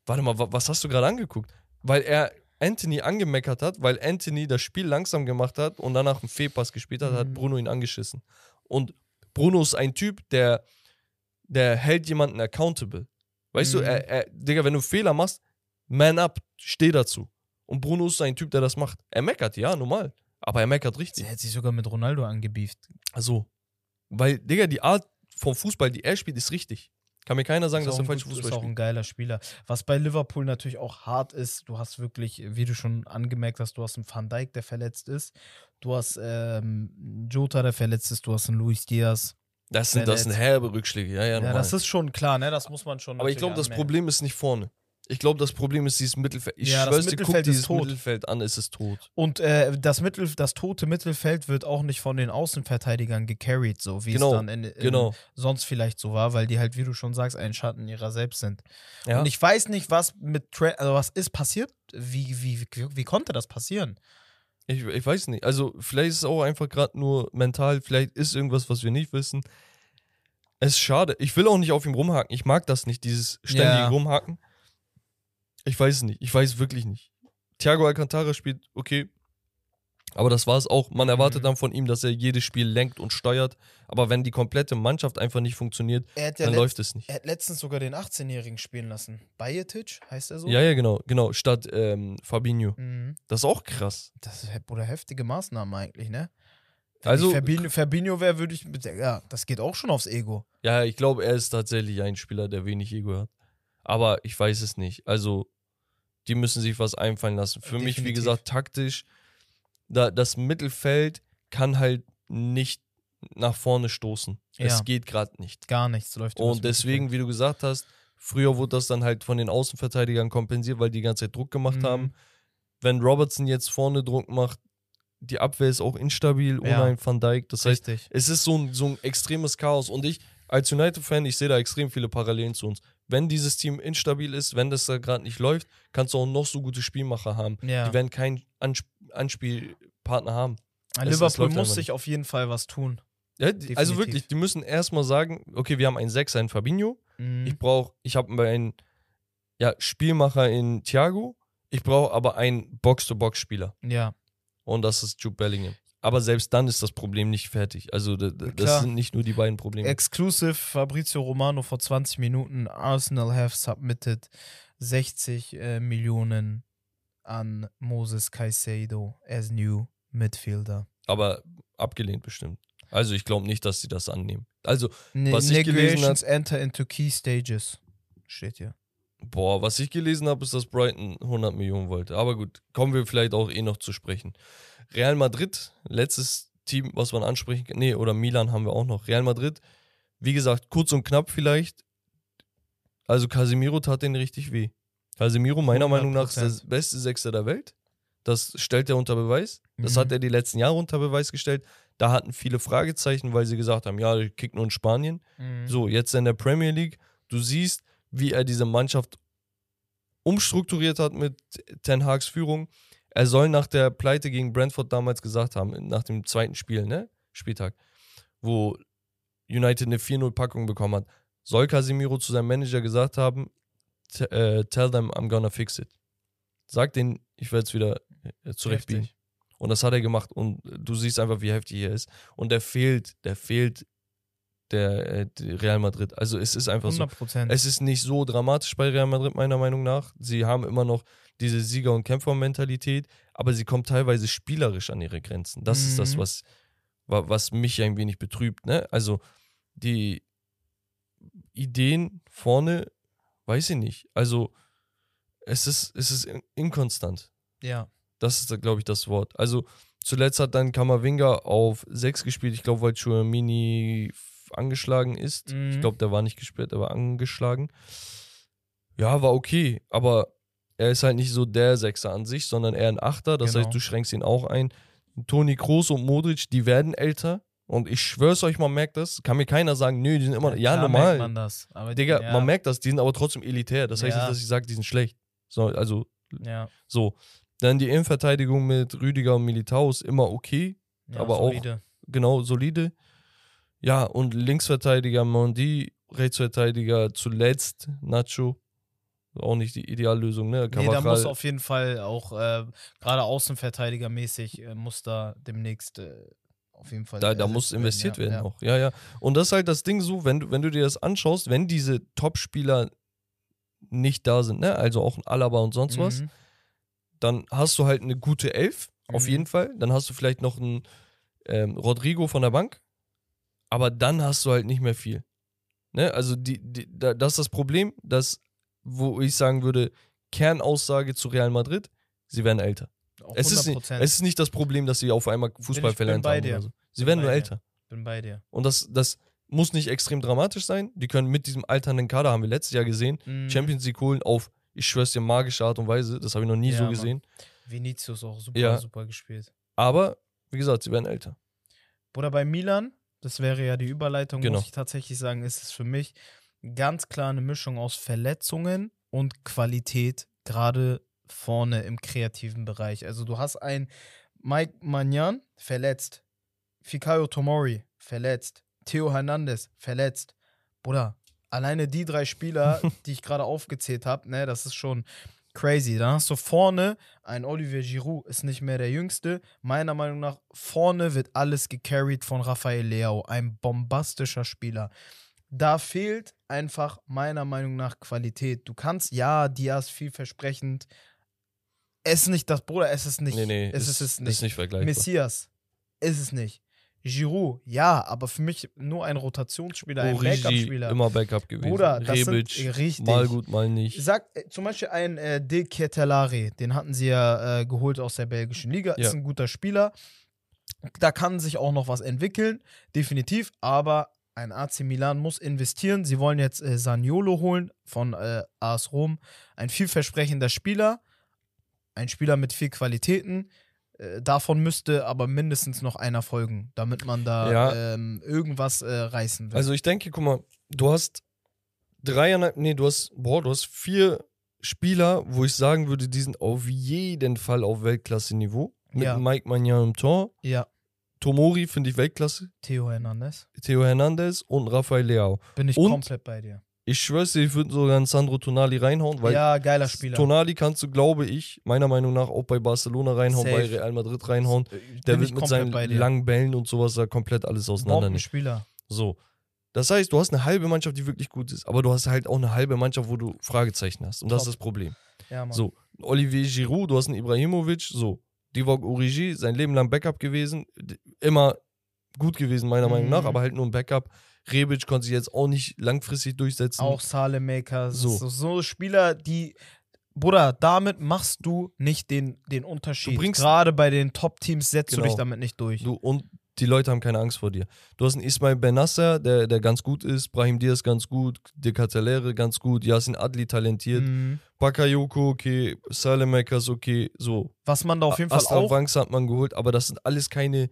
Warte mal, wa- was hast du gerade angeguckt? Weil er Anthony angemeckert hat, weil Anthony das Spiel langsam gemacht hat und danach einen Fehlpass gespielt hat, hat Mhm. Bruno ihn angeschissen. Und Bruno ist ein Typ, der, der hält jemanden accountable. Weißt du, Mhm. er, er, Digga, wenn du Fehler machst, man up, steh dazu. Und Bruno ist ein Typ, der das macht. Er meckert, ja, normal. Aber er meckert richtig. Sie hat sich sogar mit Ronaldo angebieft. Also, weil, Digga, die Art vom Fußball, die er spielt, ist richtig. Kann mir keiner sagen, dass er ein falsch Fußball Ist auch spielt. ein geiler Spieler. Was bei Liverpool natürlich auch hart ist, du hast wirklich, wie du schon angemerkt hast, du hast einen Van Dijk, der verletzt ist. Du hast ähm, Jota, der verletzt ist. Du hast einen Luis Diaz. Das sind, das sind herbe Rückschläge, ja, ja, Ja, das ist schon klar, ne? Das muss man schon. Aber ich glaube, das. Problem ist nicht vorne. Ich glaube, das Problem ist dieses Mittelfeld. Ich Ja, das schwör's dir, guck dieses tot. Mittelfeld an, es ist tot. Und äh, das, Mittel, das tote Mittelfeld wird auch nicht von den Außenverteidigern gecarried, so wie Genau, es dann in, in Genau. sonst vielleicht so war, weil die halt, wie du schon sagst, ein Schatten ihrer selbst sind. Ja. Und ich weiß nicht, was mit Trent, also was ist passiert? Wie, wie, wie, wie konnte das passieren? Ich, ich weiß nicht. Also, vielleicht ist es auch einfach gerade nur mental. Vielleicht ist irgendwas, was wir nicht wissen. Es ist schade. Ich will auch nicht auf ihm rumhaken. Ich mag das nicht, dieses ständige Ja. Rumhaken. Ich weiß es nicht. Ich weiß wirklich nicht. Thiago Alcantara spielt okay. Aber das war es auch. Man erwartet Mhm. dann von ihm, dass er jedes Spiel lenkt und steuert. Aber wenn die komplette Mannschaft einfach nicht funktioniert, Er ja dann läuft es nicht. er hat letztens sogar den 18-Jährigen spielen lassen. Bajetic, heißt er so? Ja, ja, genau, genau. Statt ähm, Fabinho. Mhm. Das ist auch krass. Das ist oder heftige Maßnahmen eigentlich, ne? Wenn Also- Fabinho, Fabinho wäre, würde ich ja, das geht auch schon aufs Ego. Ja, ich glaube, er ist tatsächlich ein Spieler, der wenig Ego hat. Aber ich weiß es nicht. Also, die müssen sich was einfallen lassen. Für mich, wie Definitiv. gesagt, taktisch, da, das Mittelfeld kann halt nicht nach vorne stoßen. Ja. Es geht gerade nicht. Gar nichts läuft Und deswegen, wie du gesagt hast, früher wurde das dann halt von den Außenverteidigern kompensiert, weil die die ganze Zeit Druck gemacht Mhm. haben. Wenn Robertson jetzt vorne Druck macht, die Abwehr ist auch instabil ohne einen Van Dijk. Das heißt, Richtig. es ist so ein, so ein extremes Chaos. Und ich, als United-Fan, ich sehe da extrem viele Parallelen zu uns. Wenn dieses Team instabil ist, wenn das da gerade nicht läuft, kannst du auch noch so gute Spielmacher haben. Ja. Die werden keinen Ansp Anspielpartner haben. es- Liverpool muss sich auf jeden Fall was tun. Ja, die, also wirklich, die müssen erstmal sagen, okay, wir haben einen Sechser in Fabinho. Mhm. Ich brauche, ich habe einen ja, Spielmacher in Thiago. Ich brauche aber einen Box-to-Box-Spieler. ja. Und das ist Jude Bellingham. Aber selbst dann ist das Problem nicht fertig. Also da- da- das Klar. sind nicht nur die beiden Probleme. Exclusive Fabrizio Romano vor 20 Minuten. Arsenal have submitted 60 äh, Millionen an Moses Caicedo as new Midfielder. aber abgelehnt bestimmt. Also ich glaube nicht, dass sie das annehmen. Also, Ne Was ich gelesen Negotiations enter into key stages. Steht hier. boah, was ich gelesen habe, ist, dass Brighton 100 Millionen wollte. Aber gut, kommen wir vielleicht auch eh noch zu sprechen. Real Madrid, letztes Team, was man ansprechen kann. Nee, oder Milan haben wir auch noch. Real Madrid, wie gesagt, kurz und knapp vielleicht. Also Casemiro tat denen richtig weh. Casemiro, meiner Meinung nach, ist der 100%. beste Sechser der Welt. Das stellt er unter Beweis. Das Mhm. hat er die letzten Jahre unter Beweis gestellt. Da hatten viele Fragezeichen, weil sie gesagt haben, ja, der kickt nur in Spanien. Mhm. So, jetzt in der Premier League, du siehst, wie er diese Mannschaft umstrukturiert hat mit Ten Hags Führung. Er soll nach der Pleite gegen Brentford damals gesagt haben, nach dem zweiten Spiel, ne? Spieltag, wo United eine 4-0-Packung bekommen hat, soll Casemiro zu seinem Manager gesagt haben, "T- äh, tell them I'm gonna fix it. Sag denen, ich werde es wieder äh, zurechtbiegen. Und das hat er gemacht und du siehst einfach, wie heftig er ist. Und der fehlt, der fehlt der, äh, der Real Madrid. Also es ist einfach so. 100 Prozent. Es ist nicht so dramatisch bei Real Madrid, meiner Meinung nach. Sie haben immer noch diese Sieger- und Kämpfermentalität, aber sie kommen teilweise spielerisch an ihre Grenzen. Das ist das, Mhm. was, wa- was mich ein wenig betrübt. Ne? Also die Ideen vorne, weiß ich nicht. Also es ist, es ist in- inkonstant. Ja. Das ist, glaube ich, das Wort. Also zuletzt hat dann Kamavinga auf 6 gespielt. Ich glaube, weil Chouamini f- angeschlagen ist. Ich Mhm. glaube, der war nicht gesperrt, der war angeschlagen. Ja, war okay, aber er ist halt nicht so der Sechser an sich, sondern eher ein Achter. Das Genau. heißt, du schränkst ihn auch ein. Toni Kroos und Modric, die werden älter. Und ich schwör's euch, man merkt das. Kann mir keiner sagen, nö, die sind immer. Ja, klar normal. Merkt man das. Aber Digga, ja, man merkt das, die sind aber trotzdem elitär. Das heißt Ja. nicht, dass ich sage, die sind schlecht. So, also Ja. so. Dann die Innenverteidigung mit Rüdiger und Militao ist immer okay. ja aber auch- solide. Genau, solide. Ja, und Linksverteidiger Mondi, Rechtsverteidiger zuletzt Nacho. Auch nicht die Ideallösung, ne? Nee, da muss auf jeden Fall auch, äh, gerade Außenverteidigermäßig, äh, muss da demnächst äh, auf jeden Fall. da, da muss investiert ja, werden ja. auch. Ja, ja. Und das ist halt das Ding so, wenn du, wenn du dir das anschaust, wenn diese Top-Spieler nicht da sind, ne? Also auch ein Alaba und sonst was, Mhm. dann hast du halt eine gute Elf, auf Mhm. jeden Fall. Dann hast du vielleicht noch einen ähm, Rodrigo von der Bank, aber dann hast du halt nicht mehr viel. Ne? Also die, die, da, das ist das Problem, dass, wo ich sagen würde, Kernaussage zu Real Madrid, sie werden älter. Es ist, nicht, 100%. es ist nicht das Problem, dass sie auf einmal Fußball verlernt haben dir. oder so. Sie Bin werden nur dir. älter. Bin bei dir. Und das, das muss nicht extrem dramatisch sein. Die können mit diesem alternden Kader, haben wir letztes Jahr gesehen, Mhm. Champions League holen auf, ich schwör's dir, magische Art und Weise. Das habe ich noch nie Ja, so Mann. gesehen. Vinicius auch super, Ja. super gespielt. Aber, wie gesagt, sie werden älter. Oder bei Milan, das wäre ja die Überleitung, Genau. muss ich tatsächlich sagen, ist es für mich ganz klar eine Mischung aus Verletzungen und Qualität, gerade vorne im kreativen Bereich. Also du hast einen Mike Magnan verletzt, Fikayo Tomori verletzt, Theo Hernandez verletzt. Bruder, alleine die drei Spieler, die ich gerade aufgezählt habe, ne, das ist schon crazy. Dann hast du vorne ein Olivier Giroud, ist nicht mehr der Jüngste. Meiner Meinung nach, vorne wird alles gecarried von Rafael Leao, ein bombastischer Spieler. Da fehlt einfach meiner Meinung nach Qualität. Du kannst, ja, Diaz vielversprechend. Es ist nicht das, Bruder, es ist nicht. nee, nee, es ist es nicht. Ist nicht vergleichbar. Messias ist es nicht. Giroud, ja, aber für mich nur ein Rotationsspieler, ein Origi, Backup-Spieler. immer Backup gewesen. Bruder, das Rebic, sind richtig. mal gut, mal nicht. Sag äh, zum Beispiel ein äh, De Ketelare, den hatten sie ja äh, geholt aus der belgischen Liga, Ja. ist ein guter Spieler. Da kann sich auch noch was entwickeln, definitiv, aber ein AC Milan muss investieren. Sie wollen jetzt äh, Saniolo holen von äh, AS Rom. Ein vielversprechender Spieler, ein Spieler mit viel Qualitäten. Äh, davon müsste aber mindestens noch einer folgen, damit man da Ja. ähm, irgendwas äh, reißen will. Also ich denke, guck mal, du hast dreieinhalb, nee, du hast, boah, du hast vier Spieler, wo ich sagen würde, die sind auf jeden Fall auf Weltklasse-Niveau. Mit Ja. Mike Magnan im Tor. ja, Tomori finde ich Weltklasse. Theo Hernandez. Theo Hernandez und Rafael Leao. Bin ich Und? komplett bei dir. Ich schwör's dir, ich würde sogar einen Sandro Tonali reinhauen, weil ja, geiler Spieler. Tonali kannst du, glaube ich, meiner Meinung nach auch bei Barcelona reinhauen, Safe. bei Real Madrid reinhauen. Äh, Der wird mit seinen langen Bällen und sowas da komplett alles auseinandernehmen. Bombenspieler. So. Das heißt, du hast eine halbe Mannschaft, die wirklich gut ist, aber du hast halt auch eine halbe Mannschaft, wo du Fragezeichen hast. Und das Top. ist das Problem. Ja, Mann. So, Olivier Giroud, du hast einen Ibrahimovic, so. Divock Origi, sein Leben lang Backup gewesen, immer gut gewesen, meiner Meinung nach, Mhm. aber halt nur ein Backup. Rebic konnte sich jetzt auch nicht langfristig durchsetzen. Auch Salemaker. So. So. so Spieler, die. Bruder, damit machst du nicht den, den Unterschied. Du Gerade bei den Top-Teams setzt du Genau. dich damit nicht durch. Du, und die Leute haben keine Angst vor dir. Du hast einen Ismail Benasser, der, der ganz gut ist, Brahim Diaz ganz gut, De Catalere ganz gut, Yasin Adli talentiert, Mhm. Bakayoko okay, Salemakers okay, so. Was man da auf jeden Fall Astra auch Wanks hat man geholt, aber das sind alles keine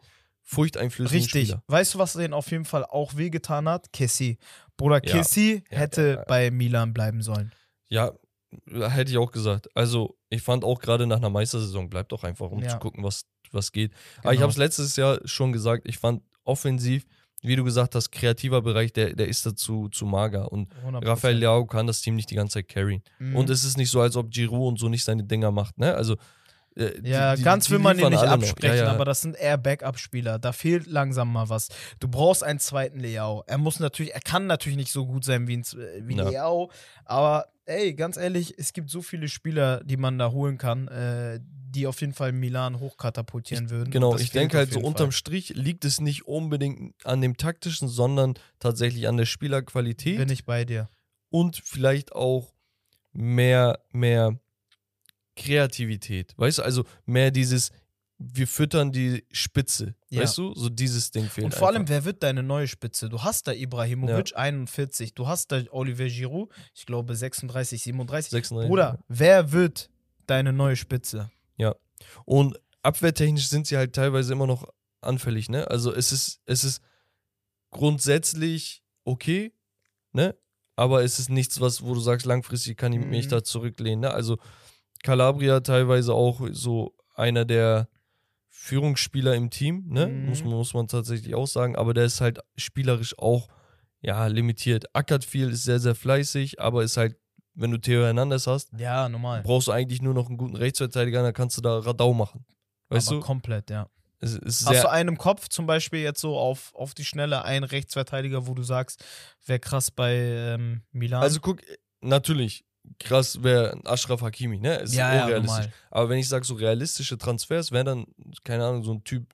furchteinflößenden Richtig. Spieler. Weißt du, was denen auf jeden Fall auch wehgetan hat? Kessi. Bruder, Ja. Kessi Ja, hätte ja, bei Milan bleiben sollen. Ja, hätte ich auch gesagt. Also, ich fand auch gerade nach einer Meistersaison, bleibt doch einfach, um zu gucken, was, was geht. Aber ich Genau. habe es letztes Jahr schon gesagt, ich fand offensiv, wie du gesagt hast, kreativer Bereich, der, der ist dazu zu mager. Und 100%. Rafael Leao kann das Team nicht die ganze Zeit carryen. Mhm. Und es ist nicht so, als ob Giroud und so nicht seine Dinger macht, ne? Also, Ja, die- ganz die will man den liefern nicht absprechen, ja, ja. aber das sind eher Backup-Spieler. Da fehlt langsam mal was. Du brauchst einen zweiten Leao. Er muss natürlich, er kann natürlich nicht so gut sein wie, ein, wie Ja. Leao, aber ey, ganz ehrlich, es gibt so viele Spieler, die man da holen kann, äh, die auf jeden Fall Milan hochkatapultieren würden. Genau, ich denke halt so unterm Fall. Strich liegt es nicht unbedingt an dem taktischen, sondern tatsächlich an der Spielerqualität. Bin ich bei dir. und vielleicht auch mehr, mehr Kreativität. Weißt du, also mehr dieses, wir füttern die Spitze. Ja. Weißt du, so dieses Ding fehlt. Und vor allem, einfach. wer wird deine neue Spitze? Du hast da Ibrahimovic, 41. Du hast da Olivier Giroud, ich glaube 36, 37. 36. Bruder, wer wird deine neue Spitze? Und abwehrtechnisch sind sie halt teilweise immer noch anfällig, ne? Also es ist, es ist grundsätzlich okay, ne? Aber es ist nichts, was, wo du sagst, langfristig kann ich mich Mhm. da zurücklehnen, ne? Also Calabria teilweise auch so einer der Führungsspieler im Team, ne? Mhm. Muss, man- muss man tatsächlich auch sagen, aber der ist halt spielerisch auch, ja, limitiert. Ackert viel, ist sehr, sehr fleißig, aber ist halt, wenn du Theo Hernandez hast, Ja, normal. brauchst du eigentlich nur noch einen guten Rechtsverteidiger, dann kannst du da Radau machen. Weißt aber du? komplett, ja. Es ist Hast du einen im Kopf, zum Beispiel jetzt so auf, auf die Schnelle, einen Rechtsverteidiger, wo du sagst, wäre krass bei ähm, Milan? also guck, natürlich, krass wäre Ashraf Hakimi, ne? Ist ja, ja, unrealistisch. normal. Aber wenn ich sage, so realistische Transfers, wäre dann, keine Ahnung, so ein Typ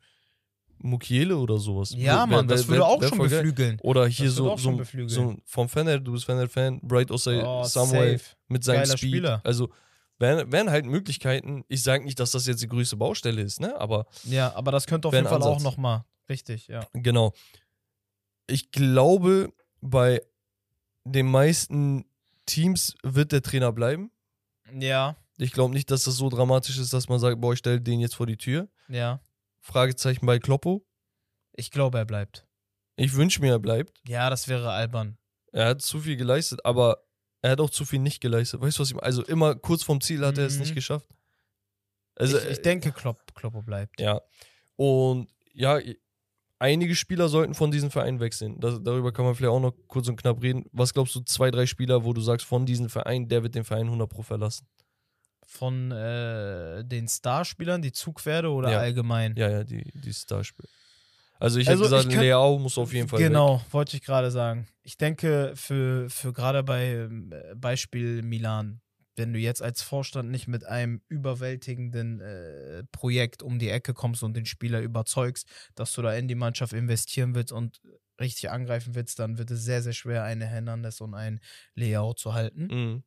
Mukiele oder sowas. Ja, Wär- Mann, wär- das wär- würde auch wär schon voll geil. beflügeln. Oder hier so, auch so, schon so vom Fener, du bist Fener-Fan, Bright Osay Oh, Samuel safe. mit seinem Geiler Speed. Spieler. Also wären, wären halt Möglichkeiten. Ich sage nicht, dass das jetzt die größte Baustelle ist, ne? Aber Ja, aber das könnte auf jeden Fall auch Ansatz. nochmal. Richtig, ja. Genau. Ich glaube, bei den meisten Teams wird der Trainer bleiben. Ja, Ich glaube nicht, dass das so dramatisch ist, dass man sagt, boah, ich stelle den jetzt vor die Tür. ja. Fragezeichen bei Kloppo. Ich glaube, er bleibt. Ich wünsche mir, er bleibt. Ja, das wäre albern. Er hat zu viel geleistet, aber er hat auch zu viel nicht geleistet. Weißt du, was ich meine? Also immer kurz vorm Ziel hat er es Mhm. nicht geschafft. Also, ich, ich denke, Klopp, Kloppo bleibt. Ja. Und ja, einige Spieler sollten von diesem Verein wechseln. Das, darüber kann man vielleicht auch noch kurz und knapp reden. Was glaubst du, zwei, drei Spieler, wo du sagst, von diesem Verein, der wird den Verein 100 Pro verlassen? Von äh, den Starspielern, die Zugpferde oder Ja. allgemein? Ja, ja, die, die Starspieler. Also ich Also hätte gesagt, ich könnt- Leao muss auf jeden Fall weg. Genau, wollte ich gerade sagen. Ich denke, für, für gerade bei ähm, Beispiel Milan, wenn du jetzt als Vorstand nicht mit einem überwältigenden äh, Projekt um die Ecke kommst und den Spieler überzeugst, dass du da in die Mannschaft investieren willst und richtig angreifen willst, dann wird es sehr, sehr schwer, eine Hernandez und ein Leao zu halten. Mhm.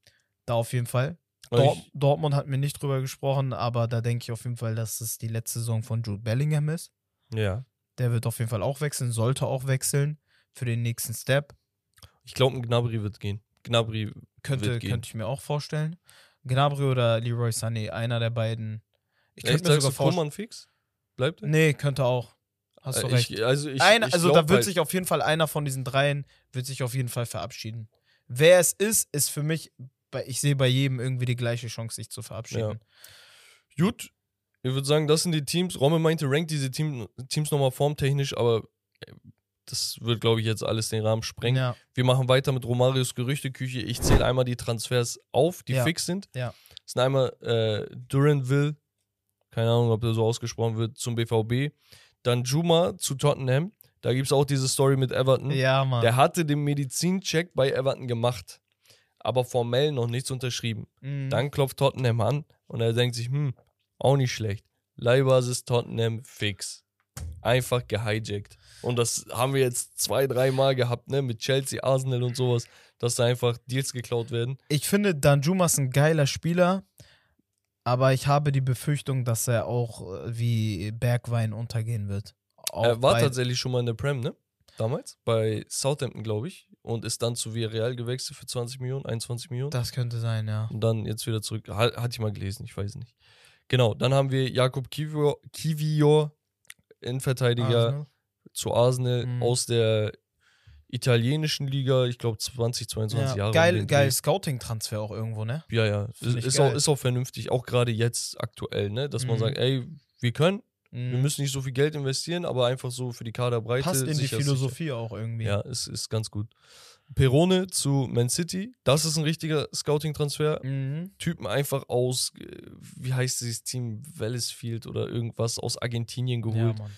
Da auf jeden Fall. Dort, Dortmund hat mir nicht drüber gesprochen, aber da denke ich auf jeden Fall, dass es die letzte Saison von Jude Bellingham ist. ja. Der wird auf jeden Fall auch wechseln, sollte auch wechseln für den nächsten Step. Ich glaube, ein Gnabry wird gehen. Gnabry Könnte, könnte ich mir auch vorstellen. Gnabry oder Leroy Sané, einer der beiden. Ich Echt, könnte mir sagst sogar du vorstellen. Koman fix? Bleibt er? Nee, könnte auch. Hast du Äh, recht. Ich, also ich, Einer, ich also da wird halt, sich auf jeden Fall einer von diesen dreien wird sich auf jeden Fall verabschieden. Wer es ist, ist für mich, bei- ich sehe bei jedem irgendwie die gleiche Chance, sich zu verabschieden. Gut, ich würde sagen, das sind die Teams. Romme meinte, rankt diese Team, Teams nochmal formtechnisch, aber äh, das wird, glaube ich, jetzt alles den Rahmen sprengen. Ja, Wir machen weiter mit Romarios Gerüchteküche. Ich zähle einmal die Transfers auf, die Ja. fix sind. Ja. Das sind einmal äh, Duranville, keine Ahnung, ob der so ausgesprochen wird, zum BVB. Dann Juma zu Tottenham. Da gibt es auch diese Story mit Everton. ja Mann. Der hatte den Medizincheck bei Everton gemacht, aber formell noch nichts unterschrieben. Mhm. Dann klopft Tottenham an und er denkt sich, hm, auch nicht schlecht. Leihbasis Tottenham fix. Einfach gehijackt. Und das haben wir jetzt zwei, dreimal gehabt, ne? Mit Chelsea, Arsenal und sowas, dass da einfach Deals geklaut werden. Ich finde, Danjuma ist ein geiler Spieler, aber ich habe die Befürchtung, dass er auch äh, wie Bergwein untergehen wird. Auch er war tatsächlich schon mal in der Prem, ne? Damals. Bei Southampton, glaube ich. Und ist dann zu Villarreal gewechselt für 20 Millionen, 21 Millionen. Das könnte sein, ja. Und dann jetzt wieder zurück. Ha- Hatte ich mal gelesen, ich weiß nicht. Genau, dann haben wir Jakob Kivior, Kivior Innenverteidiger Arsenal. zu Arsenal Mhm. aus der italienischen Liga, ich glaube 20, 22 Ja, Jahre. geil, geil. Scouting-Transfer auch irgendwo, ne? Ja, ja. Ist, Find ich ist, auch, ist auch vernünftig, auch gerade jetzt aktuell, ne? Dass man Mhm. sagt, ey, wir können, wir Mhm. müssen nicht so viel Geld investieren, aber einfach so für die Kaderbreite. Passt in die sicher Philosophie auch irgendwie. Sicher. Ja, ist, ist ganz gut. Perone zu Man City, das ist ein richtiger Scouting-Transfer. Mhm. Typen einfach aus, äh, wie heißt dieses Team, Wellesfield oder irgendwas aus Argentinien ja geholt. Mann.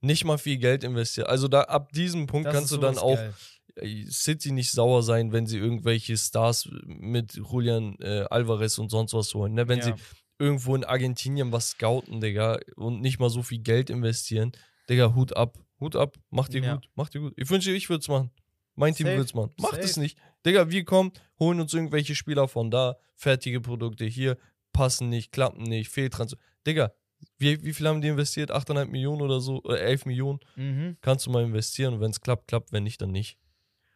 Nicht mal viel Geld investiert. Also da ab diesem Punkt Das kannst du dann auch geil. äh, City nicht sauer sein, wenn sie irgendwelche Stars mit Julian äh, Alvarez und sonst was holen. Ne? Wenn sie ja. irgendwo in Argentinien was scouten, Digga, und nicht mal so viel Geld investieren, Digga, Hut ab. Hut ab. Macht ihr Ja. gut. Macht ihr gut. Ich wünsche, ich würde es machen. Mein Team würde es machen. Macht es nicht. Digga, wir kommen, holen uns irgendwelche Spieler von da, fertige Produkte hier, passen nicht, klappen nicht, Fehltransfer. Digga, wie, wie viel haben die investiert? 8,5 Millionen oder so? Oder 11 Millionen? Mhm. Kannst du mal investieren wenn es klappt, klappt. Wenn nicht, dann nicht.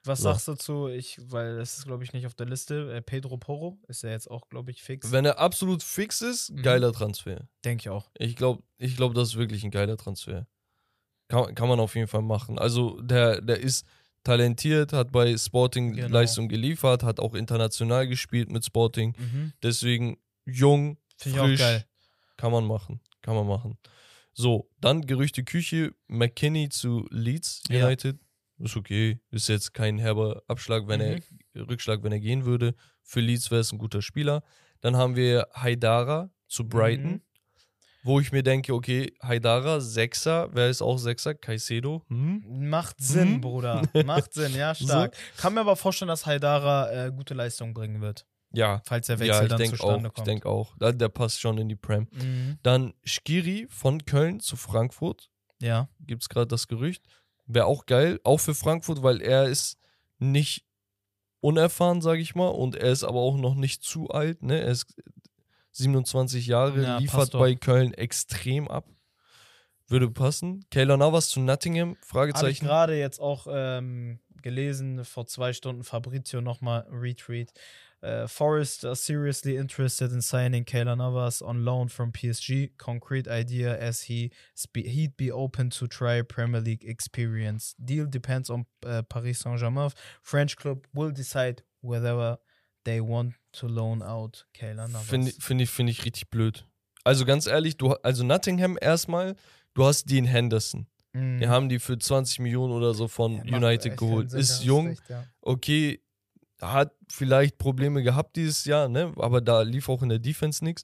Was So. sagst du zu, ich, weil das ist, glaube ich, nicht auf der Liste, äh, Pedro Porro ist ja jetzt auch, glaube ich, fix. Wenn er absolut fix ist, Mhm. geiler Transfer. Denke ich auch. Ich glaube, ich glaub, das ist wirklich ein geiler Transfer. Kann, kann man auf jeden Fall machen. Also, der, der ist talentiert, hat bei Sporting Genau. Leistung geliefert, hat auch international gespielt mit Sporting. Mhm. Deswegen jung, auch frisch, geil. kann man machen. Kann man machen. So, dann Gerüchte Küche, McKinney zu Leeds Ja. United. Ist okay. Ist jetzt kein herber Abschlag, wenn Mhm. er Rückschlag, wenn er gehen würde. Für Leeds wäre es ein guter Spieler. Dann haben wir Haidara zu Brighton. Mhm. Wo ich mir denke, okay, Haidara, Sechser, wer ist auch Sechser? Caicedo. Hm? Macht Sinn, Mhm. Bruder. Macht Sinn, ja, stark. Kann mir aber vorstellen, dass Haidara äh, gute Leistung bringen wird, Ja, falls der Wechsel ja, ich dann denke zustande auch. Ich kommt. denke auch. Der, der passt schon in die Prem. Mhm. Dann Skiri von Köln zu Frankfurt. Ja. Gibt es gerade das Gerücht. Wäre auch geil, auch für Frankfurt, weil er ist nicht unerfahren, sage ich mal, und er ist aber auch noch nicht zu alt. Ne? Er ist 27 Jahre, Ja, liefert bei Köln extrem ab. Würde passen. Kayla Navas zu Nottingham, Habe ich Fragezeichen. gerade jetzt auch ähm, gelesen, vor zwei Stunden Fabrizio nochmal Retweet. Uh, Forest are seriously interested in signing Kayla Navas on loan from PSG. Concrete idea as he he'd be open to try Premier League experience. Deal depends on uh, Paris Saint-Germain. French club will decide whether they want to loan out Kayla Navas. Finde find ich, find ich richtig blöd. Also ganz ehrlich, du, also Nottingham erstmal, du hast Dean Henderson. Mhm. Wir haben die für 20 Millionen oder so von Ja, United geholt. keinen Sinn, Ist jung, recht, ja. okay, hat vielleicht Probleme gehabt dieses Jahr, ne? Aber da lief auch in der Defense nichts.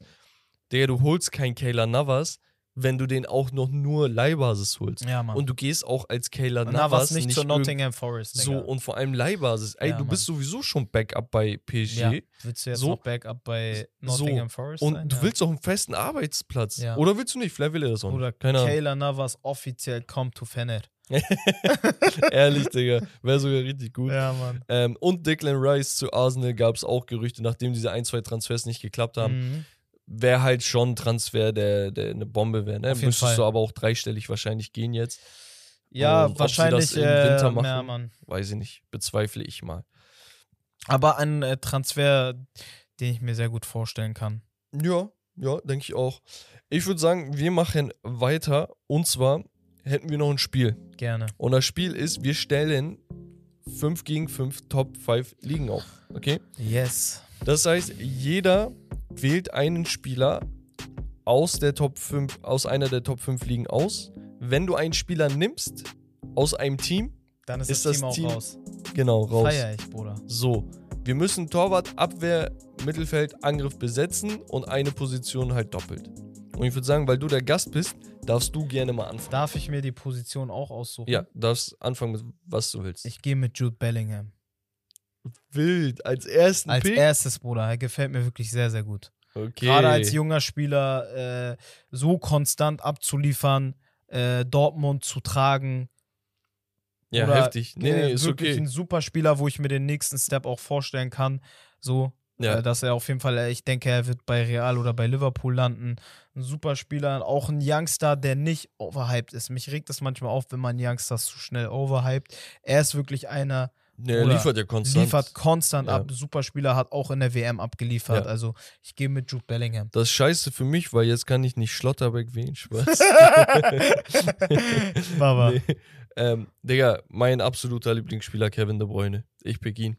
Der, du holst kein Kayla Navas, wenn du den auch noch nur Leihbasis holst. Ja, Mann. Und du gehst auch als Kayla Navas, Navas nicht, zu irgend- Nottingham Forest. So, Digga. und vor allem Leihbasis. Ey, Ja, du Mann. bist sowieso schon Backup bei PSG. Ja. Willst du jetzt So- noch Backup bei so. Nottingham Forest Und sein? du ja. willst auch einen festen Arbeitsplatz. Ja. Oder willst du nicht? Vielleicht will er das auch Oder nicht. Keine Ahnung. Kayla Navas offiziell kommt to Fener. Ehrlich, Digga. Wäre sogar richtig gut. Ja, Mann. Ähm, und Declan Rice zu Arsenal gab es auch Gerüchte, nachdem diese ein, zwei Transfers nicht geklappt haben. Mhm. Wäre halt schon ein Transfer, der, der eine Bombe wäre. Ne? Auf jeden Müsstest Fall. du aber auch dreistellig wahrscheinlich gehen jetzt. Ja, Und ob sie wahrscheinlich das im äh, Winter machen? Ja, Mann. Weiß ich nicht. Bezweifle ich mal. Aber ein äh, Transfer, den ich mir sehr gut vorstellen kann. Ja, ja, denke ich auch. Ich würde sagen, wir machen weiter. Und zwar hätten wir noch ein Spiel. Gerne. Und das Spiel ist, wir stellen 5 gegen 5 Top 5 Ligen auf. Okay? Yes. Das heißt, jeder wählt einen Spieler aus der Top 5, aus einer der Top 5 Ligen aus. Wenn du einen Spieler nimmst aus einem Team, Dann ist, Ist das, das Team auch Team raus. genau, raus. Feier ich, Bruder. So, wir müssen Torwart, Abwehr, Mittelfeld, Angriff besetzen und eine Position halt doppelt. Und ich würde sagen, weil du der Gast bist, darfst du gerne mal anfangen. Darf ich mir die Position auch aussuchen? Ja, darfst anfangen mit was du willst. Ich gehe mit Jude Bellingham. Wild, als ersten Als Pick. erstes, Bruder. Er gefällt mir wirklich sehr, sehr gut. okay. Gerade als junger Spieler äh, so konstant abzuliefern, äh, Dortmund zu tragen, Ja, Oder, heftig. Nee, äh, nee, ist wirklich okay. ein super Spieler, wo ich mir den nächsten Step auch vorstellen kann. So, Ja. äh, dass er auf jeden Fall, äh, ich denke, er wird bei Real oder bei Liverpool landen. Ein super Spieler, auch ein Youngster, der nicht overhyped ist. Mich regt das manchmal auf, wenn man Youngsters zu schnell overhyped. Er ist wirklich einer, Nee, er Oder liefert ja konstant. liefert konstant Ja. ab. Super Spieler, hat auch in der WM abgeliefert. Ja. Also ich gehe mit Jude Bellingham. Das ist scheiße für mich, weil jetzt kann ich nicht Schlotterbeck wählen. Spaß. Baba. nee. ähm, Digga, mein absoluter Lieblingsspieler Kevin De Bruyne. Ich pick ihn.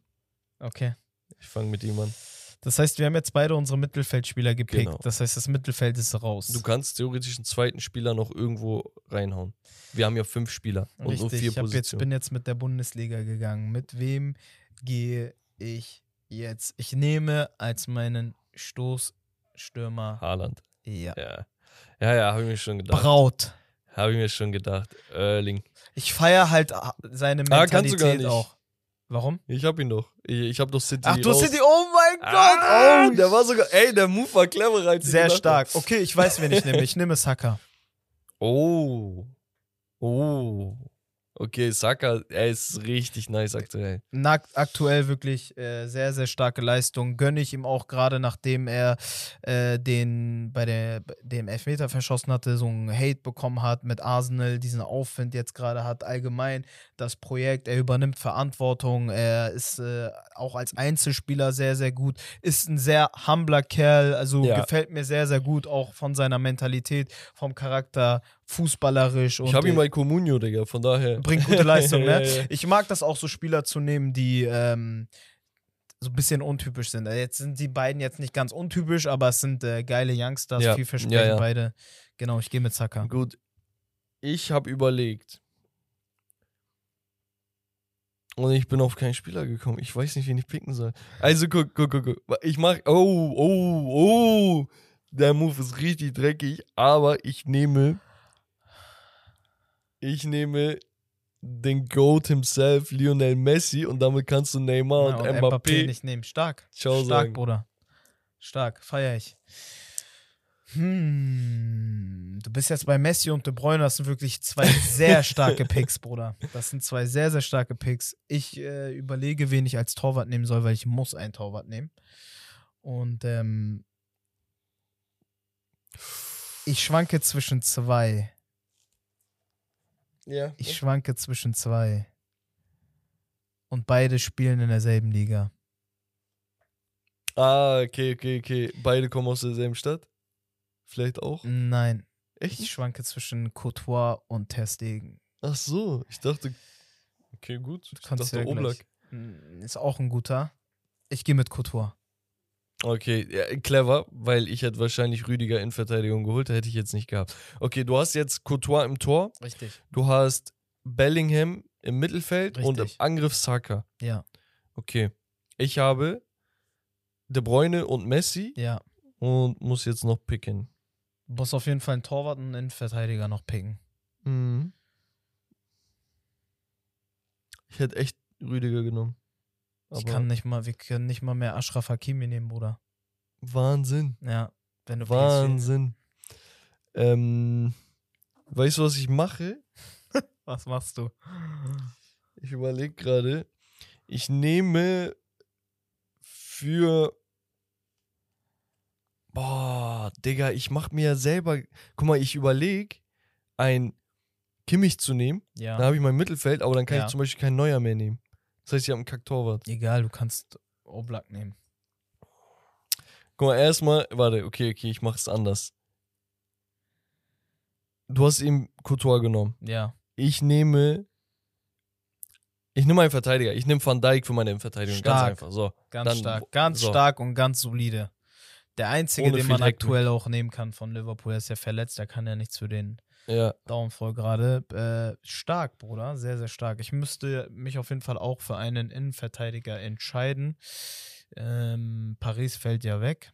Okay. Ich fange mit ihm an. Das heißt, wir haben jetzt beide unsere Mittelfeldspieler gepickt. Genau. Das heißt, das Mittelfeld ist raus. Du kannst theoretisch einen zweiten Spieler noch irgendwo reinhauen. Wir haben ja fünf Spieler und nur vier ich Positionen. bin jetzt mit der Bundesliga gegangen. Mit wem gehe ich jetzt? Ich nehme als meinen Stoßstürmer. Haaland. Ja. Ja. Ja, ja, habe ich mir schon gedacht. Braut. Habe ich mir schon gedacht. Erling. Ich feiere halt ah, seine Ah, Mentalität kannst du gar nicht. auch. Warum? Ich hab ihn doch. Ich, ich hab doch City. Ach, du raus. City, oh mein Gott! Ah, Oh, der war sogar, ey, der Move war cleverer als ich sehr stark. Okay, ich weiß, wen ich nehme. Ich nehme Saka. Oh. Oh. Okay, Saka, er ist richtig nice aktuell. Nackt aktuell wirklich äh, sehr, sehr starke Leistung. Gönne ich ihm auch gerade, nachdem er äh, den bei der, dem Elfmeter verschossen hatte, so einen Hate bekommen hat mit Arsenal, diesen Aufwind jetzt gerade hat, allgemein das Projekt. Er übernimmt Verantwortung. Er ist äh, auch als Einzelspieler sehr, sehr gut. Ist ein sehr humbler Kerl. Also Ja. gefällt mir sehr, sehr gut, auch von seiner Mentalität, vom Charakter, fußballerisch. Ich und, hab ihn äh, bei Comunio, Digga, von daher. bringt gute Leistung, Ja, ne? ja. Ich mag das auch so Spieler zu nehmen, die ähm, so ein bisschen untypisch sind. Jetzt sind die beiden jetzt nicht ganz untypisch, aber es sind äh, geile Youngsters, Ja, vielversprechend ja, ja. beide. Genau, ich gehe mit Saka. Gut. Ich habe überlegt. Und ich bin auf keinen Spieler gekommen. Ich weiß nicht, wen ich picken soll. Also guck, guck, guck, guck. Ich mach. Oh, oh, oh. Der Move ist richtig dreckig, aber ich nehme. Ich nehme den Goat himself, Lionel Messi, und damit kannst du Neymar Ja, und, und Mbappé. Mbappé nicht nehmen. Stark. Ciao Stark, sagen. Bruder. Stark, feier ich. Hm, du bist jetzt bei Messi und De Bruyne, das sind wirklich zwei sehr starke Picks, Bruder. Das sind zwei sehr, sehr starke Picks. Ich äh, überlege, wen ich als Torwart nehmen soll, weil ich muss einen Torwart nehmen. Und ähm, ich schwanke zwischen zwei. Ja. Ich schwanke zwischen zwei. Und beide spielen in derselben Liga. Ah, okay, okay, okay. Beide kommen aus derselben Stadt? Vielleicht auch? Nein, Echt? ich schwanke zwischen Courtois und Ter Stegen. Ach so, ich dachte. Okay, gut. Ich kannst dachte ja Oblak. gleich- Hm, Ist auch ein guter. Ich gehe mit Courtois. Okay, ja, clever, weil ich hätte wahrscheinlich Rüdiger in Verteidigung geholt, hätte ich jetzt nicht gehabt. Okay, du hast jetzt Courtois im Tor, Richtig. du hast Bellingham im Mittelfeld und im Richtig. Angriff Saka. Ja, Okay, ich habe De Bruyne und Messi ja. und muss jetzt noch picken. Du musst auf jeden Fall einen Torwart und einen Innenverteidiger noch picken. Mhm. Ich hätte echt Rüdiger genommen. Ich Aber kann nicht mal, wir können nicht mal mehr Ashraf Hakimi nehmen, Bruder. Wahnsinn. Ja, wenn du Wahnsinn. Ähm, weißt du, was ich mache? Was machst du? Ich überlege gerade. Ich nehme für. Boah, Digga, ich mach mir ja selber. Guck mal, ich überlege, ein Kimmich zu nehmen. Ja. Dann habe ich mein Mittelfeld, aber dann kann Ja. ich zum Beispiel keinen Neuer mehr nehmen. Das heißt, ich habe einen Kack-Torwart. Egal, du kannst Oblak nehmen. Guck mal, erstmal, warte, okay, okay, ich mach's anders. Du hast eben Couture genommen. Ja. Ich nehme. Ich nehme einen Verteidiger. Ich nehme Van Dijk für meine Innenverteidigung. Ganz Stark. einfach. So. Ganz Dann- stark. Ganz so. stark und ganz solide. Der einzige, Ohne den man aktuell auch nehmen kann von Liverpool, er ist ja verletzt, der kann ja nichts für den Ja. Downfall gerade. Äh, stark, Bruder. Sehr, sehr stark. Ich müsste mich auf jeden Fall auch für einen Innenverteidiger entscheiden. Ähm, Paris fällt ja weg.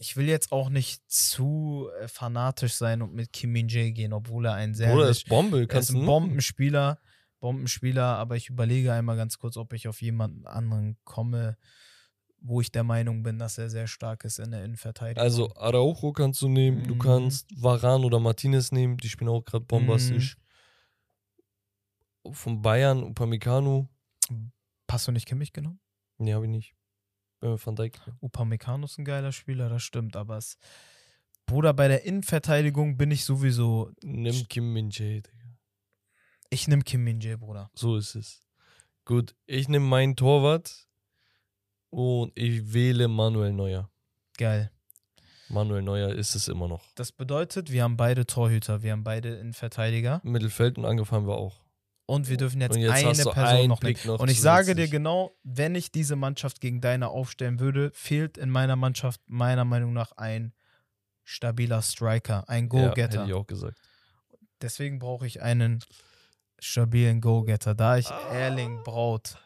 Ich will jetzt auch nicht zu äh, fanatisch sein und mit Kim Min-jae gehen, obwohl er ein sehr, Oder ist Bombe. er ist Kannst ein. Bombenspieler, Bombenspieler, aber ich überlege einmal ganz kurz, ob ich auf jemanden anderen komme, wo ich der Meinung bin, dass er sehr stark ist in der Innenverteidigung. Also Araujo kannst du nehmen. Du Mhm. kannst Varan oder Martinez nehmen. Die spielen auch gerade bombastisch. von Bayern, Upamecano. Hast du nicht Kimmich genommen? Nee, habe ich nicht. Mit Van Dijk. Upamecano ist ein geiler Spieler, das stimmt, aber es. Bruder, bei der Innenverteidigung bin ich sowieso. Nimm Kim Min Digga. Ich nehme Kim Min Bruder. So ist es. Gut, ich nehme meinen Torwart und ich wähle Manuel Neuer. Geil. Manuel Neuer ist es immer noch. Das bedeutet, wir haben beide Torhüter, wir haben beide Innenverteidiger Mittelfeld und Angriff haben wir auch. und wir dürfen jetzt, jetzt eine Person noch. Pick noch Und ich sage dir genau, wenn ich diese Mannschaft gegen deine aufstellen würde, fehlt in meiner Mannschaft meiner Meinung nach ein stabiler Striker, ein Ja, Go-Getter. hätte ich auch gesagt. Deswegen brauche ich einen stabilen Go-Getter. Da ich Ah. Erling Braut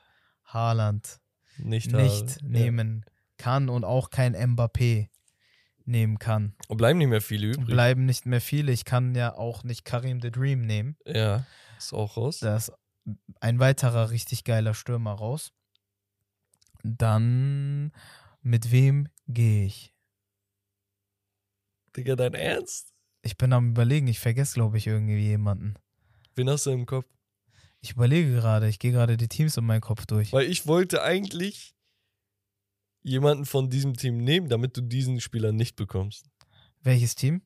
Haaland Nicht, nicht da, nehmen kann und auch kein Mbappé nehmen kann, Ja. Und bleiben nicht mehr viele übrig. bleiben nicht mehr viele. Ich kann ja auch nicht Karim the Dream nehmen. ja, ist auch raus. Da ist ein weiterer richtig geiler Stürmer raus. Dann mit wem gehe ich? Digga, dein Ernst? Ich bin am überlegen, ich vergesse, glaube ich, irgendwie jemanden. Wen hast du im Kopf? Ich überlege gerade, ich gehe gerade die Teams in meinen Kopf durch. Weil ich wollte eigentlich jemanden von diesem Team nehmen, damit du diesen Spieler nicht bekommst. Welches Team?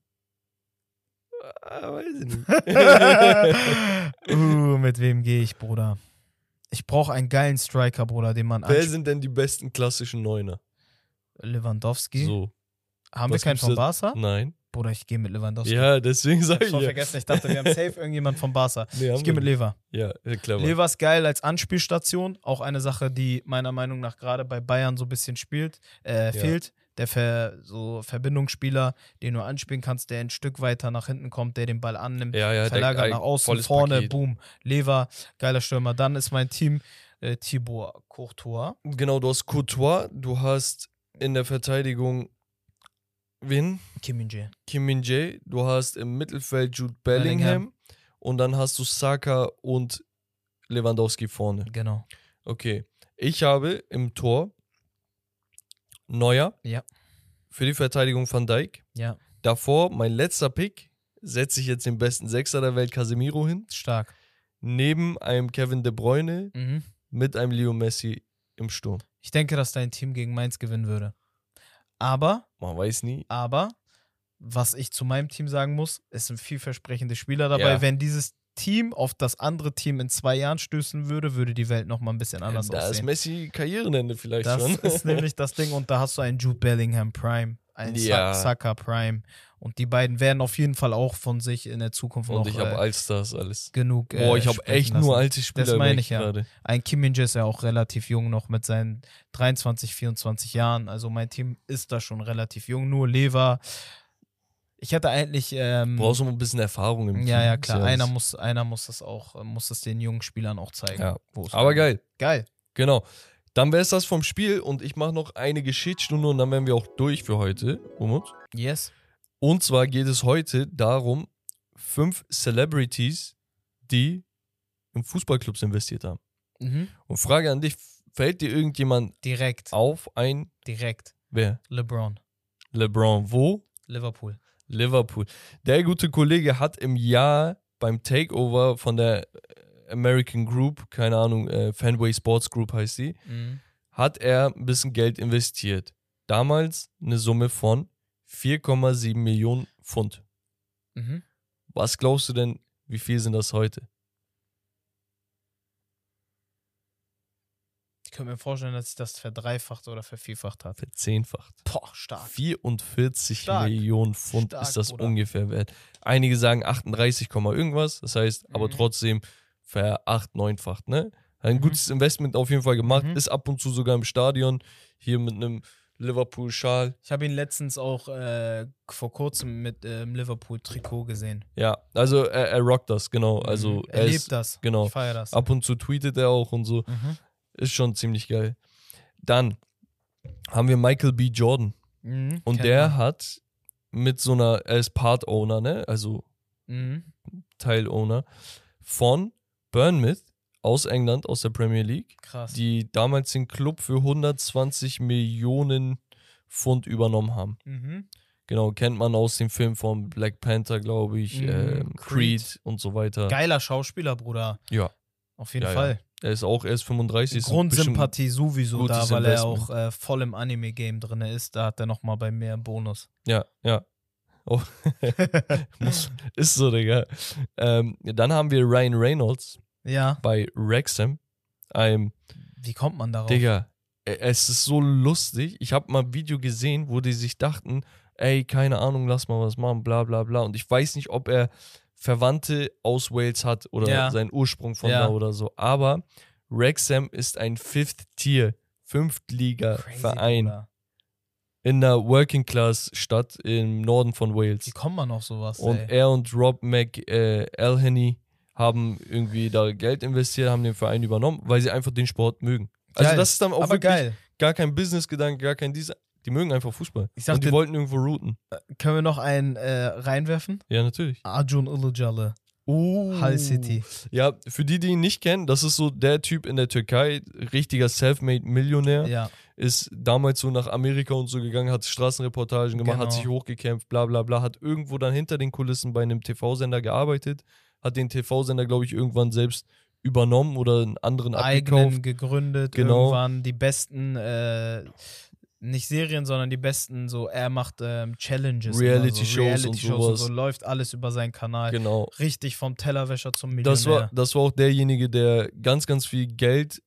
Ah, weiß ich nicht. uh, mit wem gehe ich, Bruder? Ich brauche einen geilen Striker, Bruder, den man Wer sind denn die besten klassischen Neuner? Lewandowski. So. Haben wir Was keinen gibt's von Barca? Nein. Bruder, ich gehe mit Lewandowski. Ja, deswegen ich sage ich schon ja. vergessen, ich dachte, wir haben safe irgendjemand von Barca. Nee, Ich gehe mit Lever. Ja, ja, clever. Lever ist geil als Anspielstation. Auch eine Sache, die meiner Meinung nach gerade bei Bayern so ein bisschen spielt, äh, fehlt. Der Ver so Verbindungsspieler, den du anspielen kannst, der ein Stück weiter nach hinten kommt, der den Ball annimmt, ja, ja, verlagert der- nach außen, vorne, Paket. boom, Lever, geiler Stürmer. Dann ist mein Team äh, Thibaut Courtois. Genau, du hast Courtois, du hast in der Verteidigung wen? Kim Min-jae. Kim Min Jae, du hast im Mittelfeld Jude Bellingham, Bellingham. und dann hast du Saka und Lewandowski vorne. Genau. Okay. Ich habe im Tor Neuer. Ja. Für die Verteidigung Van Dijk. Ja, Davor, mein letzter Pick, setze ich jetzt den besten Sechser der Welt, Casemiro, hin. stark. Neben einem Kevin De Bruyne Mhm. mit einem Leo Messi im Sturm. Ich denke, dass dein Team gegen Mainz gewinnen würde. Aber Man weiß nie. Aber was ich zu meinem Team sagen muss, es sind vielversprechende Spieler dabei. Ja. Wenn dieses Team auf das andere Team in zwei Jahren stößen würde, würde die Welt nochmal ein bisschen anders da ist aussehen. Messi Karrierenende vielleicht Das schon. ist nämlich das Ding. Und da hast du einen Jude Bellingham Prime, einen Ja. ja. Saka Prime. Und die beiden werden auf jeden Fall auch von sich in der Zukunft Und noch ich habe äh, Allstars alles. genug. Äh, Boah, ich habe echt lassen. nur alte Spieler. Das meine ich ja. gerade. Ein Kim Min-jae ist ja auch relativ jung noch mit seinen 23, 24 Jahren. Also mein Team ist da schon relativ jung. Nur Lever. Ich hätte eigentlich. Ähm, Brauchst du mal ein bisschen Erfahrung im ja, Team. ja, klar. Ist Einer muss, einer muss das auch, äh, muss es den jungen Spielern auch zeigen. Ja. Aber geil. Geil. Genau. Dann wäre es das vom Spiel und ich mache noch eine Geschichtsstunde und dann wären wir auch durch für heute. Umut. Yes. Und zwar geht es heute darum, fünf Celebrities, die in Fußballclubs investiert haben. Mhm. Und Frage an dich, fällt dir irgendjemand Direkt. auf ein, Direkt. wer? LeBron. LeBron, wo? Liverpool. Liverpool. Der gute Kollege hat im Jahr beim Takeover von der American Group, keine Ahnung, äh, Fanway Sports Group heißt sie, Mhm. hat er ein bisschen Geld investiert. Damals eine Summe von 4,7 Millionen Pfund. Mhm. Was glaubst du denn, wie viel sind das heute? Ich könnte mir vorstellen, dass sich das verdreifacht oder vervierfacht hat. Verzehnfacht. Boah, stark. 44 Stark. Millionen Pfund Stark, ist das Bruder. ungefähr wert. Einige sagen 38, Komma irgendwas, das heißt aber Mhm. trotzdem veracht, neunfacht, ne? Ein Mhm. gutes Investment auf jeden Fall gemacht, Mhm. ist ab und zu sogar im Stadion, hier mit einem Liverpool-Schal. Ich habe ihn letztens auch äh, vor kurzem mit ähm, Liverpool-Trikot gesehen. Ja, also er, er rockt das, genau. Also Mhm. er, er lebt ist, das. genau. Ich feiere das. ab und zu tweetet er auch und so. Mhm. Ist schon ziemlich geil. Dann haben wir Michael B. Jordan. Mhm. Und der man. hat mit so einer, er ist Part-Owner, ne? Also Mhm. Teil-Owner von Bournemouth aus England, aus der Premier League, Krass. die damals den Club für 120 Millionen Pfund übernommen haben. mhm. Genau, kennt man aus dem Film von Black Panther, glaube ich, Mhm, ähm, Creed. Creed. und so weiter. Geiler Schauspieler, Bruder. Ja. Auf jeden Ja, ja. Fall. Er ist auch erst 35. ist bestimmt- Grundsympathie sowieso da, weil er Investment. auch äh, voll im Anime-Game drin ist. Da hat er nochmal bei mir einen Bonus. Ja, ja. Oh. Ist so, Digga. Ähm, dann haben wir Ryan Reynolds ja, bei Wrexham. Einem, wie kommt man darauf? Digga, äh, es ist so lustig. Ich habe mal ein Video gesehen, wo die sich dachten, ey, keine Ahnung, lass mal was machen, bla bla bla. Und ich weiß nicht, ob er Verwandte aus Wales hat oder Ja. seinen Ursprung von Ja. da oder so. Aber Wrexham ist ein Fifth-Tier, Fünftliga-Verein Bruder. In einer Working-Class-Stadt im Norden von Wales. Wie kommt man auf sowas? Und ey? er und Rob McElhenney haben irgendwie da Geld investiert, haben den Verein übernommen, weil sie einfach den Sport mögen. Also Geil. das ist dann auch Aber wirklich geil. gar kein Business-Gedanke, gar kein dieser. Die mögen einfach Fußball. Ich dachte- und die wollten irgendwo routen. Können wir noch einen äh, reinwerfen? Ja, natürlich. Arjun Ilıcalı, Uh. Hull City. Ja, für die, die ihn nicht kennen, das ist so der Typ in der Türkei, richtiger Selfmade-Millionär. Ja, Ist damals so nach Amerika und so gegangen, hat Straßenreportagen gemacht, hat Genau. sich hochgekämpft, bla bla bla, hat irgendwo dann hinter den Kulissen bei einem TV-Sender gearbeitet, hat den TV-Sender, glaube ich, irgendwann selbst übernommen oder einen anderen abgekauft. eigenen gegründet. Genau. Irgendwann die besten, äh, nicht Serien, sondern die besten, so er macht ähm, Challenges. Reality-Shows so, und Reality-Shows sowas. so. Läuft alles über seinen Kanal. Genau. Richtig vom Tellerwäscher zum Millionär. Das war, das war auch derjenige, der ganz, ganz viel Geld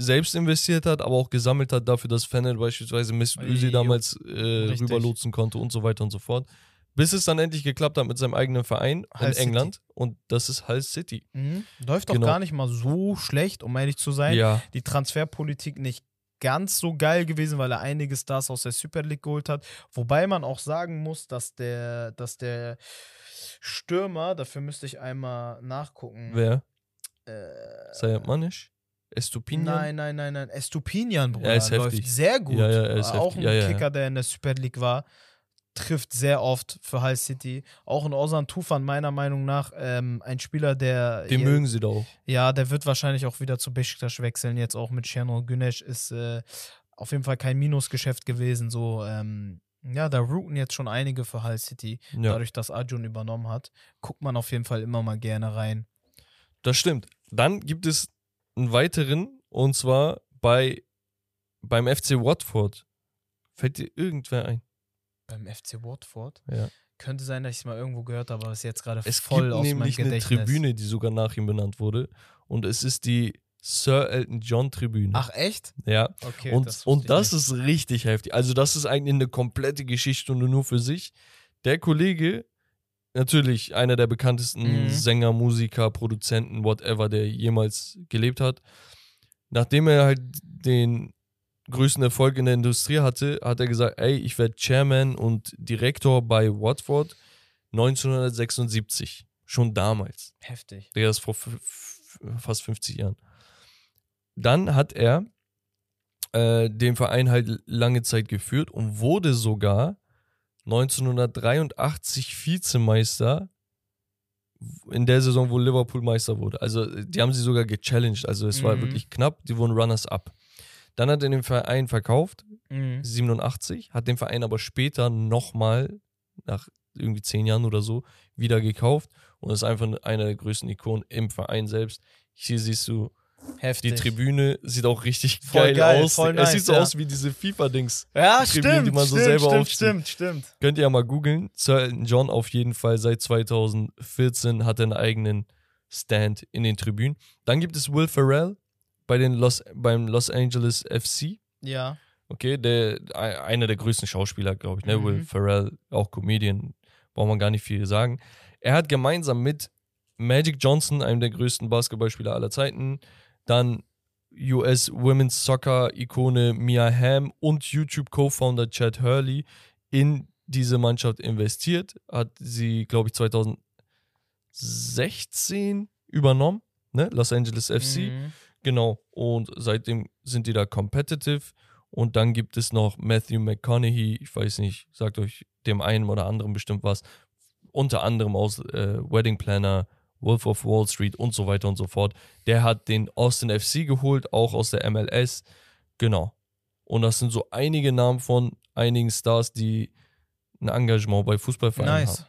selbst investiert hat, aber auch gesammelt hat dafür, dass Fennel beispielsweise Mesut Özil damals äh, rüberlotsen konnte und so weiter und so fort. Bis es dann endlich geklappt hat mit seinem eigenen Verein Hull in City. England und das ist Hull City. Mhm. Läuft doch Genau. gar nicht mal so schlecht, um ehrlich zu sein. Ja, Die Transferpolitik nicht ganz so geil gewesen, weil er einige Stars aus der Super League geholt hat. Wobei man auch sagen muss, dass der, dass der Stürmer, dafür müsste ich einmal nachgucken. wer? Äh, Sayed Manisch? Estupinian? Nein, nein, nein, nein. Estupinian, Bruder, Er ist läuft heftig. sehr gut. Ja, ja, er ist auch heftig. ein Ja, ja, ja. Kicker, der in der Super League war. Trifft sehr oft für Hull City. Auch ein Ozan Tufan, meiner Meinung nach, ähm, ein Spieler, der. Den ja, mögen sie doch. Ja, der wird wahrscheinlich auch wieder zu Besiktas wechseln. Jetzt auch mit Şenol Güneş ist äh, auf jeden Fall kein Minusgeschäft gewesen. So, ähm, ja, da routen jetzt schon einige für Hull City. Ja, Dadurch, dass Arjun übernommen hat, guckt man auf jeden Fall immer mal gerne rein. das stimmt. Dann gibt es einen weiteren und zwar bei beim FC Watford. Fällt dir irgendwer ein? Beim FC Watford? Ja. Könnte sein, dass ich es mal irgendwo gehört habe, aber ist jetzt gerade Es voll gibt aus meinem nämlich eine Gedächtnis. Tribüne, die sogar nach ihm benannt wurde. Und es ist die Sir Elton John Tribüne. Ach, echt? ja. Okay. und das und das ist richtig heftig. Also, das ist eigentlich eine komplette Geschichtsstunde nur für sich. Der Kollege, natürlich einer der bekanntesten Mhm. Sänger, Musiker, Produzenten, whatever, der jemals gelebt hat. Nachdem er halt den größten Erfolg in der Industrie hatte, hat er gesagt, ey, ich werde Chairman und Direktor bei Watford 1976. Schon damals. Heftig. Der ist vor fast 50 Jahren. Dann hat er äh, den Verein halt lange Zeit geführt und wurde sogar 1983 Vizemeister in der Saison, wo Liverpool Meister wurde. Also die haben sie sogar gechallenged. Also es war Mhm. wirklich knapp. Die wurden Runners-up. Dann hat er den Verein verkauft, Mhm. 87, hat den Verein aber später nochmal, nach irgendwie zehn Jahren oder so, wieder gekauft und ist einfach einer der größten Ikonen im Verein selbst. Hier siehst du, die Heftig. Tribüne sieht auch richtig geil, geil, aus. voll es nice, sieht so ja. aus wie diese FIFA-Dings. Ja, die Tribüne, stimmt. die man so stimmt, selber stimmt, stimmt, stimmt. Könnt ihr ja mal googeln. Sir Elton John auf jeden Fall seit 2014 hat er einen eigenen Stand in den Tribünen. Dann gibt es Will Ferrell bei den Los, beim Los Angeles FC. Ja. Okay, der, ein- einer der größten Schauspieler, glaube ich, ne? Mhm. Will Ferrell, auch Comedian, braucht man gar nicht viel sagen. Er hat gemeinsam mit Magic Johnson, einem der größten Basketballspieler aller Zeiten, dann US Women's Soccer Ikone Mia Hamm und YouTube Co-Founder Chad Hurley in diese Mannschaft investiert, hat sie, glaube ich, 2016 übernommen, ne? Los Angeles FC. Mhm. Genau. Und seitdem sind die da competitive. Und dann gibt es noch Matthew McConaughey, ich weiß nicht, sagt euch dem einen oder anderen bestimmt was. Unter anderem aus äh, Wedding Planner, Wolf of Wall Street und so weiter und so fort. Der hat den Austin FC geholt, auch aus der MLS. Genau. Und das sind so einige Namen von einigen Stars, die ein Engagement bei Fußballvereinen Nice. haben.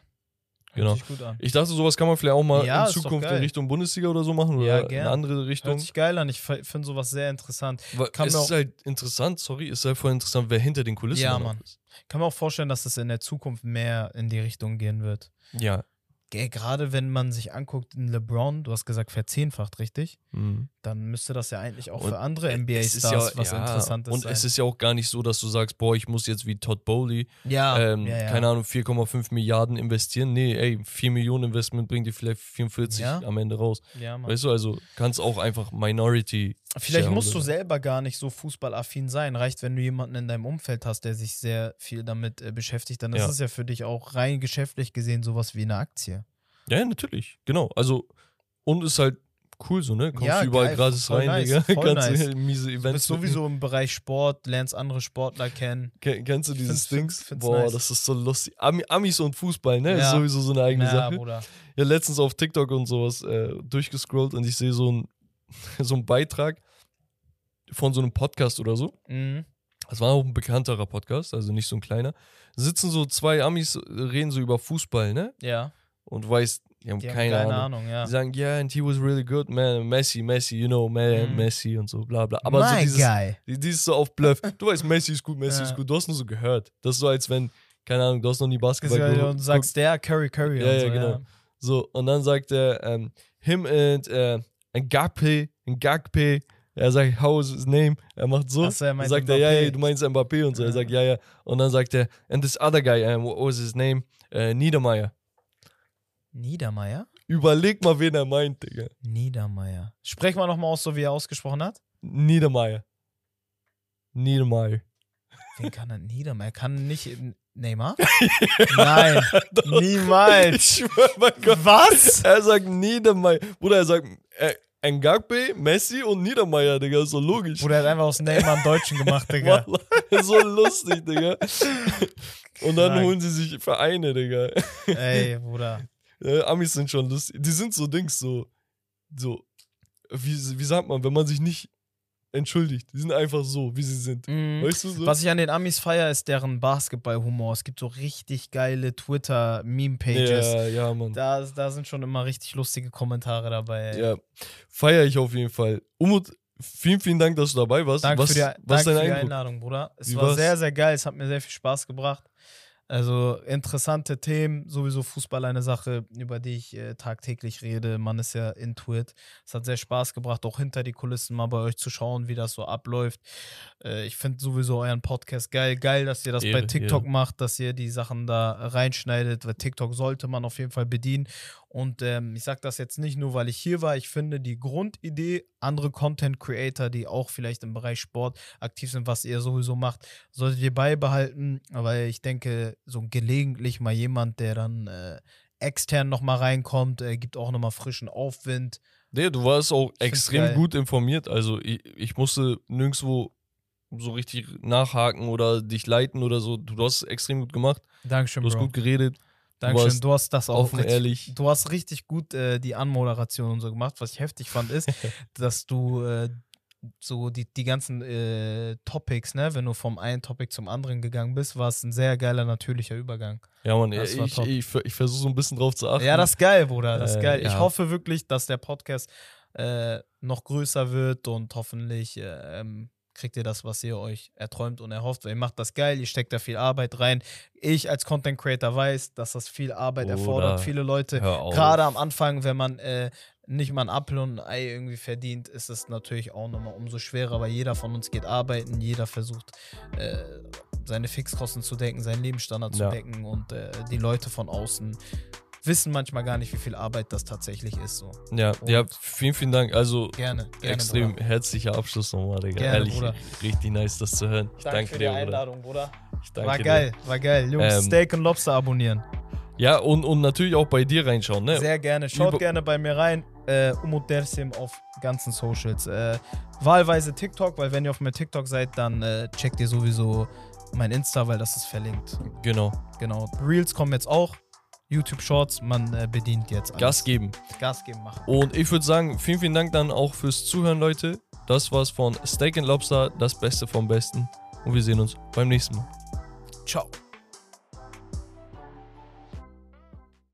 Genau. sich gut an. Ich dachte, sowas kann man vielleicht auch mal Ja, in Zukunft in. Richtung Bundesliga oder so machen Ja, oder gern. eine andere Richtung. Hört sich geil an. Ich finde sowas sehr interessant. Weil kann es ist halt interessant, sorry, es ist halt voll interessant, wer hinter den Kulissen Ja, Mann. ist. Kann mir auch vorstellen, dass es in der Zukunft mehr in die Richtung gehen wird. Ja. Ge- Gerade wenn man sich anguckt, in LeBron, du hast gesagt verzehnfacht, richtig? Mhm. Dann müsste das ja eigentlich auch Und für andere NBA-Stars was Interessantes Und sein. es ist ja auch gar nicht so, dass du sagst, boah, ich muss jetzt wie Todd Bowley, ja, ähm, ja, ja. keine Ahnung, 4,5 Milliarden investieren. Nee, ey, 4 Millionen Investment bringt dir vielleicht 44 Ja. am Ende raus. Ja. Weißt du, also kannst auch einfach Minority. Vielleicht musst du selber gar nicht so fußballaffin sein. Reicht, wenn du jemanden in deinem Umfeld hast, der sich sehr viel damit äh, beschäftigt, dann ist Ja. es ja für dich auch rein geschäftlich gesehen sowas wie eine Aktie. Ja, natürlich, genau. Also, und ist halt cool so, ne? Kommst Ja, du überall geil, gratis rein, nice, Digga. Kannst nice. du miese Du Events bist sowieso im Bereich Sport, lernst andere Sportler kennen. Ken- Kennst du dieses Dings? find's Boah, nice. das ist so lustig. Ami, Amis und Fußball, ne? Ist Ja. sowieso so eine eigene Ja, Sache. Bruder. Ja, letztens auf TikTok und sowas äh, durchgescrollt und ich sehe so ein so einen Beitrag von so einem Podcast oder so. Mhm. Das war auch ein bekannterer Podcast, also nicht so ein kleiner. Sitzen so zwei Amis, äh, reden so über Fußball, ne? Ja, Und weißt, die haben die haben keine, keine Ahnung. Ahnung, ja. Die sagen, yeah, and he was really good, man. Messi, Messi, you know, man, Mhm. Messi und so, bla bla. Aber so My dieses, guy. die- dieses so auf Bluff. Du weißt, Messi ist gut, Messi Ja. ist gut. Du hast nur so gehört. Das ist so, als wenn, keine Ahnung, du hast noch nie Basketball Und geguckt. sagst der Curry Curry Ja, und ja, so, genau. So, und dann sagt er, ähm, him and äh, Ngakpe, Ngakpe. Er sagt, how is his name? Er macht so. So, er dann sagt er, ja, ja, Mbappé. du meinst Mbappé und so. Er Ja. sagt, ja, ja. Und dann sagt er, and this other guy, um, what was his name? Äh, Niedermeyer. Niedermeyer? Überleg mal, wen er meint, Digga. Niedermeyer. Sprech mal nochmal aus, so wie er ausgesprochen hat. Niedermeyer. Niedermeyer. Wen kann er? Niedermeyer? Kann nicht Neymar? Nein, niemals. Ich schwör, mein Gott. Was? Er sagt Niedermeyer. Bruder, er sagt äh, Ngakpe, Messi und Niedermeyer, Digga. Ist so logisch. Bruder, er hat einfach aus Neymar einen Deutschen gemacht, Digga. So lustig, Digga. Und dann Krank. holen sie sich Vereine, Digga. Ey, Bruder. Äh, Amis sind schon lustig. Die sind so Dings, so, so, wie, wie sagt man, wenn man sich nicht entschuldigt. Die sind einfach so, wie sie sind. Mhm. Weißt du so? Was ich an den Amis feier, ist deren Basketball-Humor. Es gibt so richtig geile Twitter-Meme-Pages. ja, ja, Mann. Da, da sind schon immer richtig lustige Kommentare dabei. ey. Ja, feiere ich auf jeden Fall. Umut, vielen, vielen Dank, dass du dabei warst. Danke was für die, was danke für die? Einladung, Bruder. Es Wie war war's? sehr, sehr geil. Es hat mir sehr viel Spaß gebracht. Also interessante Themen, sowieso Fußball eine Sache, über die ich äh, tagtäglich rede. Man ist ja intuit. Es hat sehr Spaß gebracht, auch hinter die Kulissen mal bei euch zu schauen, wie das so abläuft. Äh, ich finde sowieso euren Podcast geil. Geil, dass ihr das bei Ehre, TikTok Ehre. macht, dass ihr die Sachen da reinschneidet, weil TikTok sollte man auf jeden Fall bedienen. Und ähm, ich sage das jetzt nicht nur, weil ich hier war. Ich finde die Grundidee, andere Content Creator, die auch vielleicht im Bereich Sport aktiv sind, was ihr sowieso macht, solltet ihr beibehalten. Aber ich denke, so gelegentlich mal jemand, der dann äh, extern nochmal reinkommt, äh, gibt auch nochmal frischen Aufwind. Nee, du warst auch find's extrem gut informiert. Also ich, ich musste nirgendwo so richtig nachhaken oder dich leiten oder so. Du hast es extrem gut gemacht. Dankeschön, Du hast Bro. gut geredet. Dankeschön. warst Du hast das auch Offen, richtig, ehrlich. Du hast richtig gut äh, die Anmoderation und so gemacht. Was ich heftig fand, ist, dass du äh, so die, die ganzen äh, Topics, ne, wenn du vom einen Topic zum anderen gegangen bist, war es ein sehr geiler, natürlicher Übergang. Ja, Mann, Das ich, top. ich, ich versuche so ein bisschen drauf zu achten. Ja, das ist geil, Bruder. Das ist Äh, geil. Ich ja. hoffe wirklich, dass der Podcast äh, noch größer wird und hoffentlich äh, ähm, kriegt ihr das, was ihr euch erträumt und erhofft. Weil ihr macht das geil, ihr steckt da viel Arbeit rein. Ich als Content Creator weiß, dass das viel Arbeit Bruder, erfordert. Viele Leute. Gerade am Anfang, wenn man äh, nicht mal ein Apfel und ein Ei irgendwie verdient, ist es natürlich auch nochmal umso schwerer, weil jeder von uns geht arbeiten, jeder versucht, äh, seine Fixkosten zu decken, seinen Lebensstandard zu Ja. decken und äh, die Leute von außen wissen manchmal gar nicht, wie viel Arbeit das tatsächlich ist. So. Ja, Und- ja, vielen, vielen Dank. Also Gerne, gerne. extrem Bruder. herzlicher Abschluss nochmal, Digga. Gerne, Ehrlich, Bruder. richtig nice, das zu hören. Ich Danke, danke, für die dir, Bruder. Einladung, Bruder. Ich danke War dir. geil, war geil. Jungs, Ähm, Steak und Lobster abonnieren. Ja, und, und natürlich auch bei dir reinschauen, ne? Sehr gerne. Schaut Über- gerne bei mir rein. Äh, Umut Dersim auf ganzen Socials. Äh, wahlweise TikTok, weil wenn ihr auf meinem TikTok seid, dann äh, checkt ihr sowieso mein Insta, weil das ist verlinkt. Genau. Genau. Reels kommen jetzt auch. YouTube Shorts, man äh, bedient jetzt alles. Gas geben. Gas geben, machen. Und ich würde sagen, vielen, vielen Dank dann auch fürs Zuhören, Leute. Das war's von Steak and Lobster, das Beste vom Besten. Und wir sehen uns beim nächsten Mal. Ciao.